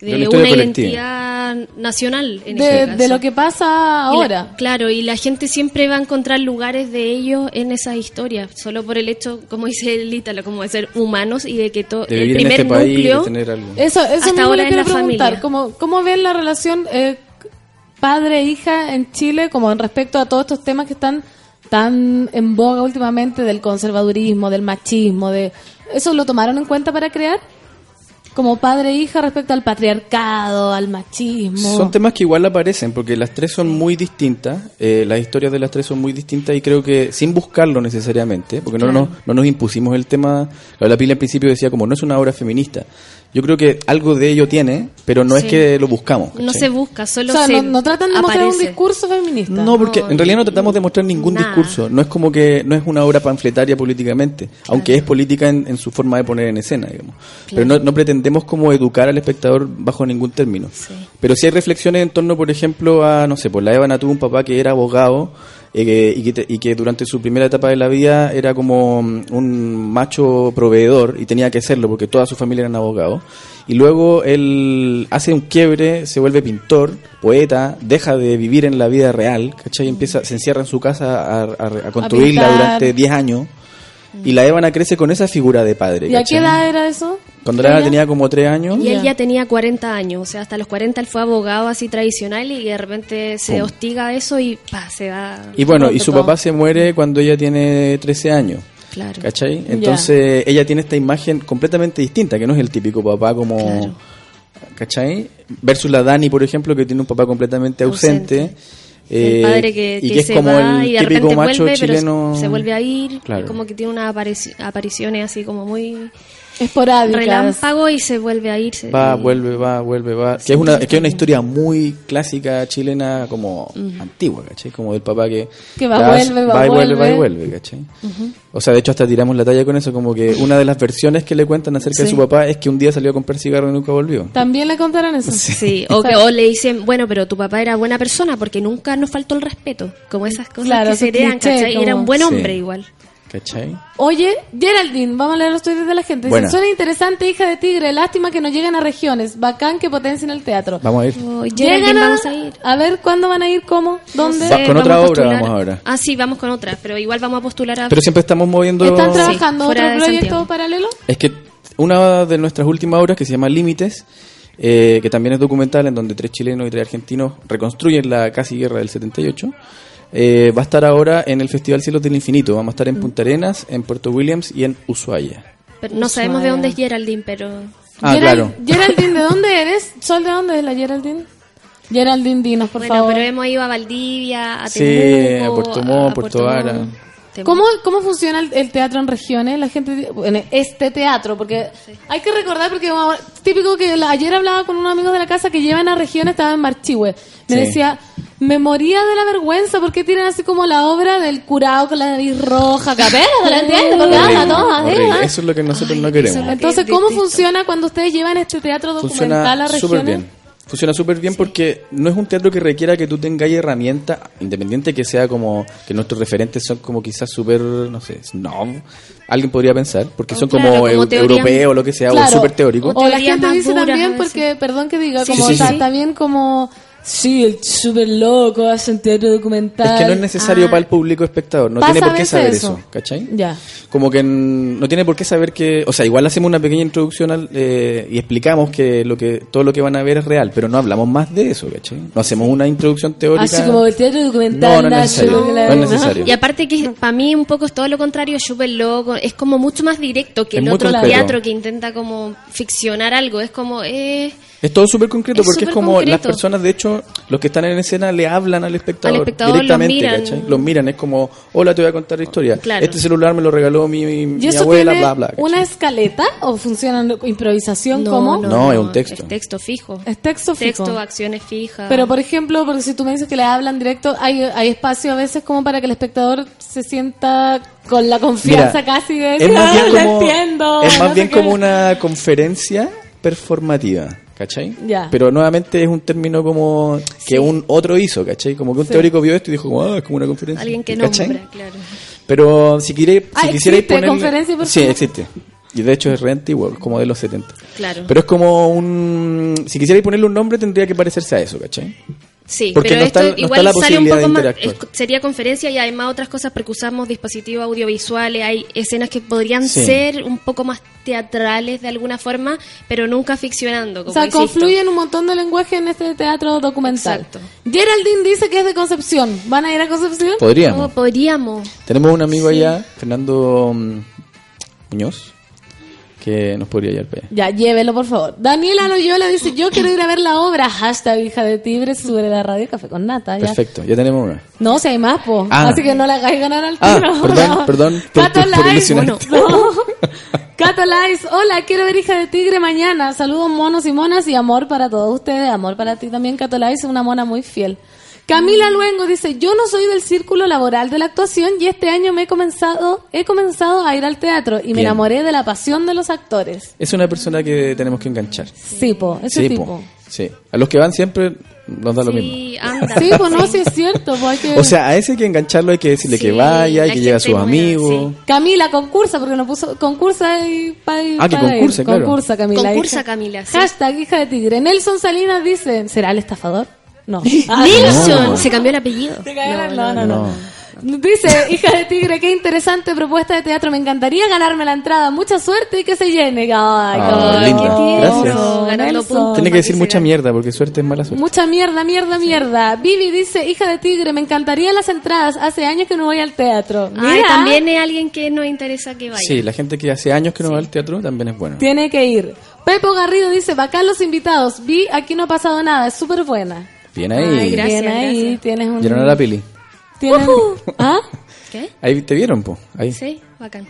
De de, una colectiva. identidad nacional. En De, este de caso. lo que pasa Y la- ahora. claro, y la gente siempre va a encontrar lugares de ellos en esas historias, solo por el hecho, como dice el Ítalo, como de ser humanos y de que todo de el primer este país, núcleo de tener algo. Eso, eso Hasta ahora le es quiero la preguntar. familia. ¿Cómo, ¿Cómo ven la relación eh, padre-hija en Chile como en respecto a todos estos temas que están tan en boga últimamente del conservadurismo, del machismo, de ¿eso lo tomaron en cuenta para crear? Como padre-hija respecto al patriarcado, al machismo. Son temas que igual aparecen, porque las tres son muy distintas, eh, las historias de las tres son muy distintas y creo que sin buscarlo necesariamente, porque no, Claro. nos, no nos impusimos el tema, la pila al principio decía como no es una obra feminista, Yo creo que algo de ello tiene, pero no es Sí. que lo buscamos. No se busca, solo O sea, se no, no tratan de mostrar un discurso feminista. No, porque en realidad no tratamos de mostrar ningún Nada. discurso. No es como que no es una obra panfletaria políticamente, aunque es política en, en su forma de poner en escena, digamos. Pero no, no pretendemos como educar al espectador bajo ningún término. Pero sí hay reflexiones en torno, por ejemplo, a, no sé, por la Eva tuvo un papá que era abogado eh, que- y, que, te- y que durante su primera etapa de la vida era como mm, un macho proveedor y tenía que serlo porque toda su familia eran abogados. Y luego él hace un quiebre, se vuelve pintor, poeta, deja de vivir en la vida real, ¿cachai? Y empieza, se encierra en su casa a, a- a construirla durante 10 años. Y la Evana crece con esa figura de padre. ¿Y a qué edad era eso? Cuando la Eva tenía como 3 años. Y él ya tenía 40 años, o sea, hasta los 40 él fue abogado así tradicional y de repente se Pum. hostiga a eso y pa, se va. Y bueno, y su todo. papá se muere cuando ella tiene 13 años. Claro. ¿Cachai? Entonces ella tiene esta imagen completamente distinta, que no es el típico papá como... ¿Cachai? Versus la Dani, por ejemplo, que tiene un papá completamente ausente. Eh, padre que, y que que es se como va el y de repente macho vuelve, pero chileno. se vuelve a ir, Claro. como que tiene unas aparici- apariciones así como muy Esporádicas. relámpago y se vuelve a ir. se- Va, y- vuelve, va, vuelve, va. Que es una, que es una historia muy clásica chilena, como antigua, ¿cachai? Como del papá que... Que va, vuelve, va, y vuelve, va y vuelve. vuelve, ¿cachai? O sea, de hecho hasta tiramos la talla con eso, como que una de las versiones que le cuentan acerca de Sí. su papá es que un día salió a comprar cigarro y nunca volvió. También le contaron eso. Sí, o, que, o le dicen, bueno, pero tu papá era buena persona porque nunca nos faltó el respeto. Como esas cosas Claro, que se heredan, ¿cachai? como- Era un buen Sí. hombre igual. ¿Cachai? Oye, Geraldine, vamos a leer los tweets de la gente. Dice, Buena. Suena interesante, hija de tigre. Lástima que no lleguen a regiones. Bacán que potencien el teatro. Vamos a ir. Geraldine, Llegan a, vamos a ir. a ver cuándo van a ir, cómo, dónde. Va- con otra a obra vamos ahora. Ah, sí, vamos con otra, pero igual vamos a postular a... Pero siempre estamos moviendo... ¿Están trabajando fuera otro proyecto Santiago. paralelo? Es que una de nuestras últimas obras, que se llama Límites, eh, que también es documental, en donde tres chilenos y tres argentinos reconstruyen la casi guerra del 78, eh, va a estar ahora en el Festival Cielos del Infinito. Vamos a estar en Punta Arenas, en Puerto Williams y en Ushuaia. Pero no sabemos de dónde es Geraldine, pero... Ah, Geral- claro. Geraldine, ¿de dónde eres? ¿Sol de dónde es la Geraldine? Geraldine, dinos, por bueno, favor. pero hemos ido a Valdivia, a Sí, a Puerto Montt, a Puerto Vara. ¿Cómo, ¿Cómo funciona el, el teatro en regiones? La gente, bueno, este teatro, porque hay que recordar, porque bueno, típico que la- ayer hablaba con unos amigos de la casa que llevan a regiones, estaba en Marchihue. Me Sí. decía, me moría de la vergüenza, porque tiran así como la obra del curado con la nariz roja? Capela, no la entiendo, porque habla toda, horrible. ¿eh? Eso es lo que nosotros no queremos. Entonces, ¿cómo funciona cuando ustedes llevan este teatro documental a Funciona súper regiones? bien. Funciona súper bien porque no es un teatro que requiera que tú tengas herramientas, independiente que sea como que nuestros referentes son como quizás súper, no sé, no, alguien podría pensar, porque son claro, como, como europeos o lo que sea, Claro. o súper teóricos. O la gente dice también, porque, perdón que diga, Sí, como sí, sí. ta- también como, sí, el súper loco, hace un teatro documental. Es que no es necesario Ah, para el público espectador, no Pasa tiene por qué saber eso. eso, ¿cachai? Ya. Como que no tiene por qué saber que, o sea, igual hacemos una pequeña introducción al, eh, y explicamos que lo que todo lo que van a ver es real, pero no hablamos más de eso, ¿cachai? No hacemos una introducción teórica. Así como el teatro documental. No, no es necesario, no es necesario. Y aparte que para mí un poco es todo lo contrario, súper loco, es como mucho más directo que Es el otro teatro que intenta como ficcionar algo, es como... Eh, Es todo súper concreto Es porque es como concreto. las personas, de hecho, los que están en escena le hablan al espectador, Al espectador, los directamente, miran. ¿cachai? Los miran, es como, hola, te voy a contar la historia. Claro. Este celular me lo regaló mi, mi- mi ¿Y eso abuela, tiene bla, bla. ¿cachai? una escaleta o funciona improvisación? no, ¿Cómo? No, es un texto. Es texto fijo. Es texto fijo. Texto, acciones fijas. Pero por ejemplo, porque si tú me dices que le hablan directo, hay, hay espacio a veces como para que el espectador se sienta con la confianza Mira, casi de es más bien "Ah, lo como, entiendo. es más no bien como qué". una conferencia performativa, ¿cachai? Ya. Pero nuevamente es un término como que un otro hizo, ¿cachai? Como que un Sí. teórico vio esto y dijo, como, ah, es como una conferencia. Alguien que ¿cachai? nombra, claro. Pero si, quiere, si Ah, quisierais ¿existe ponerle... conferencia Sí, performativa? existe. Y de hecho es re antiguo, como de los 70. Claro. Pero es como un... Si quisierais ponerle un nombre tendría que parecerse a eso, ¿cachai? Sí, Porque pero no esto está- no está igual la sale un poco más. es- sería conferencia y además otras cosas porque usamos dispositivos audiovisuales. Hay escenas que podrían Sí. ser un poco más teatrales de alguna forma, pero nunca ficcionando. O Como sea, insisto. confluyen un montón de lenguaje en este teatro documental. Exacto. Geraldine dice que es de Concepción. ¿Van a ir a Concepción? Podríamos. Oh, podríamos. Tenemos un amigo allá, Fernando mm, Muñoz, que nos podría llevar para allá. Ya, llévelo, por favor. Daniela Loyola dice, yo quiero ir a ver la obra. Hashtag hija de Tigre, sube la radio Café con Nata. Ya. Perfecto, ya tenemos una. No, si hay más, po. Ah. Así que no la hagáis ganar al Ah, tiro. perdón, perdón por Live. ilusionarte. No. Cato hola, quiero ver hija de tigre mañana. Saludos monos y monas y amor para todos ustedes. Amor para ti también, Cato Lice, una mona muy fiel. Camila Luengo dice, yo no soy del círculo laboral de la actuación y este año me he comenzado, he comenzado a ir al teatro y me Bien. enamoré de la pasión de los actores. Es una persona que tenemos que enganchar. Sí, po, ese Sí, tipo. po. Sí. A los que van siempre nos da lo mismo. Sí, anda. Sí, pues no, sí es cierto. pues hay que- O sea, a ese hay que engancharlo, hay que decirle Sí, que vaya, que lleve a sus amigos. Camila concursa, porque no puso concursa y para Ah, que concurse, claro. Concursa, Camila. Concursa, hija. Camila, sí. Hashtag hija de tigre. Nelson Salinas dice, ¿será el estafador? No. Nelson, No. se cambió el apellido. No, no, no. Dice, hija de tigre, qué interesante propuesta de teatro. Me encantaría ganarme la entrada. Mucha suerte y que se llene. Ay, Ah, qué tierno. Gracias. Tiene que decir mucha mierda, porque suerte es mala suerte. Mucha mierda, mierda, mierda. Vivi dice, hija de tigre, me encantaría las entradas. Hace años que no voy al teatro. Ay, Mira, también es alguien que nos interesa que vaya. Sí, la gente que hace años que no va al teatro también es bueno. tiene que ir. Pepo Garrido dice, bacán los invitados. Vi, aquí no ha pasado nada. Es súper buena. Bien ahí. Ay, gracias, Bien ahí, gracias. tienes un... ¿Vieron a la pili? tienes- ¿Ah? ¿Qué? Ahí te vieron, po. Ahí. Sí, bacán.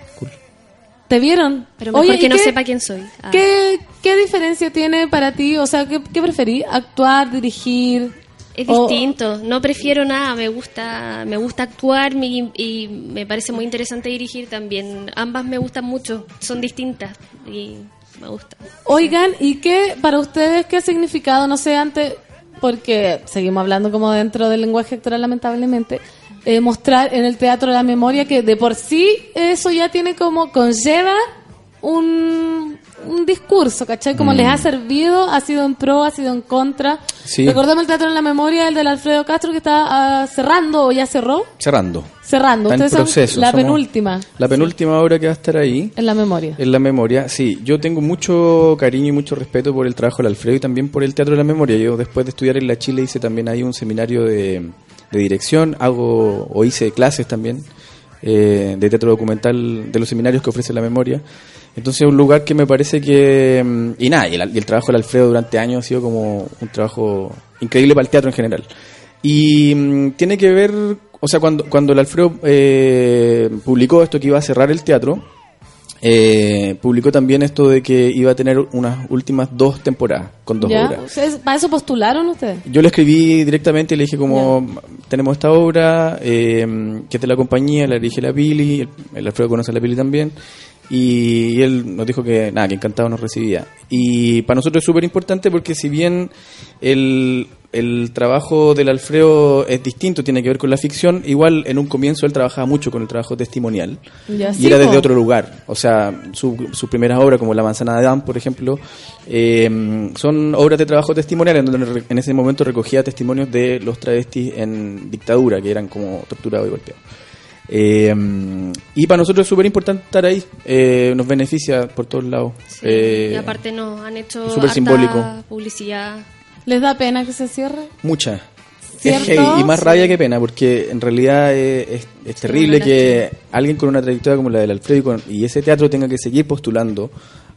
¿Te vieron? Pero mejor Oye, que ¿y no qué- sepa quién soy. Ah. ¿Qué, ¿Qué diferencia tiene para ti? O sea, ¿qué, qué preferís? ¿Actuar, dirigir? Es O- distinto, no prefiero nada, me gusta, me gusta actuar mi- y me parece muy interesante dirigir también. Ambas me gustan mucho, son distintas y me gusta. Oigan, ¿y qué para ustedes qué ha significado? No sé, antes, porque seguimos hablando como dentro del lenguaje actoral, lamentablemente, eh, mostrar en el teatro la memoria que de por sí eso ya tiene como, conlleva un, un discurso, ¿cachai? Como Mm. les ha servido, ha sido en pro, ha sido en contra. Sí. Recordemos el teatro en la memoria, el del Alfredo Castro que está ah, cerrando o ya cerró. Cerrando. Cerrando, Está en proceso, la somos- penúltima La penúltima obra que va a estar ahí. en la memoria. En la memoria, sí. Yo tengo mucho cariño y mucho respeto por el trabajo del Alfredo y también por el Teatro de la Memoria. Yo después de estudiar en la Chile hice también ahí un seminario de, de dirección, hago o hice clases también eh, de teatro documental de los seminarios que ofrece la memoria. Entonces es un lugar que me parece que... mm, Y nada, y el, y trabajo del Alfredo durante años ha sido como un trabajo increíble para el teatro en general. Y mm, tiene que ver, o sea, cuando, cuando el Alfredo eh, publicó esto que iba a cerrar el teatro, eh, publicó también esto de que iba a tener unas últimas dos temporadas con dos ¿Ya? obras. ¿Ustedes- ¿Para eso postularon ustedes? Yo le escribí directamente y le dije como tenemos esta obra eh, que es de la compañía, la dirige la Pili, el, el Alfredo conoce a la Pili también y él nos dijo que nada, que encantado nos recibía. Y para nosotros es súper importante porque si bien el, el trabajo del Alfredo es distinto, tiene que ver con la ficción, igual en un comienzo él trabajaba mucho con el trabajo testimonial Ya, y sí, era desde otro lugar. O sea, su, sus primeras obras, como La manzana de Adán, por ejemplo, eh, son obras de trabajo testimonial en donde en ese momento recogía testimonios de los travestis en dictadura, que eran como torturados y golpeados. Eh, y para nosotros es súper importante estar ahí, eh, nos beneficia por todos lados. Eh, y aparte nos han hecho súper harta simbólico. publicidad. ¿Les da pena que se cierre? Mucha. ¿Cierto? Es heavy y más rabia que pena, porque en realidad es, terrible que alguien con una trayectoria como la del Alfredo y, con- y ese teatro tenga que seguir postulando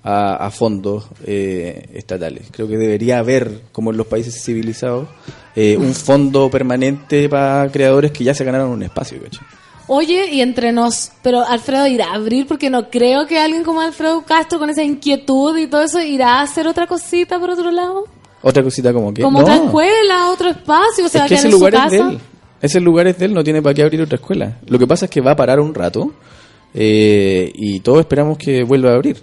a, a fondos eh, estatales. Creo que debería haber, como en los países civilizados, eh, un fondo permanente para creadores que ya se ganaron un espacio. ¿cachai? Oye, y entre nos, pero Alfredo irá a abrir porque no creo que alguien como Alfredo Castro con esa inquietud y todo eso irá a hacer otra cosita por otro lado. Otra cosita como que... Como no, otra escuela, otro espacio, o sea, es que ese en su lugar es de él. Ese lugar es de él, no tiene para qué abrir otra escuela. Lo que pasa es que va a parar un rato eh, y todos esperamos que vuelva a abrir.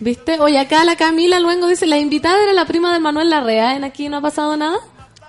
¿Viste? Oye, acá la Camila Luengo dice, la invitada era la prima de Manuel Larrea, ¿en aquí no ha pasado nada?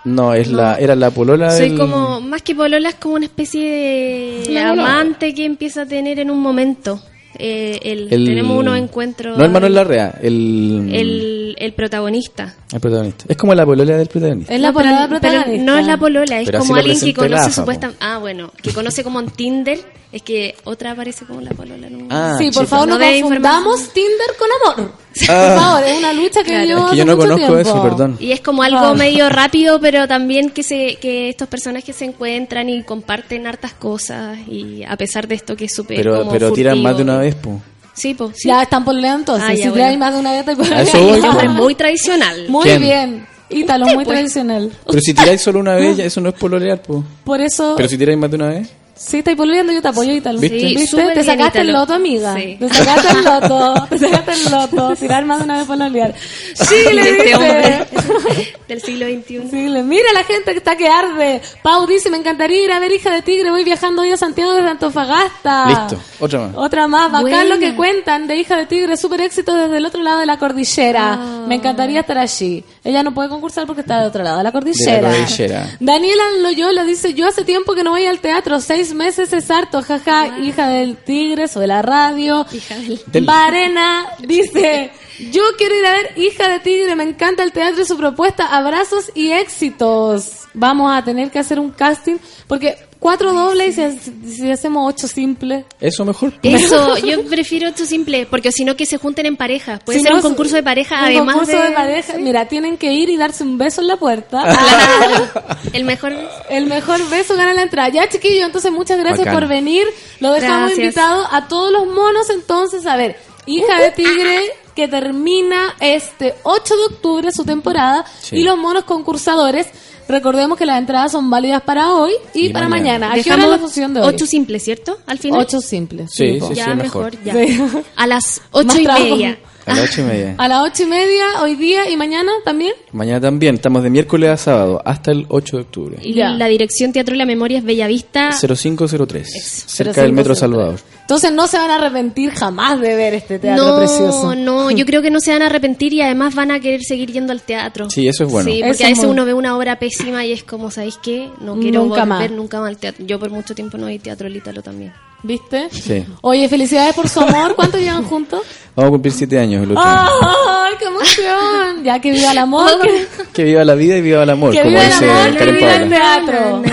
No, es la, era la polola Soy del... como, más que polola, es como una especie de amante que empieza a tener en un momento. Eh, el- el- tenemos unos encuentros. No el Manuel Larrea, el, El, el protagonista. el protagonista. Es como la polola del protagonista. Es la polola pero no es la polola, es Pero como alguien que conoce supuestamente. Ah, bueno, que conoce como en Tinder. Es que otra aparece como la polola. ¿no? Ah, sí, por favor, no, No confundamos Tinder con amor. Por Ah. favor, es una lucha que Claro. yo Es que yo no conozco eso, perdón. Y es como algo Ah. medio rápido, pero también que se que estos personajes se encuentran y comparten hartas cosas y a pesar de esto que es súper Pero, como pero tiran más de una vez, po. Sí, pues. Sí. Ya están pololeando entonces. Ah, ya, si bueno. más de una vez, te A eso voy, hombre po. es muy tradicional. Muy ¿Quién? bien. Ítalo, muy pues. tradicional. Pero si tiráis solo una vez, ya eso no es pololear, po. Por eso, Pero si tiráis más de una vez... Sí, estáis pololeando, yo te apoyo y tal. ¿Viste? ¿Viste? Te bien, sacaste el loto, amiga. Sí. Te sacaste el loto. Te sacaste el loto. Tirar más de una vez pololear. Sí, le Este hombre del siglo XXI. Sí, le- mira la gente que está que arde. Pau dice, me encantaría ir a ver Hija de Tigre. Voy viajando hoy a Santiago desde Antofagasta. Listo, otra más. Otra más, bacán Buena. lo que cuentan de Hija de Tigre, súper éxito desde el otro lado de la cordillera. Ah. Me encantaría estar allí. Ella no puede concursar porque está del otro lado de la cordillera. cordillera. Daniela Loyola dice, yo hace tiempo que no voy al teatro, seis meses es harto, jaja, hija del tigre, soy la radio. Hija del... Del- Varena dice, yo quiero ir a ver Hija de Tigre, me encanta el teatro y su propuesta, abrazos y éxitos. Vamos a tener que hacer un casting, porque cuatro dobles y si, si hacemos ocho simples. Eso mejor. Eso, yo prefiero esto simple, porque si no que se junten en pareja. Puede Si ser no, un concurso de pareja, un además concurso de... de pareja. Mira, tienen que ir y darse un beso en la puerta. Claro. El mejor... El mejor beso gana la entrada. Ya, chiquillos, entonces muchas gracias Bacán. por venir. Lo dejamos Gracias. invitado a todos los monos. Entonces, a ver, Hija de Tigre, que termina este 8 de octubre su temporada. Sí. Y los monos concursadores. Recordemos que las entradas son válidas para hoy y, Y para mañana. mañana. ¿A qué hora es la función de hoy? ocho simples, ¿cierto? Al final. Ocho simples. Sí, po. sí, ya sí, mejor, mejor. ya. Sí. A las ocho Más y trabajo. media. A las ocho y media. A las ocho y media, hoy día y mañana también. Mañana también, estamos de miércoles a sábado hasta el 8 de octubre. Y Ya. la dirección Teatro La Memoria es Bellavista. 0503, cerca del Metro 0503. Salvador. Entonces no se van a arrepentir jamás de ver este teatro precioso. No, no, yo creo que no se van a arrepentir y además van a querer seguir yendo al teatro. Sí, eso es bueno. Sí, Eso porque a es veces muy- uno ve una obra pésima y es como, ¿sabéis qué? No quiero Nunca volver más. nunca más al teatro. Yo por mucho tiempo no vi teatro el Ítalo también. ¿Viste? Sí. Oye, felicidades por su amor. ¿Cuánto llevan juntos? Vamos a cumplir siete años el año. ¡Ay, qué emoción! Ya que viva el amor, que, Que viva la vida y viva el amor, que como viva el dice amor, que viva el teatro.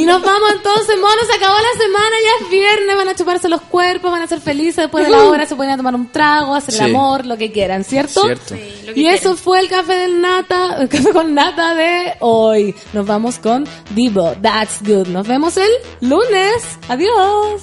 Y nos vamos entonces, monos, se acabó la semana, ya es viernes, van a chuparse los cuerpos, van a ser felices después de la hora, se pueden tomar un trago, hacer Sí. el amor, lo que quieran, ¿cierto? Cierto. y eso fue el café del nata, el café con nata de hoy. Nos vamos con Divo, That's Good. Nos vemos el lunes. Adiós.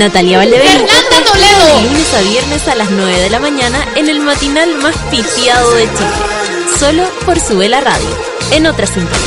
Natalia Valdebenito. ¡Fernanda Toledo! De lunes a viernes a las 9 de la mañana en el matinal más pitiado de Chile. Solo por su vela radio. En otra sintonía.